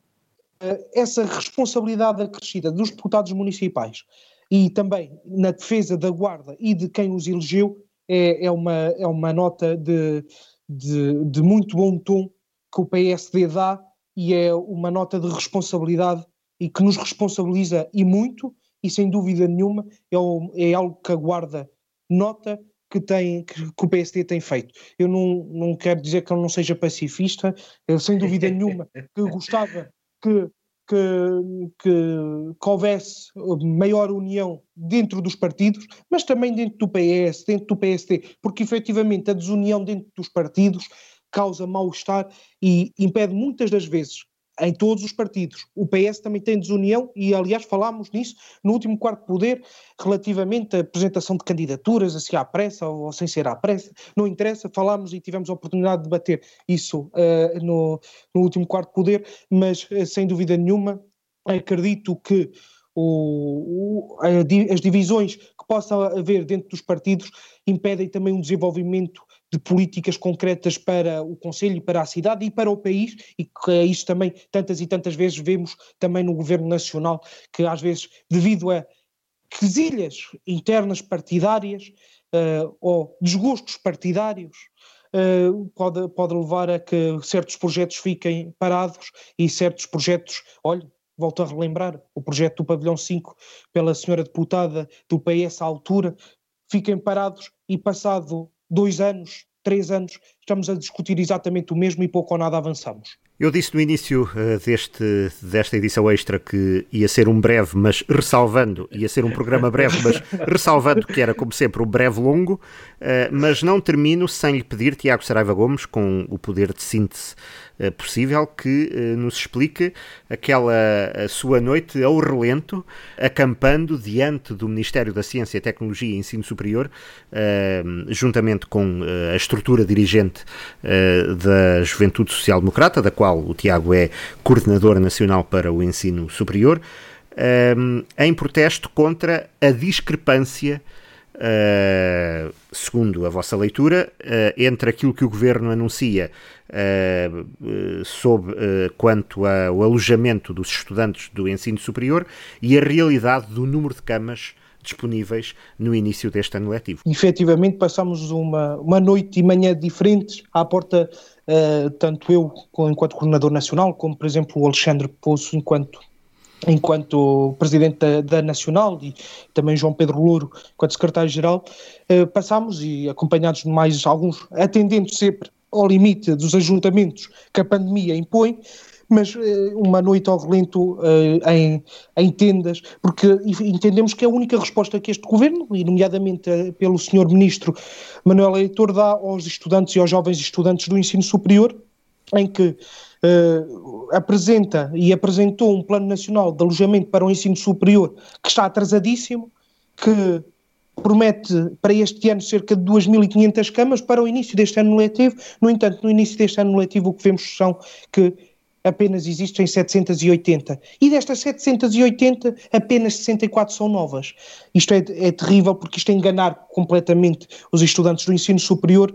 uh, essa responsabilidade acrescida dos deputados municipais e também na defesa da Guarda e de quem os elegeu é, é, uma, é uma nota de, de, de muito bom tom que o PSD dá e é uma nota de responsabilidade e que nos responsabiliza e muito e sem dúvida nenhuma é, o, é algo que a Guarda nota que, tem, que, que, o PSD tem feito. Eu não, não quero dizer que ele não seja pacifista, eu sem dúvida nenhuma que gostava que, que, que, que, houvesse maior união dentro dos partidos, mas também dentro do PS, dentro do PSD, porque efetivamente a desunião dentro dos partidos causa mal-estar e impede muitas das vezes em todos os partidos. O PS também tem desunião e, aliás, falámos nisso no último quarto poder, relativamente à apresentação de candidaturas, assim à pressa ou sem ser à pressa. Não interessa, falámos e tivemos a oportunidade de debater isso uh, no, no, último quarto poder, mas uh, sem dúvida nenhuma acredito que o, o, as divisões que possam haver dentro dos partidos impedem também um desenvolvimento de políticas concretas para o Conselho para a cidade e para o país, e que é isso também tantas e tantas vezes vemos também no Governo Nacional, que às vezes, devido a quesilhas internas partidárias uh, ou desgostos partidários, uh, pode, pode levar a que certos projetos fiquem parados e certos projetos, olha, volto a relembrar, o projeto do Pavilhão 5 pela senhora deputada do PS à altura, fiquem parados e passado dois anos, três anos, estamos a discutir exatamente o mesmo e pouco ou nada avançamos. Eu disse no início uh, deste, desta edição extra que ia ser um breve, mas ressalvando, ia ser um programa breve, mas ressalvando que era, como sempre, um breve longo, uh, mas não termino sem lhe pedir, Tiago Saraiva Gomes, com o poder de síntese possível, que nos explique aquela sua noite ao relento, acampando diante do Ministério da Ciência, Tecnologia e Ensino Superior, juntamente com a estrutura dirigente da Juventude Social Democrata, da qual o Tiago é coordenador nacional para o ensino superior, em protesto contra a discrepância, uh, segundo a vossa leitura, uh, entre aquilo que o governo anuncia uh, sobre quanto ao alojamento dos estudantes do ensino superior e a realidade do número de camas disponíveis no início deste ano letivo. Efetivamente, passamos uma, uma noite e manhã diferentes à porta uh, tanto eu enquanto coordenador nacional, como por exemplo o Alexandre Poço enquanto enquanto presidente da, da, Nacional e também João Pedro Louro enquanto secretário-geral, uh, passámos e acompanhados de mais alguns, atendendo sempre ao limite dos ajuntamentos que a pandemia impõe, mas uh, uma noite ao relento uh, em, em, tendas, porque entendemos que é a única resposta que este governo, e nomeadamente uh, pelo senhor ministro Manuel Leitor, dá aos estudantes e aos jovens estudantes do ensino superior, em que apresenta e apresentou um plano nacional de alojamento para o ensino superior que está atrasadíssimo, que promete para este ano cerca de 2.500 camas para o início deste ano letivo. No entanto, no início deste ano letivo, o que vemos são que apenas existem 780. E destas 780, apenas 64 são novas. Isto é, é terrível porque isto é enganar completamente os estudantes do ensino superior,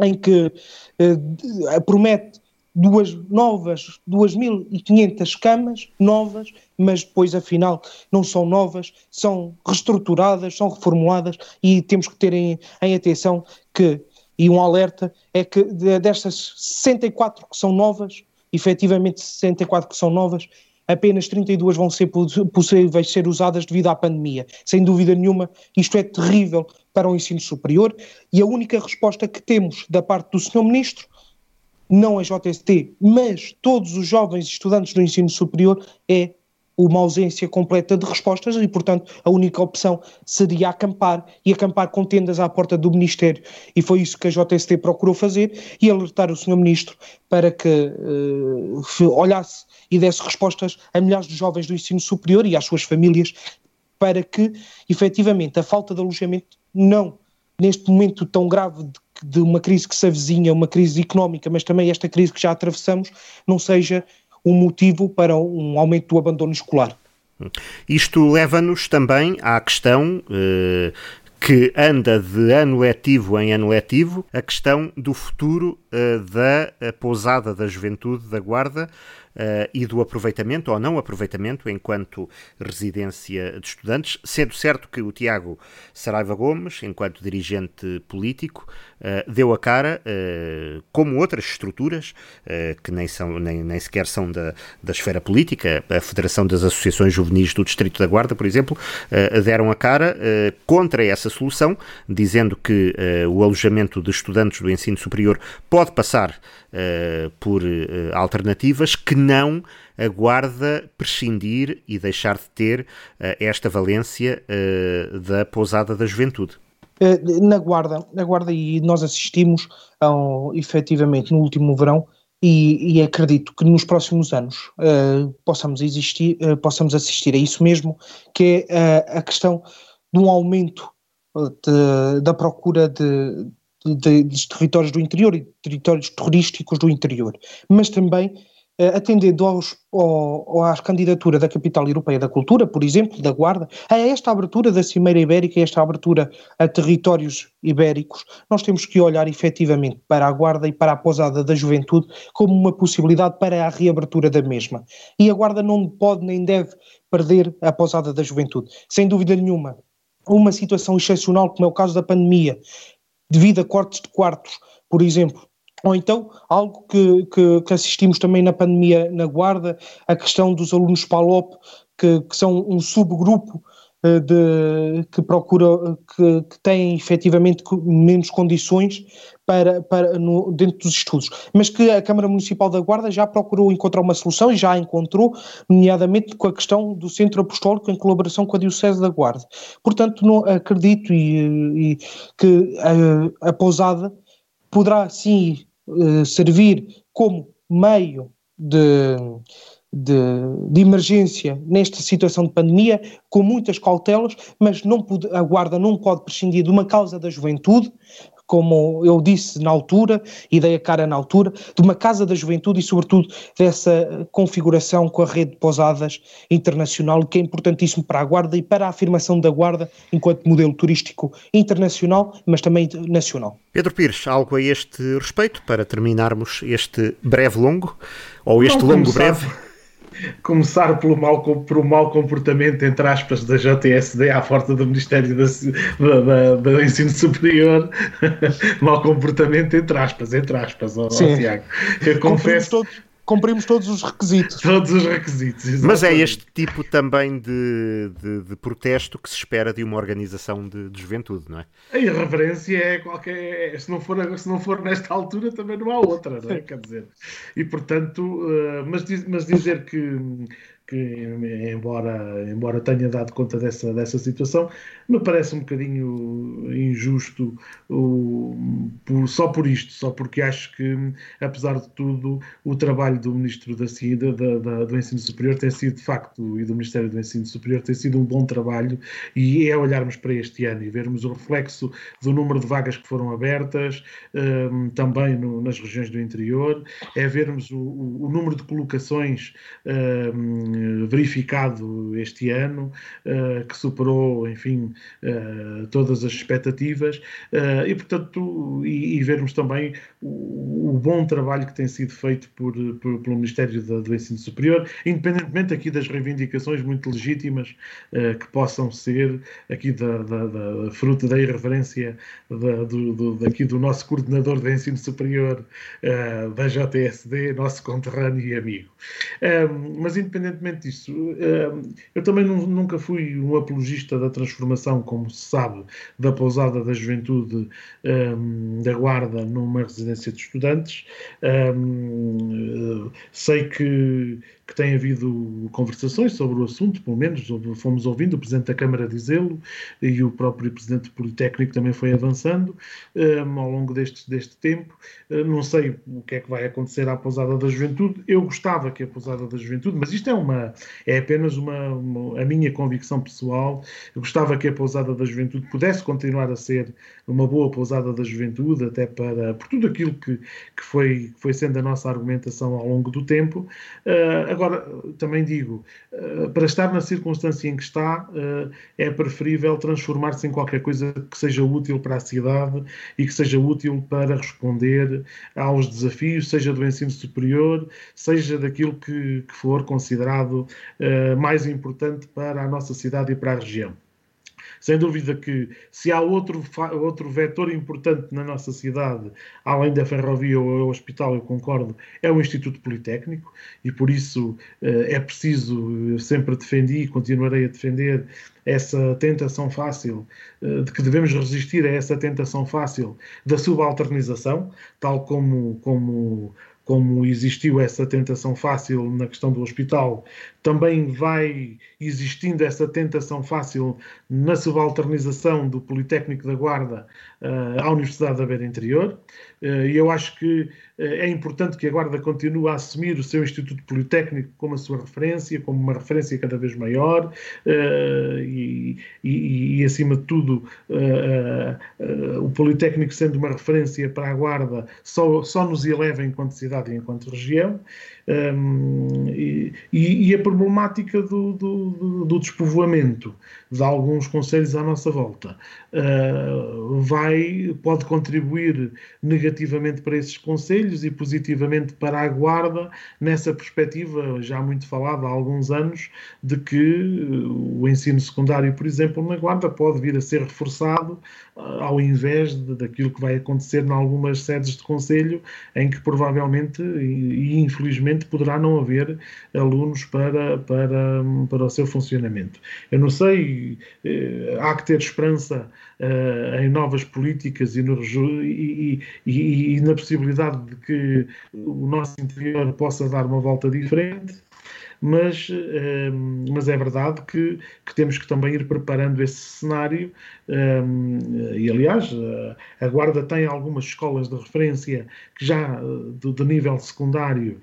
em que eh, promete duas novas, 2.500 camas novas, mas depois afinal não são novas, são reestruturadas, são reformuladas e temos que ter em, em atenção que, e um alerta, é que destas 64 que são novas, efetivamente 64 que são novas, apenas 32 vão ser possíveis ser usadas devido à pandemia. Sem dúvida nenhuma, isto é terrível para o ensino superior e a única resposta que temos da parte do Sr. Ministro, não a JST, mas todos os jovens estudantes do ensino superior, é uma ausência completa de respostas e, portanto, a única opção seria acampar e acampar com tendas à porta do Ministério. E foi isso que a JST procurou fazer e alertar o Sr. Ministro para que uh, olhasse e desse respostas a milhares de jovens do ensino superior e às suas famílias para que, efetivamente, a falta de alojamento não, neste momento tão grave de de uma crise que se avizinha, uma crise económica, mas também esta crise que já atravessamos, não seja um motivo para um aumento do abandono escolar. Isto leva-nos também à questão eh, que anda de ano letivo em ano letivo, a questão do futuro eh, da pousada da juventude da Guarda e do aproveitamento ou não aproveitamento enquanto residência de estudantes, sendo certo que o Tiago Saraiva Gomes, enquanto dirigente político, uh, deu a cara, uh, como outras estruturas, que nem, são, nem, nem sequer são da, da esfera política, a Federação das Associações Juvenis do Distrito da Guarda, por exemplo, deram a cara contra essa solução, dizendo que o alojamento de estudantes do ensino superior pode passar por alternativas que não aguarda prescindir e deixar de ter uh, esta valência uh, da pousada da juventude. Eh, na guarda, na guarda e nós assistimos ao, efetivamente no último verão e, e acredito que nos próximos anos uh, possamos, existir, uh, possamos assistir a isso mesmo, que é uh, a questão de um aumento de, da procura de, de, de, territórios do interior e territórios turísticos do interior, mas também atendendo aos, ao, às candidaturas da Capital Europeia da Cultura, por exemplo, da Guarda, a esta abertura da Cimeira Ibérica, a esta abertura a territórios ibéricos, nós temos que olhar efetivamente para a Guarda e para a Pousada da Juventude como uma possibilidade para a reabertura da mesma. E a Guarda não pode nem deve perder a Pousada da Juventude. Sem dúvida nenhuma, uma situação excepcional, como é o caso da pandemia, devido a cortes de quartos, por exemplo, ou então, algo que, que, que, assistimos também na pandemia na Guarda, a questão dos alunos PALOP, que, que são um subgrupo de, que procura, que, que têm efetivamente menos condições para, para no, dentro dos estudos, mas que a Câmara Municipal da Guarda já procurou encontrar uma solução e já a encontrou, nomeadamente com a questão do Centro Apostólico em colaboração com a Diocese da Guarda. Portanto, não acredito e, e que a, a, pousada poderá sim uh, servir como meio de, de, de, emergência nesta situação de pandemia, com muitas cautelas, mas não pode, a Guarda não pode prescindir de uma causa da juventude, como eu disse na altura e dei a cara na altura, de uma Casa da Juventude e, sobretudo, dessa configuração com a rede de pousadas internacional, que é importantíssimo para a Guarda e para a afirmação da Guarda enquanto modelo turístico internacional, mas também nacional. Pedro Pires, algo a este respeito para terminarmos este breve longo, ou este Não longo breve? Começar pelo mau, pelo mau comportamento, entre aspas, da JTSD à porta do Ministério da, da, da, Ensino Superior. mau comportamento, entre aspas, entre aspas, ó, Sim. Tiago. Eu confesso. Todos cumprimos todos os requisitos. Todos os requisitos, exatamente. Mas é este tipo também de, de, de, protesto que se espera de uma organização de, de, juventude, não é? A irreverência é qualquer. Se não, for, se não for nesta altura, também não há outra, não é? Quer dizer. E portanto, uh, mas, mas dizer que embora, embora tenha dado conta dessa, dessa situação, me parece um bocadinho injusto o, por, só por isto, só porque acho que, apesar de tudo, o trabalho do Ministro da CIDA, da, da, do Ensino Superior, tem sido, de facto, e do Ministério do Ensino Superior, tem sido um bom trabalho, e é olharmos para este ano e vermos o reflexo do número de vagas que foram abertas, um, também no, nas regiões do interior, é vermos o, o, o número de colocações um, verificado este ano, uh, que superou, enfim, uh, todas as expectativas, e portanto, e, vermos também o, bom trabalho que tem sido feito por, por pelo Ministério da, do Ensino Superior, independentemente aqui das reivindicações muito legítimas que possam ser aqui da, da, da fruto da irreverência da, do, do, daqui do nosso coordenador de ensino superior da JSD, nosso conterrâneo e amigo. mas independentemente exatamente isso. Ehm, eu também nunca fui um apologista da transformação, como se sabe, da pousada da juventude ehm, da Guarda numa residência de estudantes. Ehm, sei que que tem havido conversações sobre o assunto, pelo menos fomos ouvindo o Presidente da Câmara dizê-lo e o próprio Presidente Politécnico também foi avançando um, ao longo deste, deste tempo. Uh, não sei o que é que vai acontecer à Pousada da Juventude. Eu gostava que a Pousada da Juventude, mas isto é, uma, é apenas uma, uma a minha convicção pessoal, eu gostava que a Pousada da Juventude pudesse continuar a ser uma boa Pousada da Juventude, até para, por tudo aquilo que, que, foi, foi sendo a nossa argumentação ao longo do tempo. Uh, Agora, também digo, eh, para estar na circunstância em que está, eh, é preferível transformar-se em qualquer coisa que seja útil para a cidade e que seja útil para responder aos desafios, seja do ensino superior, seja daquilo que, que for considerado eh, mais importante para a nossa cidade e para a região. Sem dúvida que se há outro, outro vetor importante na nossa cidade, além da ferrovia ou o hospital, eu concordo, é o Instituto Politécnico e por isso eh, é preciso, eu sempre defendi e continuarei a defender essa tentação fácil, eh, de que devemos resistir a essa tentação fácil da subalternização, tal como, como como existiu essa tentação fácil na questão do hospital, também vai existindo essa tentação fácil na subalternização do Politécnico da Guarda uh, à Universidade da Beira Interior. Uh, e eu acho que uh, é importante que a Guarda continue a assumir o seu Instituto Politécnico como a sua referência, como uma referência cada vez maior e, e, e, acima de tudo, o Politécnico sendo uma referência para a Guarda só, só nos eleva enquanto cidade e enquanto região. Um, e, e, a problemática do, do, do, despovoamento de alguns conselhos à nossa volta uh, vai, pode contribuir negativamente para esses conselhos e positivamente para a Guarda, nessa perspectiva já muito falada há alguns anos, de que o ensino secundário, por exemplo, na Guarda pode vir a ser reforçado ao invés de, daquilo que vai acontecer em algumas sedes de conselho, em que provavelmente e, infelizmente poderá não haver alunos para, para, para o seu funcionamento. Eu não sei, eh, há que ter esperança uh, em novas políticas e, no, e, e, e na possibilidade de que o nosso interior possa dar uma volta diferente mas, ehm, mas é verdade que, que, temos que também ir preparando esse cenário. Ehm, e, aliás, a Guarda tem algumas escolas de referência que já, de, de nível secundário,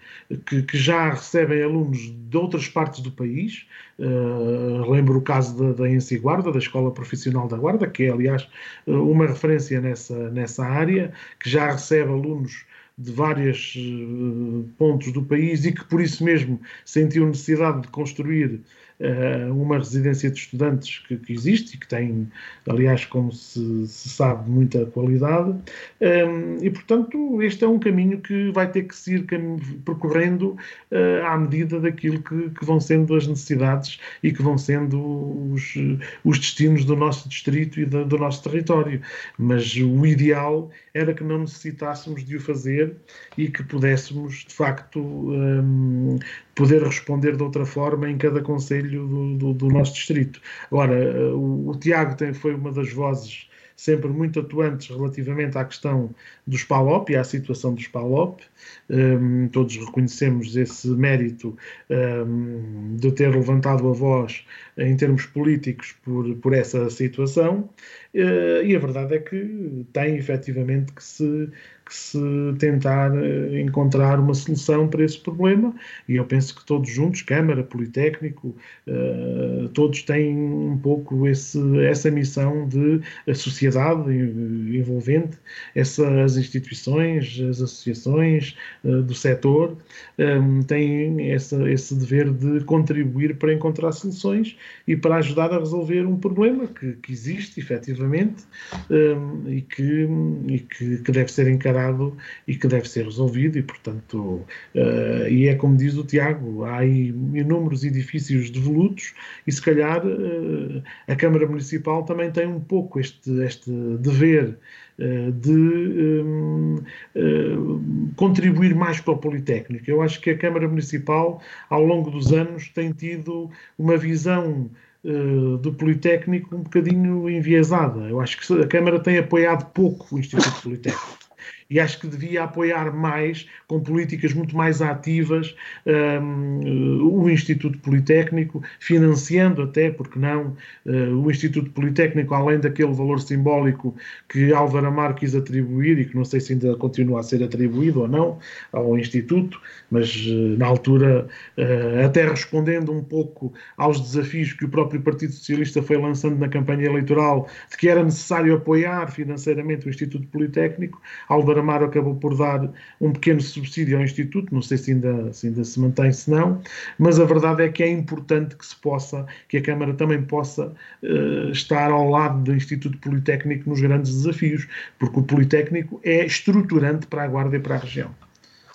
que, que, já recebem alunos de outras partes do país. Uh, lembro o caso da, da Ensi Guarda, da Escola Profissional da Guarda, que é, aliás, uma referência nessa, nessa área, que já recebe alunos de vários uh, pontos do país e que por isso mesmo sentiu necessidade de construir uh, uma residência de estudantes que, que, existe e que tem, aliás, como se, se sabe, muita qualidade. Um, e, portanto, este é um caminho que vai ter que se ir percorrendo uh, à medida daquilo que, que, vão sendo as necessidades e que vão sendo os, os destinos do nosso distrito e do, do nosso território. Mas o ideal era que não necessitássemos de o fazer e que pudéssemos, de facto, um, poder responder de outra forma em cada conselho do, do, do nosso distrito. Agora, o, o Tiago tem, foi uma das vozes sempre muito atuantes relativamente à questão dos PALOP e à situação dos PALOP. Um, todos reconhecemos esse mérito um, de ter levantado a voz em termos políticos por, por essa situação. Uh, e a verdade é que tem efetivamente que se que se tentar eh, encontrar uma solução para esse problema. E eu penso que todos juntos, Câmara, Politécnico, uh, todos têm um pouco esse, essa missão de sociedade envolvente, essas instituições, as associações do setor têm essa, esse dever de contribuir para encontrar soluções e para ajudar a resolver um problema que, que existe efetivamente e, que, e que, que deve ser encarado e que deve ser resolvido e, portanto, uh, e é como diz o Tiago, há aí inúmeros edifícios devolutos e se calhar uh, a Câmara Municipal também tem um pouco este, este dever uh, de um, contribuir mais para o Politécnico. Eu acho que a Câmara Municipal, ao longo dos anos, tem tido uma visão do Politécnico um bocadinho enviesada. Eu acho que a Câmara tem apoiado pouco o Instituto Politécnico e acho que devia apoiar mais, com políticas muito mais ativas, um, o Instituto Politécnico, financiando até, porque não, uh, o Instituto Politécnico, além daquele valor simbólico que Álvaro Amar quis atribuir, e que não sei se ainda continua a ser atribuído ou não ao Instituto, mas uh, na altura, uh, até respondendo um pouco aos desafios que o próprio Partido Socialista foi lançando na campanha eleitoral, de que era necessário apoiar financeiramente o Instituto Politécnico, Álvaro Amaro acabou por dar um pequeno subsídio ao Instituto, não sei se ainda se, ainda se mantém, se não, mas a verdade é que é importante que se possa, que a Câmara também possa uh, estar ao lado do Instituto Politécnico nos grandes desafios, porque o Politécnico é estruturante para a Guarda e para a região.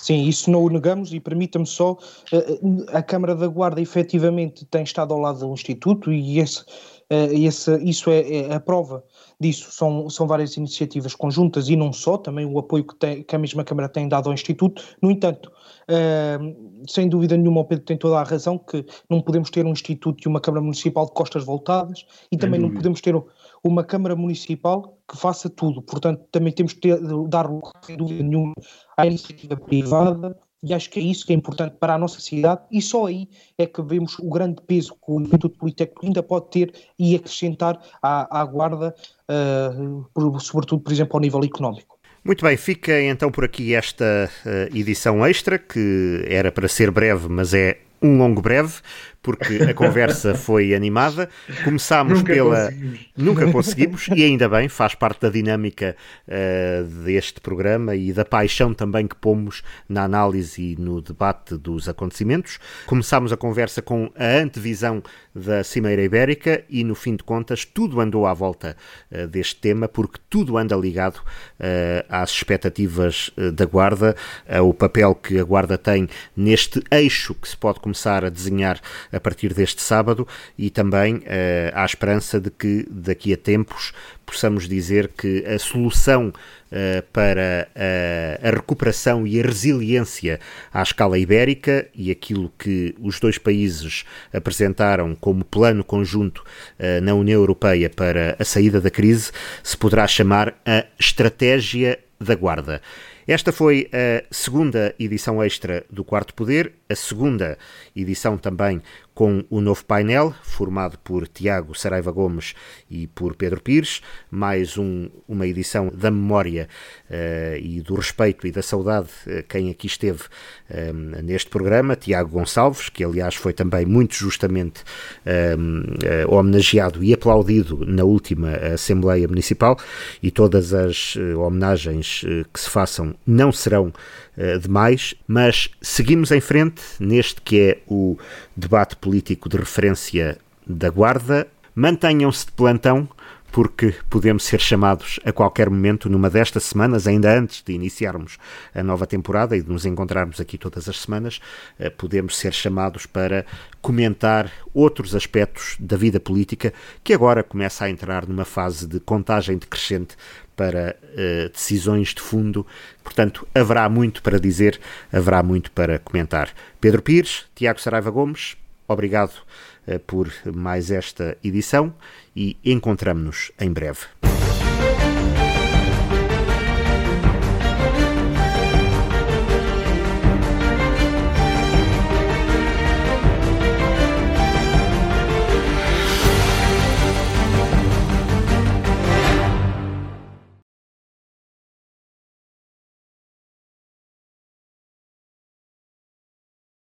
Sim, isso não o negamos e permita-me só, eh, a Câmara da Guarda efetivamente tem estado ao lado do Instituto e esse, eh, esse, isso é, é a prova disso. São, são várias iniciativas conjuntas e não só, também o apoio que, tem, que a mesma Câmara tem dado ao Instituto. No entanto, uh, sem dúvida nenhuma, o Pedro tem toda a razão que não podemos ter um Instituto e uma Câmara Municipal de costas voltadas e também não podemos ter uma Câmara Municipal que faça tudo. Portanto, também temos que ter, dar, sem dúvida nenhuma, à iniciativa privada, e acho que é isso que é importante para a nossa cidade, e só aí é que vemos o grande peso que o Instituto Politécnico ainda pode ter e acrescentar à, à Guarda, uh, por, sobretudo, por exemplo, ao nível económico. Muito bem, fica então por aqui esta uh, edição extra, que era para ser breve, mas é um longo breve, porque a conversa foi animada. Começámos Nunca pela. conseguimos. Nunca conseguimos, e ainda bem, faz parte da dinâmica uh, deste programa e da paixão também que pomos na análise e no debate dos acontecimentos. Começámos a conversa com a antevisão da Cimeira Ibérica e, no fim de contas, tudo andou à volta uh, deste tema, porque tudo anda ligado uh, às expectativas da Guarda, ao papel que a Guarda tem neste eixo que se pode começar a desenhar a partir deste sábado e também uh, à esperança de que daqui a tempos possamos dizer que a solução uh, para a, a, recuperação e a resiliência à escala ibérica e aquilo que os dois países apresentaram como plano conjunto uh, na União Europeia para a saída da crise se poderá chamar a estratégia da guarda. Esta foi a segunda edição extra do Quarto Poder, a segunda edição também com o novo painel, formado por Tiago Saraiva Gomes e por Pedro Pires, mais um, uma edição da memória uh, e do respeito e da saudade uh, quem aqui esteve uh, neste programa, Tiago Gonçalves, que aliás foi também muito justamente homenageado e aplaudido na última Assembleia Municipal, e todas as homenagens que se façam não serão uh, demais, mas seguimos em frente neste que é o debate político de referência da Guarda. Mantenham-se de plantão, porque podemos ser chamados a qualquer momento, numa destas semanas, ainda antes de iniciarmos a nova temporada e de nos encontrarmos aqui todas as semanas, eh, podemos ser chamados para comentar outros aspectos da vida política que agora começa a entrar numa fase de contagem decrescente para uh, decisões de fundo. Portanto, haverá muito para dizer, haverá muito para comentar. Pedro Pires, Tiago Saraiva Gomes, obrigado uh, por mais esta edição e encontramos-nos em breve.